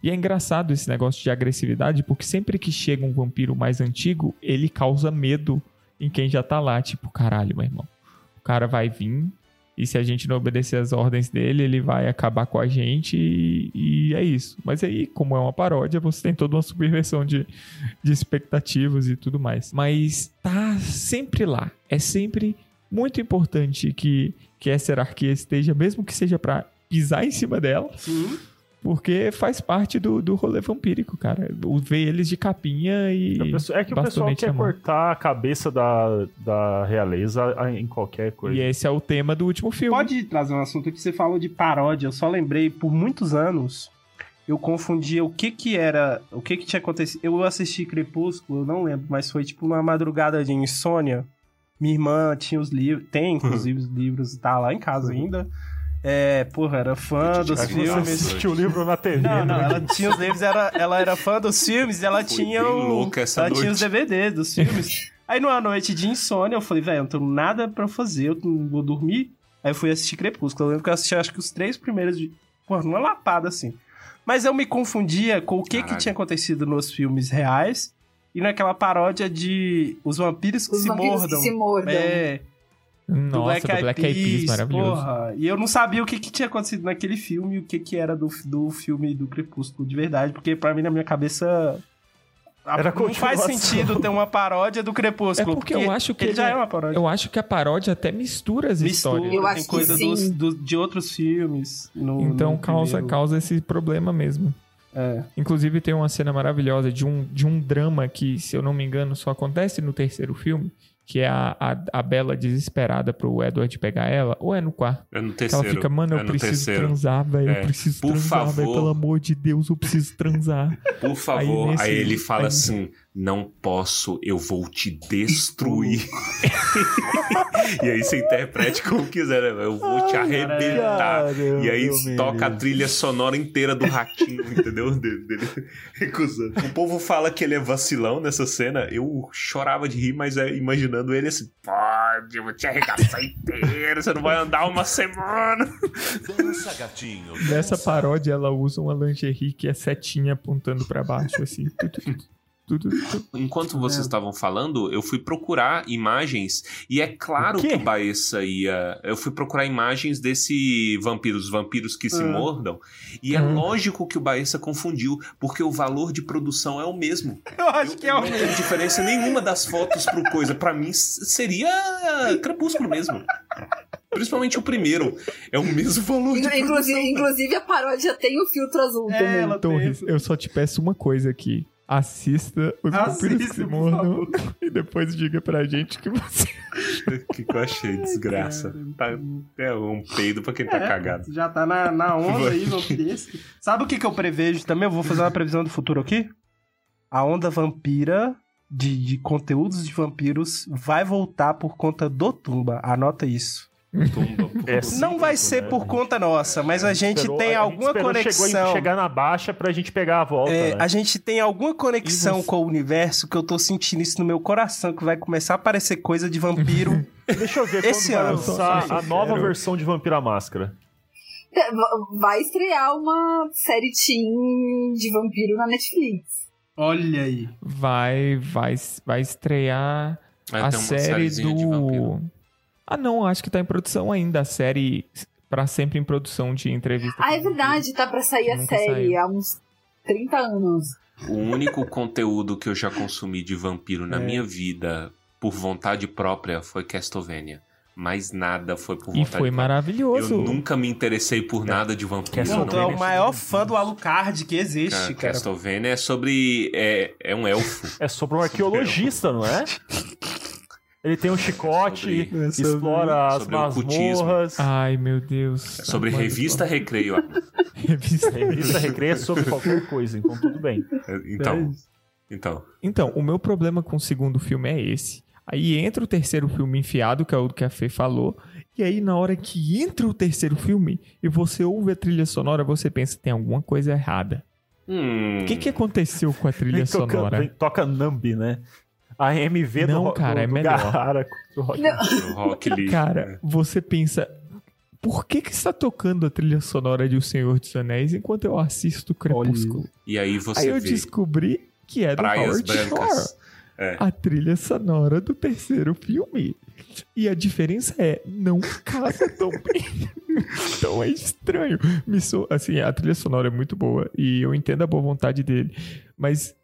E é engraçado esse negócio de agressividade, porque sempre que chega um vampiro mais antigo, ele causa medo em quem já tá lá, tipo, caralho, meu irmão. O cara vai vir e se a gente não obedecer as ordens dele, ele vai acabar com a gente e, e é isso. Mas aí, como é uma paródia, você tem toda uma subversão de, de expectativas e tudo mais. Mas tá sempre lá. É sempre muito importante que, que essa hierarquia esteja, mesmo que seja pra pisar em cima dela, Sim. Porque faz parte do, do rolê vampírico, cara. O- Ver eles de capinha e. É que o pessoal bastonete quer mão. cortar a cabeça da, da realeza em qualquer coisa. E esse é o tema do último filme. Pode trazer um assunto que você falou de paródia. Eu só lembrei, por muitos anos, eu confundia o que que era, o que que tinha acontecido. Eu assisti Crepúsculo, eu não lembro, mas foi tipo uma madrugada de insônia. Minha irmã tinha os livros, tem inclusive *laughs* os livros, tá lá em casa ainda. É, porra, era fã dos Aí você filmes. assistiu o livro na TV. Não, não, né? ela tinha os livros, era, ela era fã dos filmes e ela Foi tinha bem o, louca essa ela tinha noite. os DVDs dos filmes. *laughs* Aí numa noite de insônia, eu falei, velho, eu não tenho nada pra fazer, eu não vou dormir. Aí eu fui assistir Crepúsculo. Eu lembro que eu assisti acho que os três primeiros de. Porra, numa lapada assim. Mas eu me confundia com o que, que tinha acontecido nos filmes reais e naquela paródia de Os Vampiros que Os se vampiros mordam. que se mordam. É, do Nossa, do Black Eyed Peas, maravilhoso. Porra. E eu não sabia o que, que tinha acontecido naquele filme e o que, que era do, do filme do Crepúsculo de verdade, porque pra mim, na minha cabeça. Era não faz sentido ter uma paródia do É Crepúsculo. porque eu acho que ele ele já é- é uma paródia. Eu acho que a paródia até mistura as Mistura, histórias. Eu acho tem coisa dos, do- de outros filmes. no- Então no causa, primeiro. causa esse problema mesmo. É. Inclusive tem uma cena maravilhosa de um, de um drama que, se eu não me engano, só acontece no terceiro filme, que é a, a, a Bela desesperada pro Edward pegar ela, ou é no quarto? É no terceiro. ela fica, mano, eu é preciso terceiro. transar, velho, É. eu preciso Por transar, velho, favor. pelo amor de Deus, eu preciso transar. Por favor. Aí, nesse- ele fala aí- assim: não posso, eu vou te destruir. *laughs* e aí você interprete como quiser, né? Eu vou te arrebentar. Caramba, E aí toca a trilha sonora inteira do ratinho, *laughs* entendeu? Dele, dele recusando. O povo fala que ele é vacilão nessa cena. Eu chorava de rir, mas é imaginando ele assim: pode, eu vou te arregaçar inteiro, você não vai andar uma semana. Dança, gatinho. Nessa paródia, ela usa uma lingerie que é setinha apontando pra baixo, assim. Enquanto vocês estavam falando, eu fui procurar imagens e é claro O que o Baessa ia. Eu fui procurar imagens desse vampiros, vampiros que se Ah. mordam. E é Hum. lógico que o Baessa confundiu, porque o valor de produção é o mesmo. *laughs* Eu acho Eu que é o não tem diferença nenhuma das fotos pro coisa. Pra mim seria Crepúsculo mesmo. Principalmente o primeiro. É o mesmo valor de Inclusive, produção. inclusive, a paródia tem o filtro azul É, também. ela Torres, tem- eu só te peço uma coisa aqui. Assista os Assista, vampiros que mordam e depois diga pra gente que você. *laughs* O que, que eu achei? Desgraça. Tá- é um peido pra quem tá É, cagado. Já tá na, na onda aí, vampiresco. *laughs* Sabe o que, que eu prevejo também? Eu vou fazer uma previsão do futuro aqui. A onda vampira de, de conteúdos de vampiros vai voltar por conta do Tumba. Anota isso. Tumba. É Não vai ser né? por conta nossa, mas a gente Esperou- tem a gente alguma esperou conexão. Chegou em- chegar na baixa pra gente pegar a volta, É, né? A gente tem alguma conexão você- com o universo que eu tô sentindo isso no meu coração, que vai começar a aparecer coisa de vampiro. *laughs* Deixa eu ver Esse quando vai ano. lançar a nova versão de Vampira Máscara. Va- Vai estrear uma série teen de vampiro na Netflix. Olha aí. Vai, vai, vai estrear Vai a série do. Ah, não, acho que tá em produção ainda. A série pra sempre em produção de entrevista. Ah, é verdade, tá pra sair a série saiu. há uns 30 anos. O único conteúdo que eu já consumi de vampiro na É. minha vida, por vontade própria, foi Castlevania. Mais nada foi por E vontade foi própria. maravilhoso. Eu nunca me interessei por nada de vampiro. Castlevania Não, tu é o maior fã do Alucard que existe, Cara, cara. Castlevania é sobre. É, é um elfo. É sobre um arqueologista, não é? *laughs* Ele tem um *laughs* chicote, Sobre- explora as masmorras. Ai, meu Deus. É sobre Amado, revista Recreio. *laughs* Revista Revista Recreio é sobre qualquer coisa, então tudo bem. Então. Então. Então, o meu problema com o segundo filme é esse. Aí entra o terceiro filme enfiado, que é o que a Fê falou. E aí, na hora que entra o terceiro filme e você ouve a trilha sonora, você pensa, tem alguma coisa errada. Hum, O que, que aconteceu com a trilha toca- sonora? vem- toca Nambi, né? A MV Não, do, cara, do, é do melhor. Gaara, do Rock. o Rock Lee. Cara, você pensa, por que que está tocando a trilha sonora de O Senhor dos Anéis enquanto eu assisto Crepúsculo? E aí você Aí eu descobri que é do praias Howard Shore. É. a trilha sonora do terceiro filme. E a diferença é, não casa tão bem. *laughs* então é estranho. Me so... Assim, a trilha sonora é muito boa e eu entendo a boa vontade dele. Mas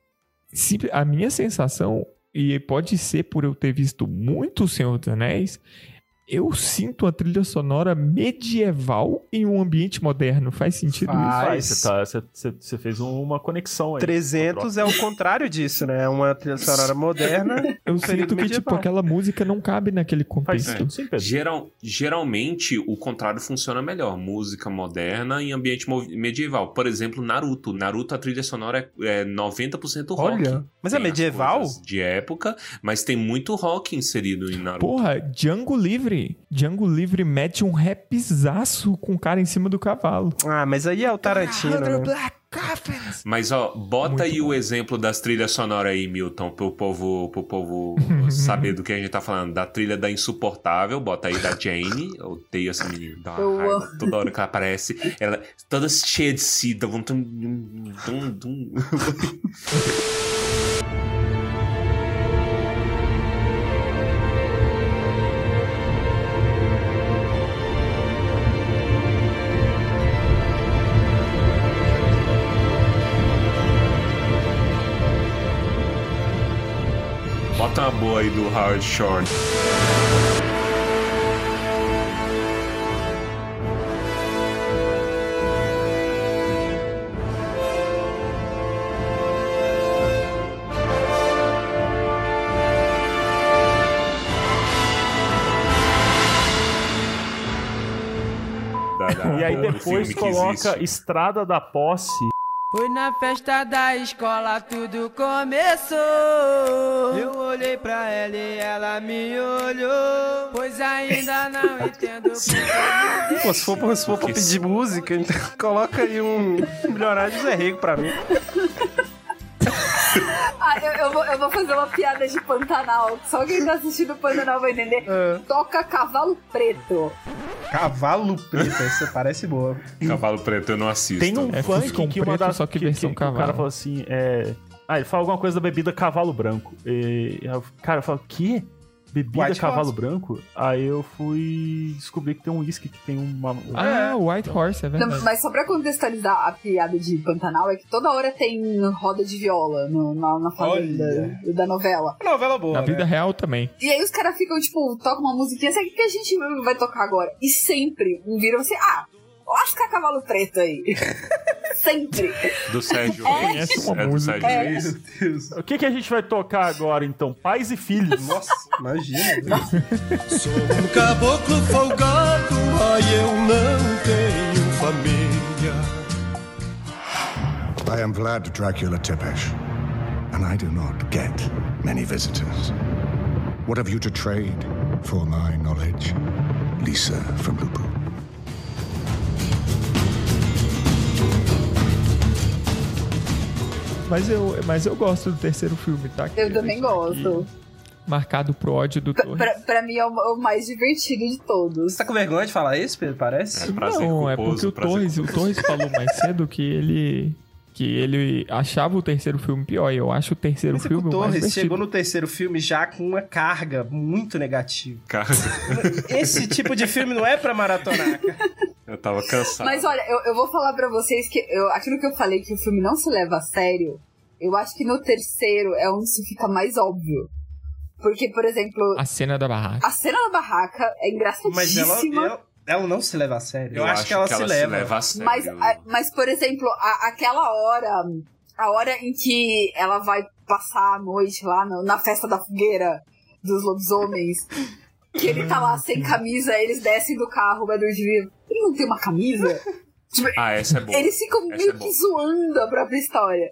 a minha sensação, e pode ser por eu ter visto muito O Senhor dos Anéis, eu sinto a trilha sonora medieval em um ambiente moderno. Faz sentido Faz. isso? Faz, você, tá, você, fez uma conexão aí. 300 é o contrário disso, né? É uma trilha sonora moderna. Eu sinto que, medieval. tipo, aquela música não cabe naquele Faz contexto. Pedro. Geral, geralmente o contrário funciona melhor. Música moderna em ambiente medieval. Por exemplo, Naruto. Naruto, a trilha sonora é, é 90% rock. Olha, mas é Tem as medieval? De época, mas tem muito rock inserido em Naruto. Porra, Django Livre. Django Livre mete um rapzaço com o cara em cima do cavalo. Ah, mas aí é o Tarantino, né? Mas ó, bota Muito aí bom. o exemplo das trilhas sonoras aí, Milton, pro povo, pro povo *laughs* saber do que a gente tá falando. Da trilha da Insuportável, bota aí da Jane. Eu odeio essa menina. Dá uma raiva. Toda hora que ela aparece, ela toda cheia de si, dá dum, dum, dum. *laughs* Uma boa aí do Howard Shore. *laughs* E aí depois coloca. Estrada da Posse. Foi na festa da escola tudo começou. Eu olhei pra ela e ela me olhou. Pois ainda não *laughs* entendo Pô, se for, pra- se for pra pedir música, então *laughs* coloca aí um milionário de Zé Rego pra mim. *laughs* Ah, eu, eu vou, eu vou fazer uma piada de Pantanal. Só quem tá assistindo Pantanal vai entender. É. Toca cavalo preto. Cavalo preto, essa parece boa. Cavalo Preto eu não assisto. Tem um É funk Fuscão que uma preto, das só que versão o cara falou assim, é... Ah, ele fala alguma coisa da bebida cavalo branco. E, cara, eu falo, que? Bebida White cavalo Horse. branco? Aí eu fui descobrir que tem um uísque que tem uma... Ah, White Horse, é Não, verdade. mas só pra contextualizar a piada de Pantanal, é que toda hora tem roda de viola no- na, na fazenda da novela. Novela boa, Na vida né? real também. E aí os caras ficam, tipo, tocam uma musiquinha, sabe o que a gente vai tocar agora? E sempre um viram assim, ah, lasca cavalo preto aí. *laughs* sempre. Do Sérgio É. Reis. Uma É do música. Sérgio É. Reis. Meu Deus. O que, que a gente vai tocar agora, então? Pais e filhos. Nossa, imagina. Sou um caboclo folgado, ai eu não tenho família. I am Vlad Dracula Tepesh, and I do not get many visitors. What have you to trade for my knowledge? Lisa from Lupu. Mas eu, mas eu gosto do terceiro filme, tá? Eu também gosto. marcado pro ódio do Torres. Pra, pra mim é o, o mais divertido de todos. Você tá com vergonha de falar isso, Pedro? Parece? Não, é porque o Torres, o Torres falou mais cedo que ele que ele achava o terceiro filme pior. E eu acho o terceiro Mas é filme o o mais Torres divertido. chegou no terceiro filme já com uma carga muito negativa. Carga. Esse tipo de filme não é pra maratonar, cara. *laughs* Eu tava cansado. Mas olha, eu, eu vou falar pra vocês que eu, aquilo que eu falei que o filme não se leva a sério, eu acho que no terceiro é onde isso fica mais óbvio. Porque, por exemplo, A cena da barraca. a cena da barraca é Mas ela, engraçadíssima. ela, ela não se leva a sério. Eu, acho, que ela, se, leva. a sério. Mas, a- mas, por exemplo, a- aquela hora, a hora em que ela vai passar a noite lá no- na festa da fogueira dos lobisomens, *laughs* que ele tá lá sem camisa, eles descem do carro, o Edward vira, ele não tem uma camisa? *laughs* Tipo, Ah, essa é boa. eles ficam Essa meio é que zoando a própria história.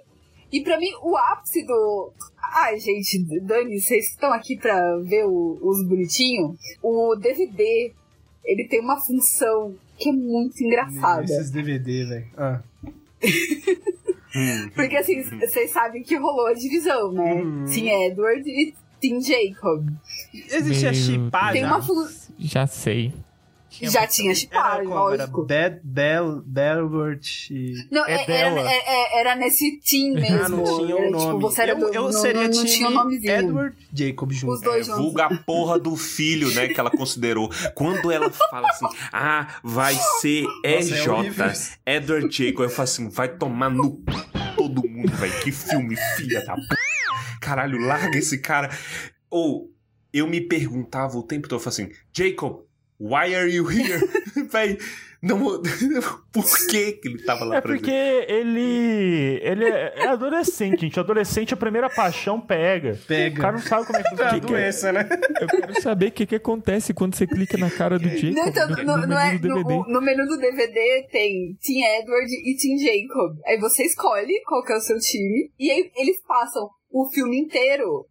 E pra mim, o ápice do. Ai, gente, Dani, vocês estão aqui pra ver o- os bonitinhos? O DVD, ele tem uma função que é muito engraçada. Esses DVD, velho. Ah. *laughs* Porque assim, vocês sabem que rolou a divisão, né? Uhum. Team Edward e Team Jacob. Existe a Meu chipar Tem já? uma fun... Já sei. Já tinha Era como? Era lógico. Bad, Bell, Belbert e... Não, é é- era, dela. é- é- era nesse team mesmo. Ah, não tinha Era, o nome. Tipo, você era eu do, eu não, seria não, não time tinha nomezinho. Edward Jacob junto. Os dois juntos. Vulga a porra do filho, né? Que ela considerou. Quando ela fala assim, ah, vai ser Nossa, é EJ. Edward Jacob, eu falo assim, vai tomar no todo mundo, velho. Que filme, filha da p. Caralho, larga esse cara. Ou eu me perguntava o tempo todo, eu falava assim, Jacob, why are you here? *laughs* Véi, não. *laughs* Por que que ele tava lá É presente? porque ele. Ele é é adolescente, gente. Adolescente, a primeira paixão pega. Pega. O cara não sabe como é que *laughs* É funciona. doença, né? Eu quero saber o que, que acontece quando você clica na cara do Jacob Não, então, no, no, no não é- menu do DVD. no- no menu do DVD tem Team Edward e Team Jacob. Aí você escolhe qual que é o seu time. E aí eles passam o filme inteiro.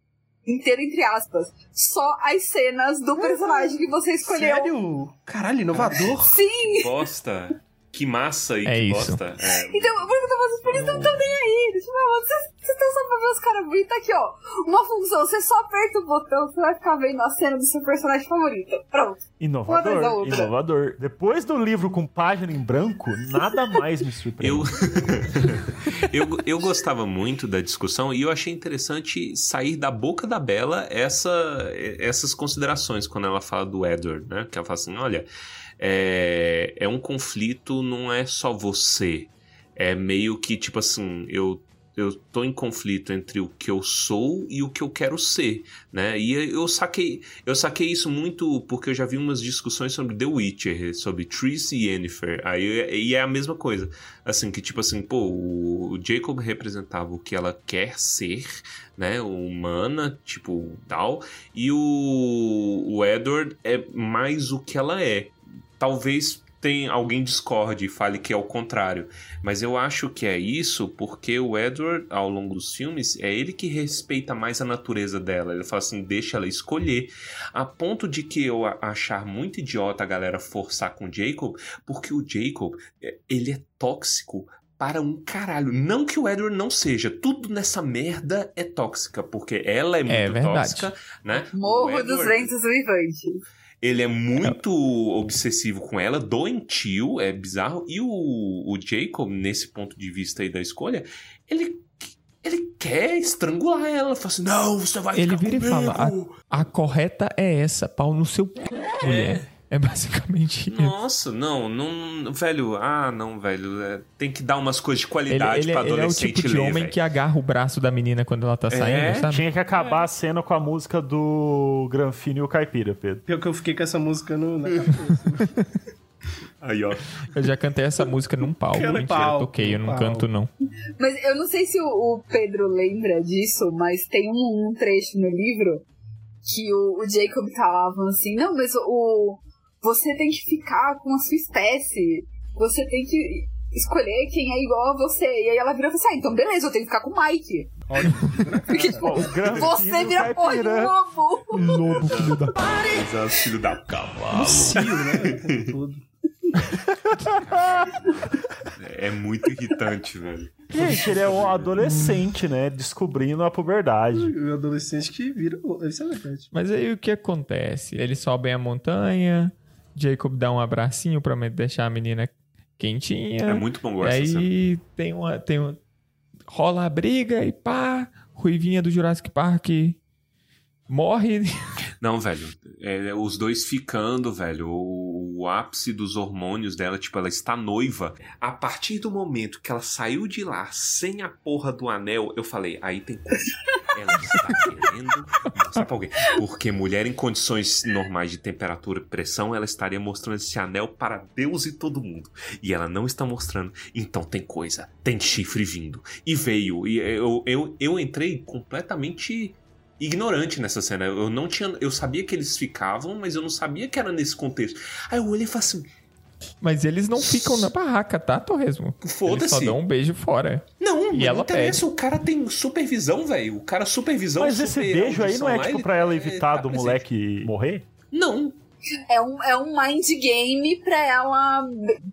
Inteiro, entre aspas. Só as cenas do personagem que você escolheu. Sério? Caralho, inovador. Sim! Bosta. Que massa e É que isso. bosta. É, Então, eu pergunto pra vocês, eles não estão nem aí. Tipo, vocês vocês estão só pra ver os caras bonitos. Tá aqui, ó. Uma função, você só aperta o botão, você vai ficar vendo a cena do seu personagem favorito. Pronto. Inovador, inovador. Depois do livro com página em branco, nada mais me surpreende. Eu, *laughs* eu, eu gostava muito da discussão e eu achei interessante sair da boca da Bela essa, essas considerações quando ela fala do Edward, né? Que ela fala assim: olha, é, é um conflito, não é só você. É meio que tipo assim, eu. Eu tô em conflito entre o que eu sou e o que eu quero ser, né? E eu saquei, eu saquei isso muito porque eu já vi umas discussões sobre The Witcher, sobre Triss e Yennefer. Aí e é a mesma coisa. Assim, que tipo assim, pô, o Jacob representava o que ela quer ser, né? Humana, tipo, tal. E o, o Edward é mais o que ela é. Talvez tem alguém discorde e fale que é o contrário. Mas eu acho que é isso porque o Edward, ao longo dos filmes, é ele que respeita mais a natureza dela. Ele fala assim, deixa ela escolher. A ponto de que eu achar muito idiota a galera forçar com o Jacob, porque o Jacob, é, ele é tóxico para um caralho. Não que o Edward não seja. Tudo nessa merda é tóxica, porque ela é muito verdade. tóxica, né? Morro dos Edward- Ventos Uivantes. Ele é muito obsessivo com ela, doentio, é bizarro. E o, o Jacob, nesse ponto de vista aí da escolha, ele, ele quer estrangular ela. Fala assim, não, você vai Ele ficar vira e fala: comigo." a, a correta é essa, pau no seu c... mulher. É basicamente isso. Nossa, não, não, velho, ah, não, velho, é, tem que dar umas coisas de Ele, qualidade ele, pra ele é o adolescente tipo de ler, homem velho. que agarra o braço da menina quando ela tá saindo, sabe? Tinha que acabar a cena com a música do Granfino e o Caipira, Pedro. Pior que eu fiquei com essa música no, na cabeça. *laughs* Aí, ó. Eu já cantei essa música num palco. Cara, Mentira, palco, eu toquei, eu não palco. canto, não. Mas eu não sei se o, o Pedro lembra disso, mas tem um, um trecho no livro que o, o Jacob falava assim, não, mas o você tem que ficar com a sua espécie, você tem que escolher quem é igual a você. E aí ela vira e fala assim, ah, então beleza, eu tenho que ficar com o Mike. *laughs* Porque, tipo, você vira porra de lobo. Lobo, filho da p. Exato, filho da cavalo. Né? Tudo. É muito irritante, velho. Gente, ele é um adolescente, né? Descobrindo a puberdade. O adolescente que vira. Isso é verdade. Mas aí o que acontece? Eles sobem a montanha, Jacob dá um abracinho pra deixar a menina quentinha. É muito bom E dessa cena. aí tem uma, tem uma. Rola a briga e pá, Ruivinha do Jurassic Park morre. Não, velho. é, os dois ficando, velho. O, o ápice dos hormônios dela, tipo, ela está noiva. A partir do momento que ela saiu de lá sem a porra do anel, eu falei, aí tem coisa. Ela está querendo mostrar pra alguém. Porque mulher em condições normais de temperatura e pressão, ela estaria mostrando esse anel para Deus e todo mundo. E ela não está mostrando. Então tem coisa. Tem chifre vindo. E veio. E eu, eu, eu entrei completamente ignorante nessa cena. Eu não tinha. Eu sabia que eles ficavam, mas eu não sabia que era nesse contexto. Aí eu olhei e falei assim. Mas eles não ficam na barraca, tá, Torresmo? Foda-se. Eles só dão um beijo fora. Não, E não ela interessa, o cara tem supervisão, velho. O cara supervisão. Mas esse beijo aí não é tipo pra ela é, evitar tá do presente. moleque morrer? Não. É um, é um mind game pra ela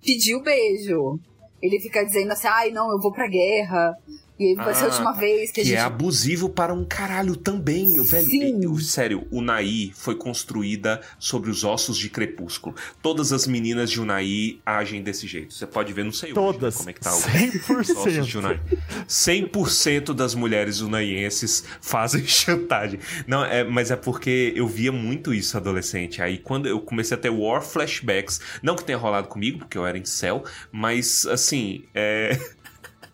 pedir o beijo. Ele fica dizendo assim, ai não, eu vou pra guerra. E aí Ah, última vez que a Que gente. é abusivo para um caralho também, velho. Sim. Eu- sério, Unai foi construída sobre os ossos de Crepúsculo. Todas as meninas de Unai agem desse jeito. Você pode ver, não sei hoje, né, Todas. como é que tá o 100%. ossos de Unai. 100% das mulheres unaienses fazem *laughs* chantagem. Não, é, mas é porque eu via muito isso adolescente. Aí quando eu comecei a ter war flashbacks, não que tenha rolado comigo, porque eu era em céu, mas assim, é...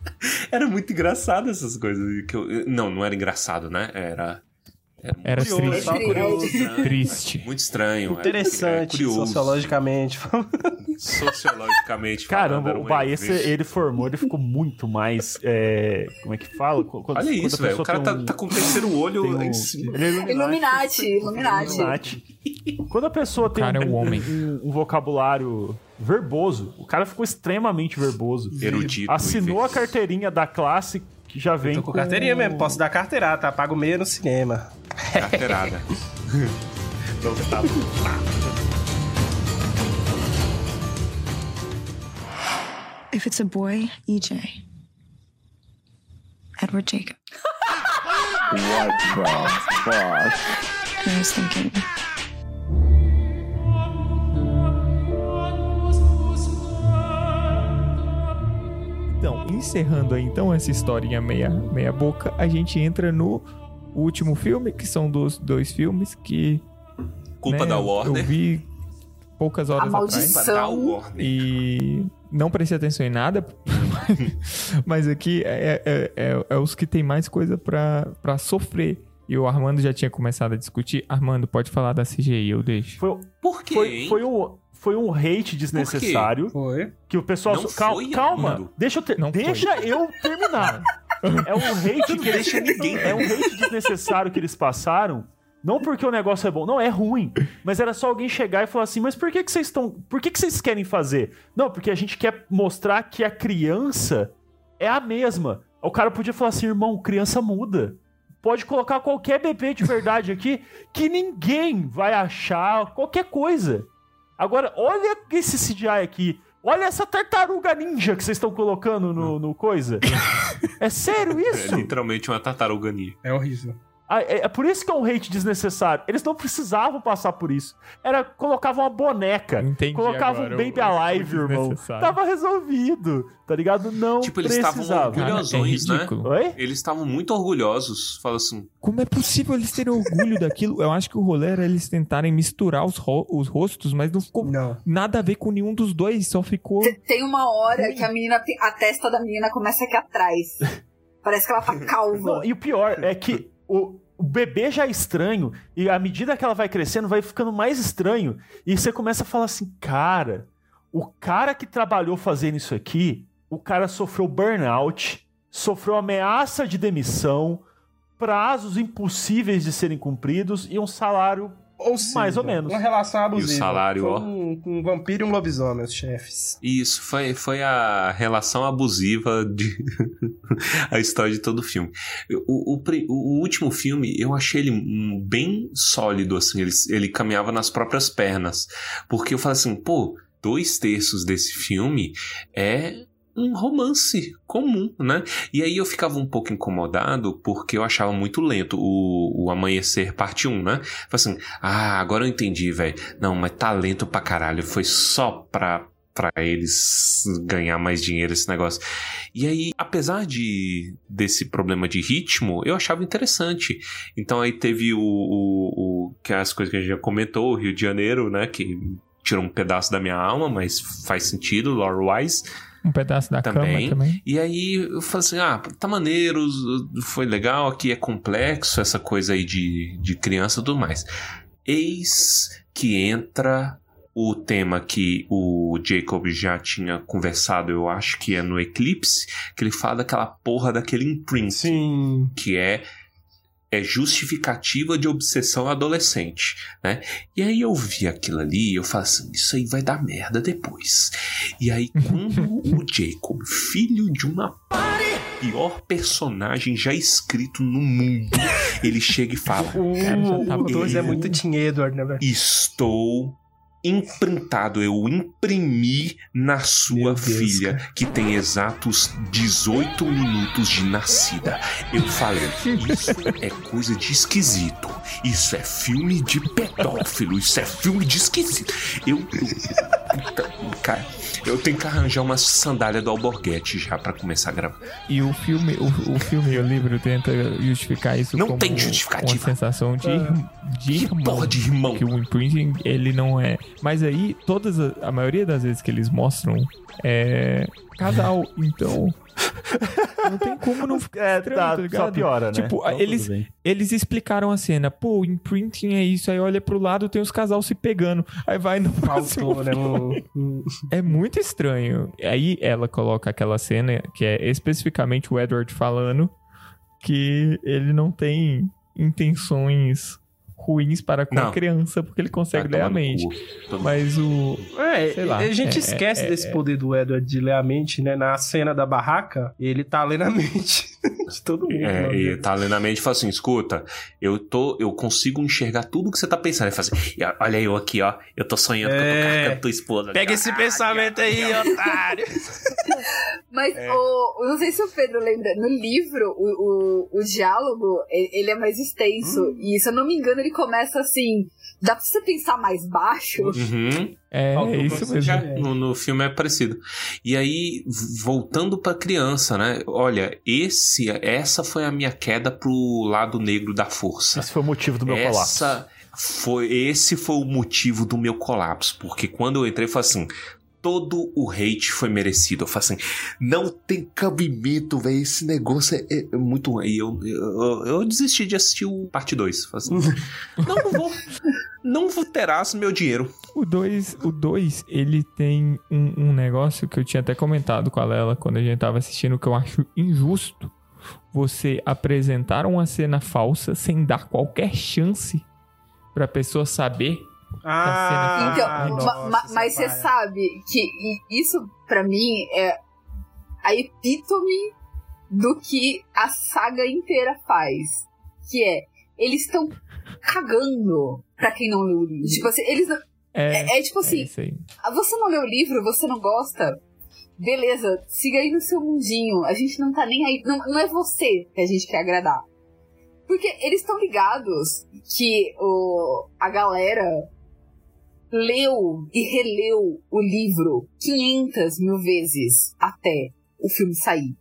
*laughs* Era muito engraçado essas coisas. Que eu... Não, não era engraçado, né? Era. Era Curioso, triste. curioso. Triste. *laughs* Muito estranho. Interessante, é, curioso. sociologicamente. Sociologicamente falando, Caramba, era o um evento. ele formou, ele ficou muito mais. é, como é que fala? Quando- quando Olha a isso, velho. O cara tá, um- tá com o terceiro olho um- em cima. ele é Illuminati, Illuminati. Illuminati. Quando a pessoa tem cara um, é um homem. um- um vocabulário verboso, o cara ficou extremamente verboso. Erudito. Assinou a carteirinha da classe que já vem Tô com carteirinha mesmo, posso dar carteirada, tá? Pago meia no cinema. Carteirada. *laughs* Não tá If it's a boy, EJ. Edward Jacob. What the fuck? I was thinking. Encerrando aí então essa historinha meia, meia boca, a gente entra no último filme, que são dos dois filmes que. Culpa né, da Warner. Eu vi poucas A horas atrás. maldição. Da Warner. E não prestei atenção em nada, *laughs* mas aqui é, é- é- é os que tem mais coisa pra, pra sofrer. E o Armando já tinha começado a discutir. Armando, pode falar da CGI, eu deixo. Foi, Por quê, foi, foi um, foi um hate desnecessário. Foi. Que o pessoal. Não Cal- foi, calma, Armando. deixa eu, ter- Não foi. deixa eu terminar. *laughs* É um hate que eles, deixa ninguém É um hate desnecessário que eles passaram. Não porque o negócio é bom, não, é ruim. Mas era só alguém chegar e falar assim: mas por que, que vocês estão. Por que, que vocês querem fazer? Não, porque a gente quer mostrar que a criança é a mesma. O cara podia falar assim, irmão, criança muda. Pode colocar qualquer bebê de verdade aqui que ninguém vai achar qualquer coisa. Agora, olha esse CGI aqui. Olha essa tartaruga ninja que vocês estão colocando no, no coisa. *laughs* É sério É isso? literalmente uma tartaruga ninja. É horrível. Ah, É, é por isso que é um hate desnecessário. Eles não precisavam passar por isso. Era colocavam uma boneca, Entendi colocavam um agora Baby o- o Alive, irmão. Tava resolvido, tá ligado? Não Tipo, eles estavam. Cara, é orgulhosões, né? Oi? Eles estavam muito orgulhosos. Fala assim, Como é possível eles terem orgulho daquilo? Eu acho que o rolê era eles tentarem misturar os, ro- os rostos, mas não ficou Não. nada a ver com nenhum dos dois, só ficou. Te- Tem uma hora que a menina, a testa da menina começa aqui atrás. *laughs* Parece que ela tá calva. Não, e o pior é que o, o bebê já é estranho, e à medida que ela vai crescendo, vai ficando mais estranho. E você começa a falar assim, cara, o cara que trabalhou fazendo isso aqui, o cara sofreu burnout, sofreu ameaça de demissão, prazos impossíveis de serem cumpridos e um salário Ou seja, Mais ou menos. Uma relação abusiva. salário, Foi ó. Um, um vampiro e um lobisomem, os chefes. Isso, foi, foi a relação abusiva de. *laughs* a história de todo o filme. O, o, o último filme, eu achei ele bem sólido, assim. Ele, ele caminhava nas próprias pernas. Porque eu falei assim, pô, dois terços desse filme é um romance comum, né? E aí eu ficava um pouco incomodado porque eu achava muito lento o, o Amanhecer parte 1, né? Falei assim, ah, agora eu entendi, velho. Não, mas tá lento pra caralho. Foi só pra, pra eles ganhar mais dinheiro esse negócio. E aí, apesar de desse problema de ritmo, eu achava interessante. Então aí teve o, o, o que é as coisas que a gente já comentou, o Rio de Janeiro, né? Que tirou um pedaço da minha alma, mas faz sentido, lore-wise. Um pedaço da Também. cama também. E aí eu falei assim: ah, tá maneiro, foi legal, aqui é complexo, essa coisa aí de, de criança e tudo mais. Eis que entra o tema que o Jacob já tinha conversado, eu acho que é no Eclipse, que ele fala daquela porra daquele imprint. Sim. Que é é justificativa de obsessão adolescente, né? E aí eu vi aquilo ali, eu falo assim, isso aí vai dar merda depois. E aí *laughs* quando o Jacob, filho de uma pior personagem já escrito no mundo, ele chega e fala: O, o 2 é muito Edward, né, velho? Estou imprintado, eu imprimi na sua filha, que tem exatos 18 minutos de nascida. Eu falei, isso é coisa de esquisito. Isso é filme de pedófilo. Isso é filme de esquisito. Eu. eu cara, eu tenho que arranjar uma sandália do Alborguete já pra começar a gravar. E o filme, o, o filme e o livro tenta justificar isso Não como tem justificativa. uma sensação de, de Que irmão. porra de irmão? Que o imprinting, ele não é... Mas aí, todas a, a maioria das vezes que eles mostram é casal, então... Não tem como não ficar É, estranho, tá, tá só ligado? piora, né? Tipo, Então, eles, eles explicaram a cena. Pô, o imprinting é isso. Aí olha pro lado, tem os casal se pegando. Aí vai no próximo Faltou, né? filme. um- É muito estranho. Aí ela coloca aquela cena que é especificamente o Edward falando que ele não tem intenções ruins para com Não. a criança, porque ele consegue Vai ler a mente. Mas o. É, Sei lá, a gente é- esquece é- desse é- poder do Edward de ler a mente, né? Na cena da barraca, ele tá lendo a mente *laughs* de todo mundo. É, e tá lendo a mente e fala assim: escuta, eu tô, eu consigo enxergar tudo que você tá pensando. Ele fala assim: "E olha eu aqui, ó. Eu tô sonhando que eu tô É. carregando tua esposa. Pega esse pensamento aí, otário. *laughs* Mas É. o, eu não sei se o Pedro lembra, no livro, o, o, o diálogo, ele é mais extenso. Hum. E se eu não me engano, ele começa assim. Dá pra você pensar mais baixo? Uhum. É, Faltou isso mesmo. já- No, no filme é parecido. E aí, voltando pra criança, né? Olha, esse, essa foi a minha queda pro lado negro da força. Esse foi o motivo do meu colapso. Essa foi, esse foi o motivo do meu colapso. Porque quando eu entrei, foi assim. Todo o hate foi merecido. Eu falei assim: não tem cabimento, velho. Esse negócio é, é muito ruim. E eu, eu, eu desisti de assistir o parte 2. Falei assim: não, *laughs* não vou. Não vou terás meu dinheiro. O 2, o dois, ele tem um, um negócio que eu tinha até comentado com a Lela quando a gente tava assistindo, que eu acho injusto. Você apresentar uma cena falsa sem dar qualquer chance pra pessoa saber Ah, Então, ai, ma- nossa, ma- mas você sabe que isso, pra mim, é a epítome do que a saga inteira faz. Que é, eles estão cagando pra quem não leu o livro. Tipo assim, eles não- É, É, é tipo assim, isso aí. ah, você não leu o livro, você não gosta. Beleza, siga aí no seu mundinho. A gente não tá nem aí. Não, não é você que a gente quer agradar. Porque eles estão ligados que o, a galera leu e releu o livro 500 mil vezes até o filme sair.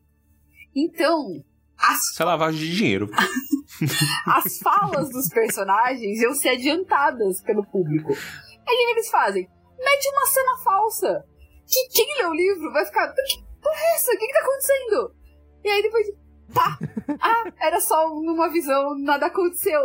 Então, as, Isso é lavagem de dinheiro. *laughs* as falas dos personagens iam ser adiantadas pelo público. Aí o que eles fazem? Mete uma cena falsa. Que quem lê o livro vai ficar. Que porra é essa? O que, que tá acontecendo? E aí depois. Tá! Ah, era só numa visão, nada aconteceu.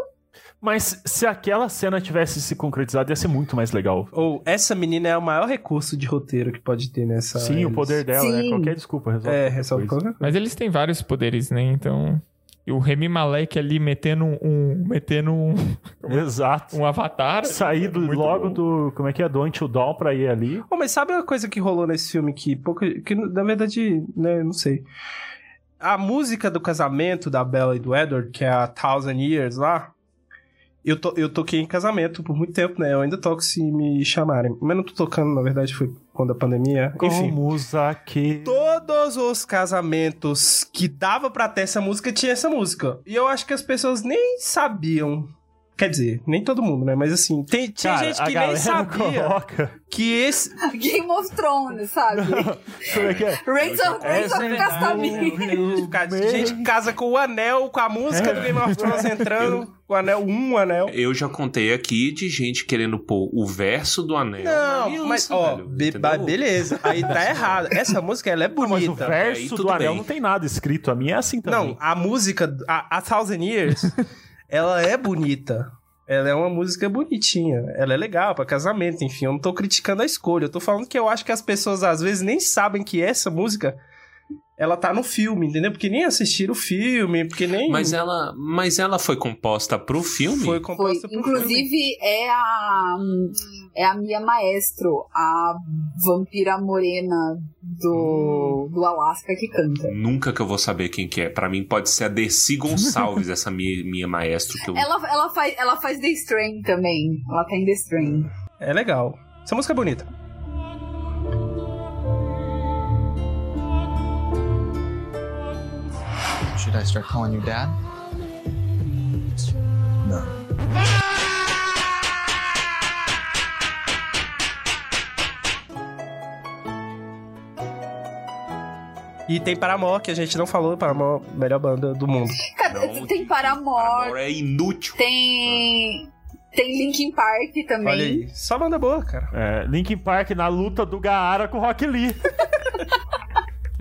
Mas se aquela cena tivesse se concretizado, ia ser muito mais legal. Ou essa menina é o maior recurso de roteiro que pode ter nessa. Sim, o eles- poder dela, né? Sim. Qualquer desculpa resolve. É, qualquer resolve coisa. qualquer coisa. Mas eles têm vários poderes, né? Então. E o Remy Malek ali metendo um. metendo um, *laughs* Exato. um avatar. Saído Muito logo bom. do. Como é que é? Do Until Dawn pra ir ali. Pô, mas sabe uma coisa que rolou nesse filme que pouco. que na verdade, né, não sei. A música do casamento da Bella e do Edward, que é a Thousand Years lá. Eu, to, eu toquei em casamento por muito tempo, né? Eu ainda toco se me chamarem. Mas não tô tocando, na verdade, foi quando a pandemia. Enfim. Como Zaque. Todos os casamentos que dava pra ter essa música tinha essa música. E eu acho que as pessoas nem sabiam. Quer dizer, nem todo mundo, né? Mas assim, tem, tinha Cara, gente a que nem sabia coloca. que esse. Game of Thrones, sabe? *laughs* Como é que é? Reigns of, of Castamini. Gente que casa com o anel, com a música do Game of Thrones entrando, o anel, um anel. Eu já contei aqui de gente querendo pôr o verso do anel. Não, aliança, mas ó, velho, be- beleza. Aí tá *laughs* errado. Essa música ela é Não, mas o bonita. Aí verso do anel bem. não tem nada escrito. A minha é assim também. Não, a música, a, a Thousand Years, *laughs* ela é bonita. Ela é uma música bonitinha. Ela é legal pra casamento, enfim. Eu não tô criticando a escolha. Eu tô falando que eu acho que as pessoas às vezes nem sabem que essa música ela tá no filme, entendeu? Porque nem assistiram o filme, porque nem. Mas ela, mas ela foi composta pro filme? Foi Foi, composta pro filme. inclusive, é a. É a Mia Maestro, a vampira morena do, do Alasca que canta. Nunca que eu vou saber quem que é. Pra mim pode ser a Desi Gonçalves, essa minha, minha maestro que eu... Ela, ela, faz, ela faz The Strain também. Ela tá em The Strain. É legal. Essa música é bonita. I start calling you dad? E tem Paramore, que a gente não falou, Paramore, melhor banda do mundo. Cara, Não, tem Paramore, Amor é inútil. tem. Tem Linkin Park também. Olha aí. Só banda boa, cara. É, Linkin Park na luta do Gaara com o Rock Lee. *laughs*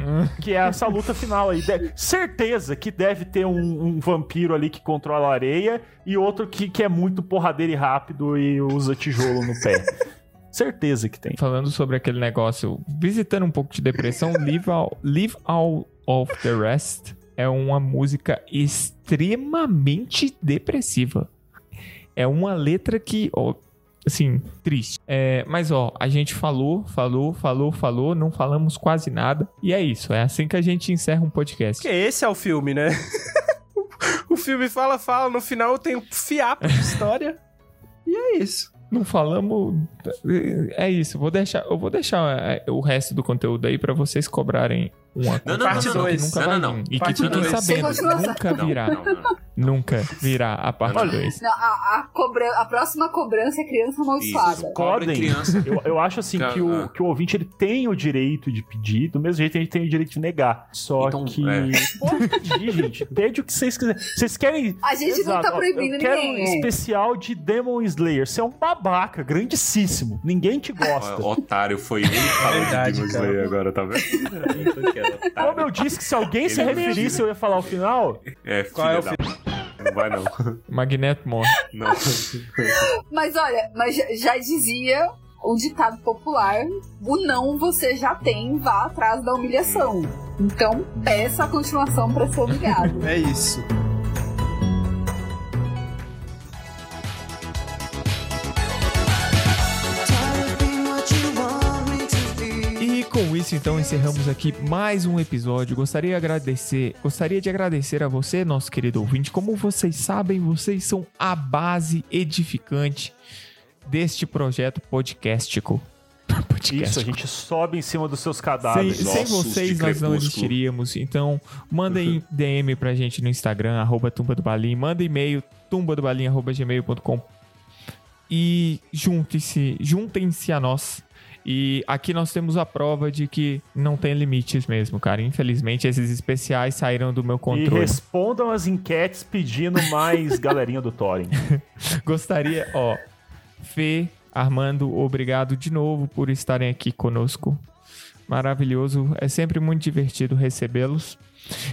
*laughs* que é essa luta final aí. De- certeza que deve ter um, um vampiro ali que controla a areia e outro que, que é muito porradeiro e rápido e usa tijolo no pé. *laughs* certeza que tem. Falando sobre aquele negócio, visitando um pouco de depressão, Live All, Live All of the Rest é uma música extremamente depressiva. É uma letra que, ó, assim, triste. É, mas ó, a gente falou, falou, falou, falou, não falamos quase nada. E é isso, é assim que a gente encerra um podcast. Porque esse é o filme, né? *laughs* o filme fala, fala, no final tem um fiapo de história. E é isso. Não falamos. É isso. Vou deixar, eu vou deixar é, o resto do conteúdo aí pra vocês cobrarem uma Não, não, Parte não, não, dois. que nunca não, vai não, não. E que fiquem dois. sabendo, nunca virá. não, não. Nunca virá a parte Olha, 2. Não, a, a, a próxima cobrança é criança amaldiçoada. Podem. criança. Eu, eu acho assim que o, ah. que o ouvinte ele tem o direito de pedir, do mesmo jeito que a gente tem o direito de negar. Só Então, que. é. Pode pedir, gente. Pede o que vocês quiserem. Vocês querem. A gente não tá proibindo eu quero ninguém, um é. especial de Demon Slayer. Você é um babaca, grandíssimo. Ninguém te gosta. Ó, Otário, foi ele que falou de Demon cara. Slayer agora, tá vendo? *laughs* *laughs* Como eu disse que se alguém se referisse, eu ia falar o final. É, Qual é o da... Não vai não. *laughs* Magneto morre. Não. *laughs* Mas olha, mas já, dizia o ditado popular: o não você já tem, vá atrás da humilhação. Então peça a continuação pra ser humilhado. É isso. Com isso, então, encerramos aqui mais um episódio. Gostaria de agradecer, gostaria de agradecer a você, nosso querido ouvinte. Como vocês sabem, vocês são a base edificante deste projeto podcastico. *laughs* Isso, a gente sobe em cima dos seus Sem, cadáveres. sem ossos vocês nós não existiríamos. Então, mandem DM pra gente no Instagram, arroba Tumba do Balim. Manda e-mail, tumbadobalim.gmail.com e juntem-se juntem-se a nós. E aqui nós temos a prova de que não tem limites mesmo, cara. Infelizmente, esses especiais saíram do meu E controle. respondam as enquetes pedindo mais *laughs* galerinha do Thorin. Gostaria, ó, Fê, Armando, obrigado de novo por estarem aqui conosco. Maravilhoso, é sempre muito divertido recebê-los.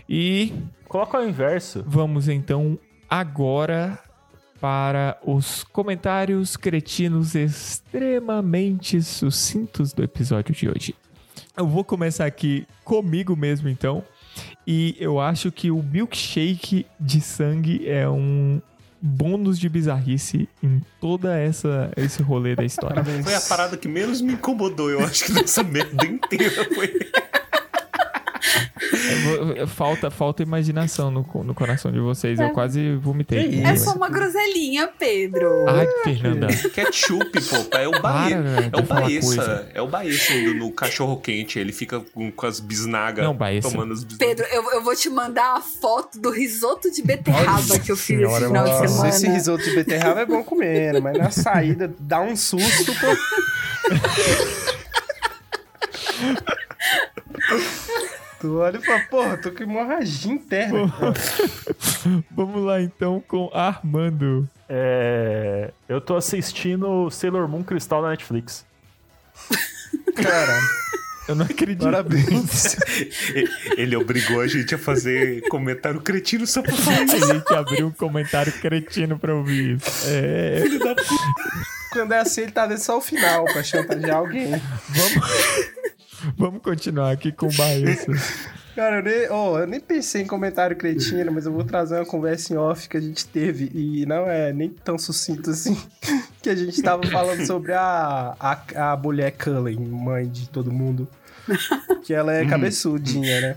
E Coloca ao inverso. vamos então agora para os comentários cretinos extremamente sucintos do episódio de hoje. Eu vou começar aqui comigo mesmo então. E eu acho que o milkshake de sangue é um bônus de bizarrice em toda essa esse rolê da história. Foi a parada que menos me incomodou, eu acho que dessa merda inteira foi. *laughs* Falta, falta imaginação no, no coração de vocês. Eu quase vomitei. É só uma groselhinha, Pedro. Ai, Fernanda. Ketchup, pô. É o Para, velho, É o Baessa. É o Baessa indo no cachorro quente. Ele fica com, com as bisnagas Não, Baessa. tomando as bisnagas. Pedro, eu, eu vou te mandar a foto do risoto de beterraba que eu fiz esse senhora, final de Nossa, semana. esse risoto de beterraba é bom comer, mas na saída dá um susto, pô. *laughs* tu olha e fala, porra, tô com hemorragia interna. *laughs* Vamos lá então com Armando. É, eu tô assistindo Sailor Moon Cristal na Netflix. *laughs* Cara, Eu não acredito. parabéns. *laughs* Ele obrigou a gente a fazer comentário cretino só pra falar A isso. gente abriu um comentário cretino pra ouvir isso. É, Quando é assim, ele tá vendo só o final pra chantagear alguém. vamos *laughs* continuar aqui com o Baessa. Cara, eu nem, oh, eu nem pensei em comentário cretino, mas eu vou trazer uma conversa em off que a gente teve e não é nem tão sucinto assim. *laughs* Que a gente tava falando sobre a, a, a mulher Cullen, mãe de todo mundo. *laughs* Que ela é cabeçudinha, né?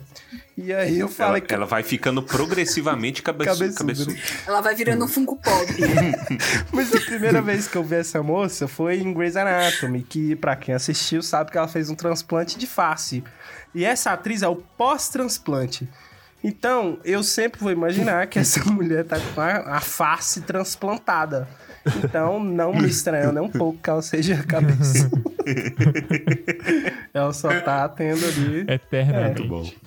E aí eu Ela, falei que. ela vai ficando progressivamente cabeçu, Cabeçuda. cabeçudo. Ela vai virando um Funko Pop. *laughs* Mas a primeira vez que eu vi essa moça foi em Grey's Anatomy, que pra quem assistiu sabe que ela fez um transplante de face. E essa atriz é o pós-transplante. Então, eu sempre vou imaginar que essa *laughs* mulher tá com a, a face transplantada. Então, não me estranha nem um pouco que ela seja cabeça. *laughs* ela só tá tendo ali. Eternamente.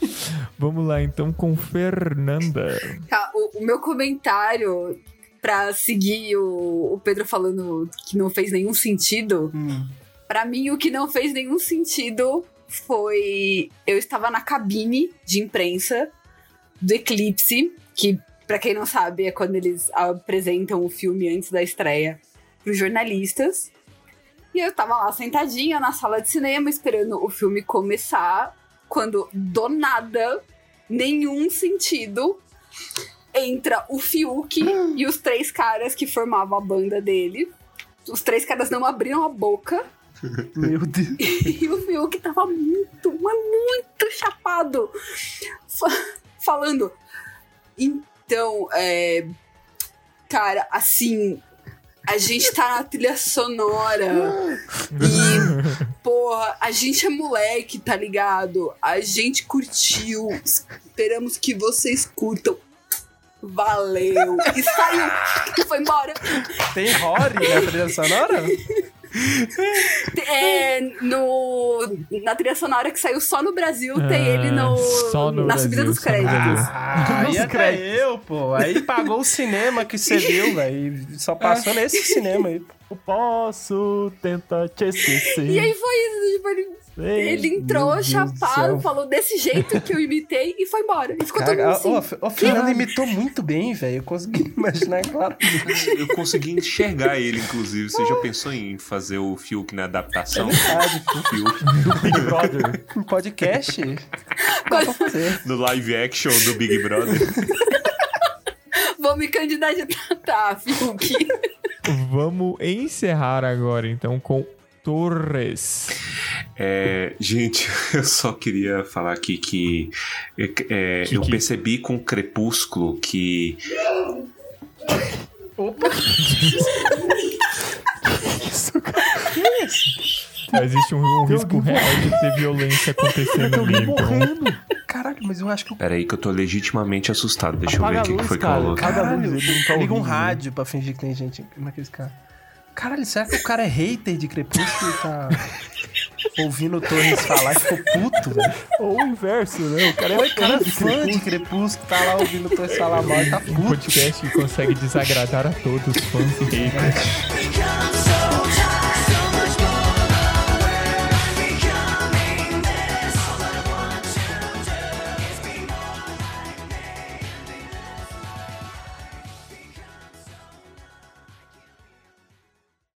Vamos lá então com Fernanda. Tá, o, o meu comentário pra seguir o, o Pedro falando que não fez nenhum sentido. Pra mim, o que não fez nenhum sentido foi. Eu estava na cabine de imprensa do Eclipse, que, pra quem não sabe, é quando eles apresentam o filme antes da estreia pros jornalistas. E eu tava lá sentadinha na sala de cinema, esperando o filme começar, quando do nada, nenhum sentido, entra o Fiuk e os três caras que formavam a banda dele. Os três caras não abriram a boca. *laughs* Meu Deus. *laughs* E o Fiuk tava muito, mas muito chapado. Fa- falando. Então, é. Cara, assim. A gente tá na trilha sonora. E, porra, a gente é moleque, tá ligado? A gente curtiu. Esperamos que vocês curtam. Valeu. E saiu. E foi embora. Tem Rory na trilha sonora? É, no, na trilha sonora que saiu só no Brasil, tem Ah, ele no, só no na Brasil, subida dos créditos. Ah, aí até eu, pô. Aí pagou o cinema que você viu, *laughs* velho. e Só passou nesse cinema aí. Eu posso tentar te esquecer. E aí foi isso, tipo, ele, ele entrou Deus do chapado, falou desse jeito que eu imitei e foi embora. E ficou todo mundo assim. o Fernando imitou muito bem, velho. Eu consegui *laughs* imaginar claramente. Eu consegui enxergar ele, inclusive. Você já pensou em fazer o Fiuk na adaptação? Verdade, Fiuk Big Brother. Um podcast? Dá pra fazer. no live action do Big Brother. Vou me candidatar, Fiuk. Vamos encerrar agora então com Torres. É, gente, *laughs* eu só queria falar aqui que, é, Que eu que- percebi com Crepúsculo que Opa! *laughs* Existe um, um risco real de ter violência acontecendo ali. Então, Caralho, mas eu acho que o. Peraí que eu tô legitimamente assustado. Deixa Apaga eu ver o que, que foi que cara. rolou. Apaga a luz, Caralho, ele não tá liga um né? rádio pra fingir que tem gente naqueles caras. Caralho, será que o cara é hater de Crepúsculo e tá ouvindo o Torres falar e ficou puto, velho? Ou o inverso, né? O cara é Oi, cara, de fã de Crepúsculo, tá lá ouvindo o Torres falar mal e tá um puto. podcast que consegue desagradar a todos, fãs e haters. *laughs*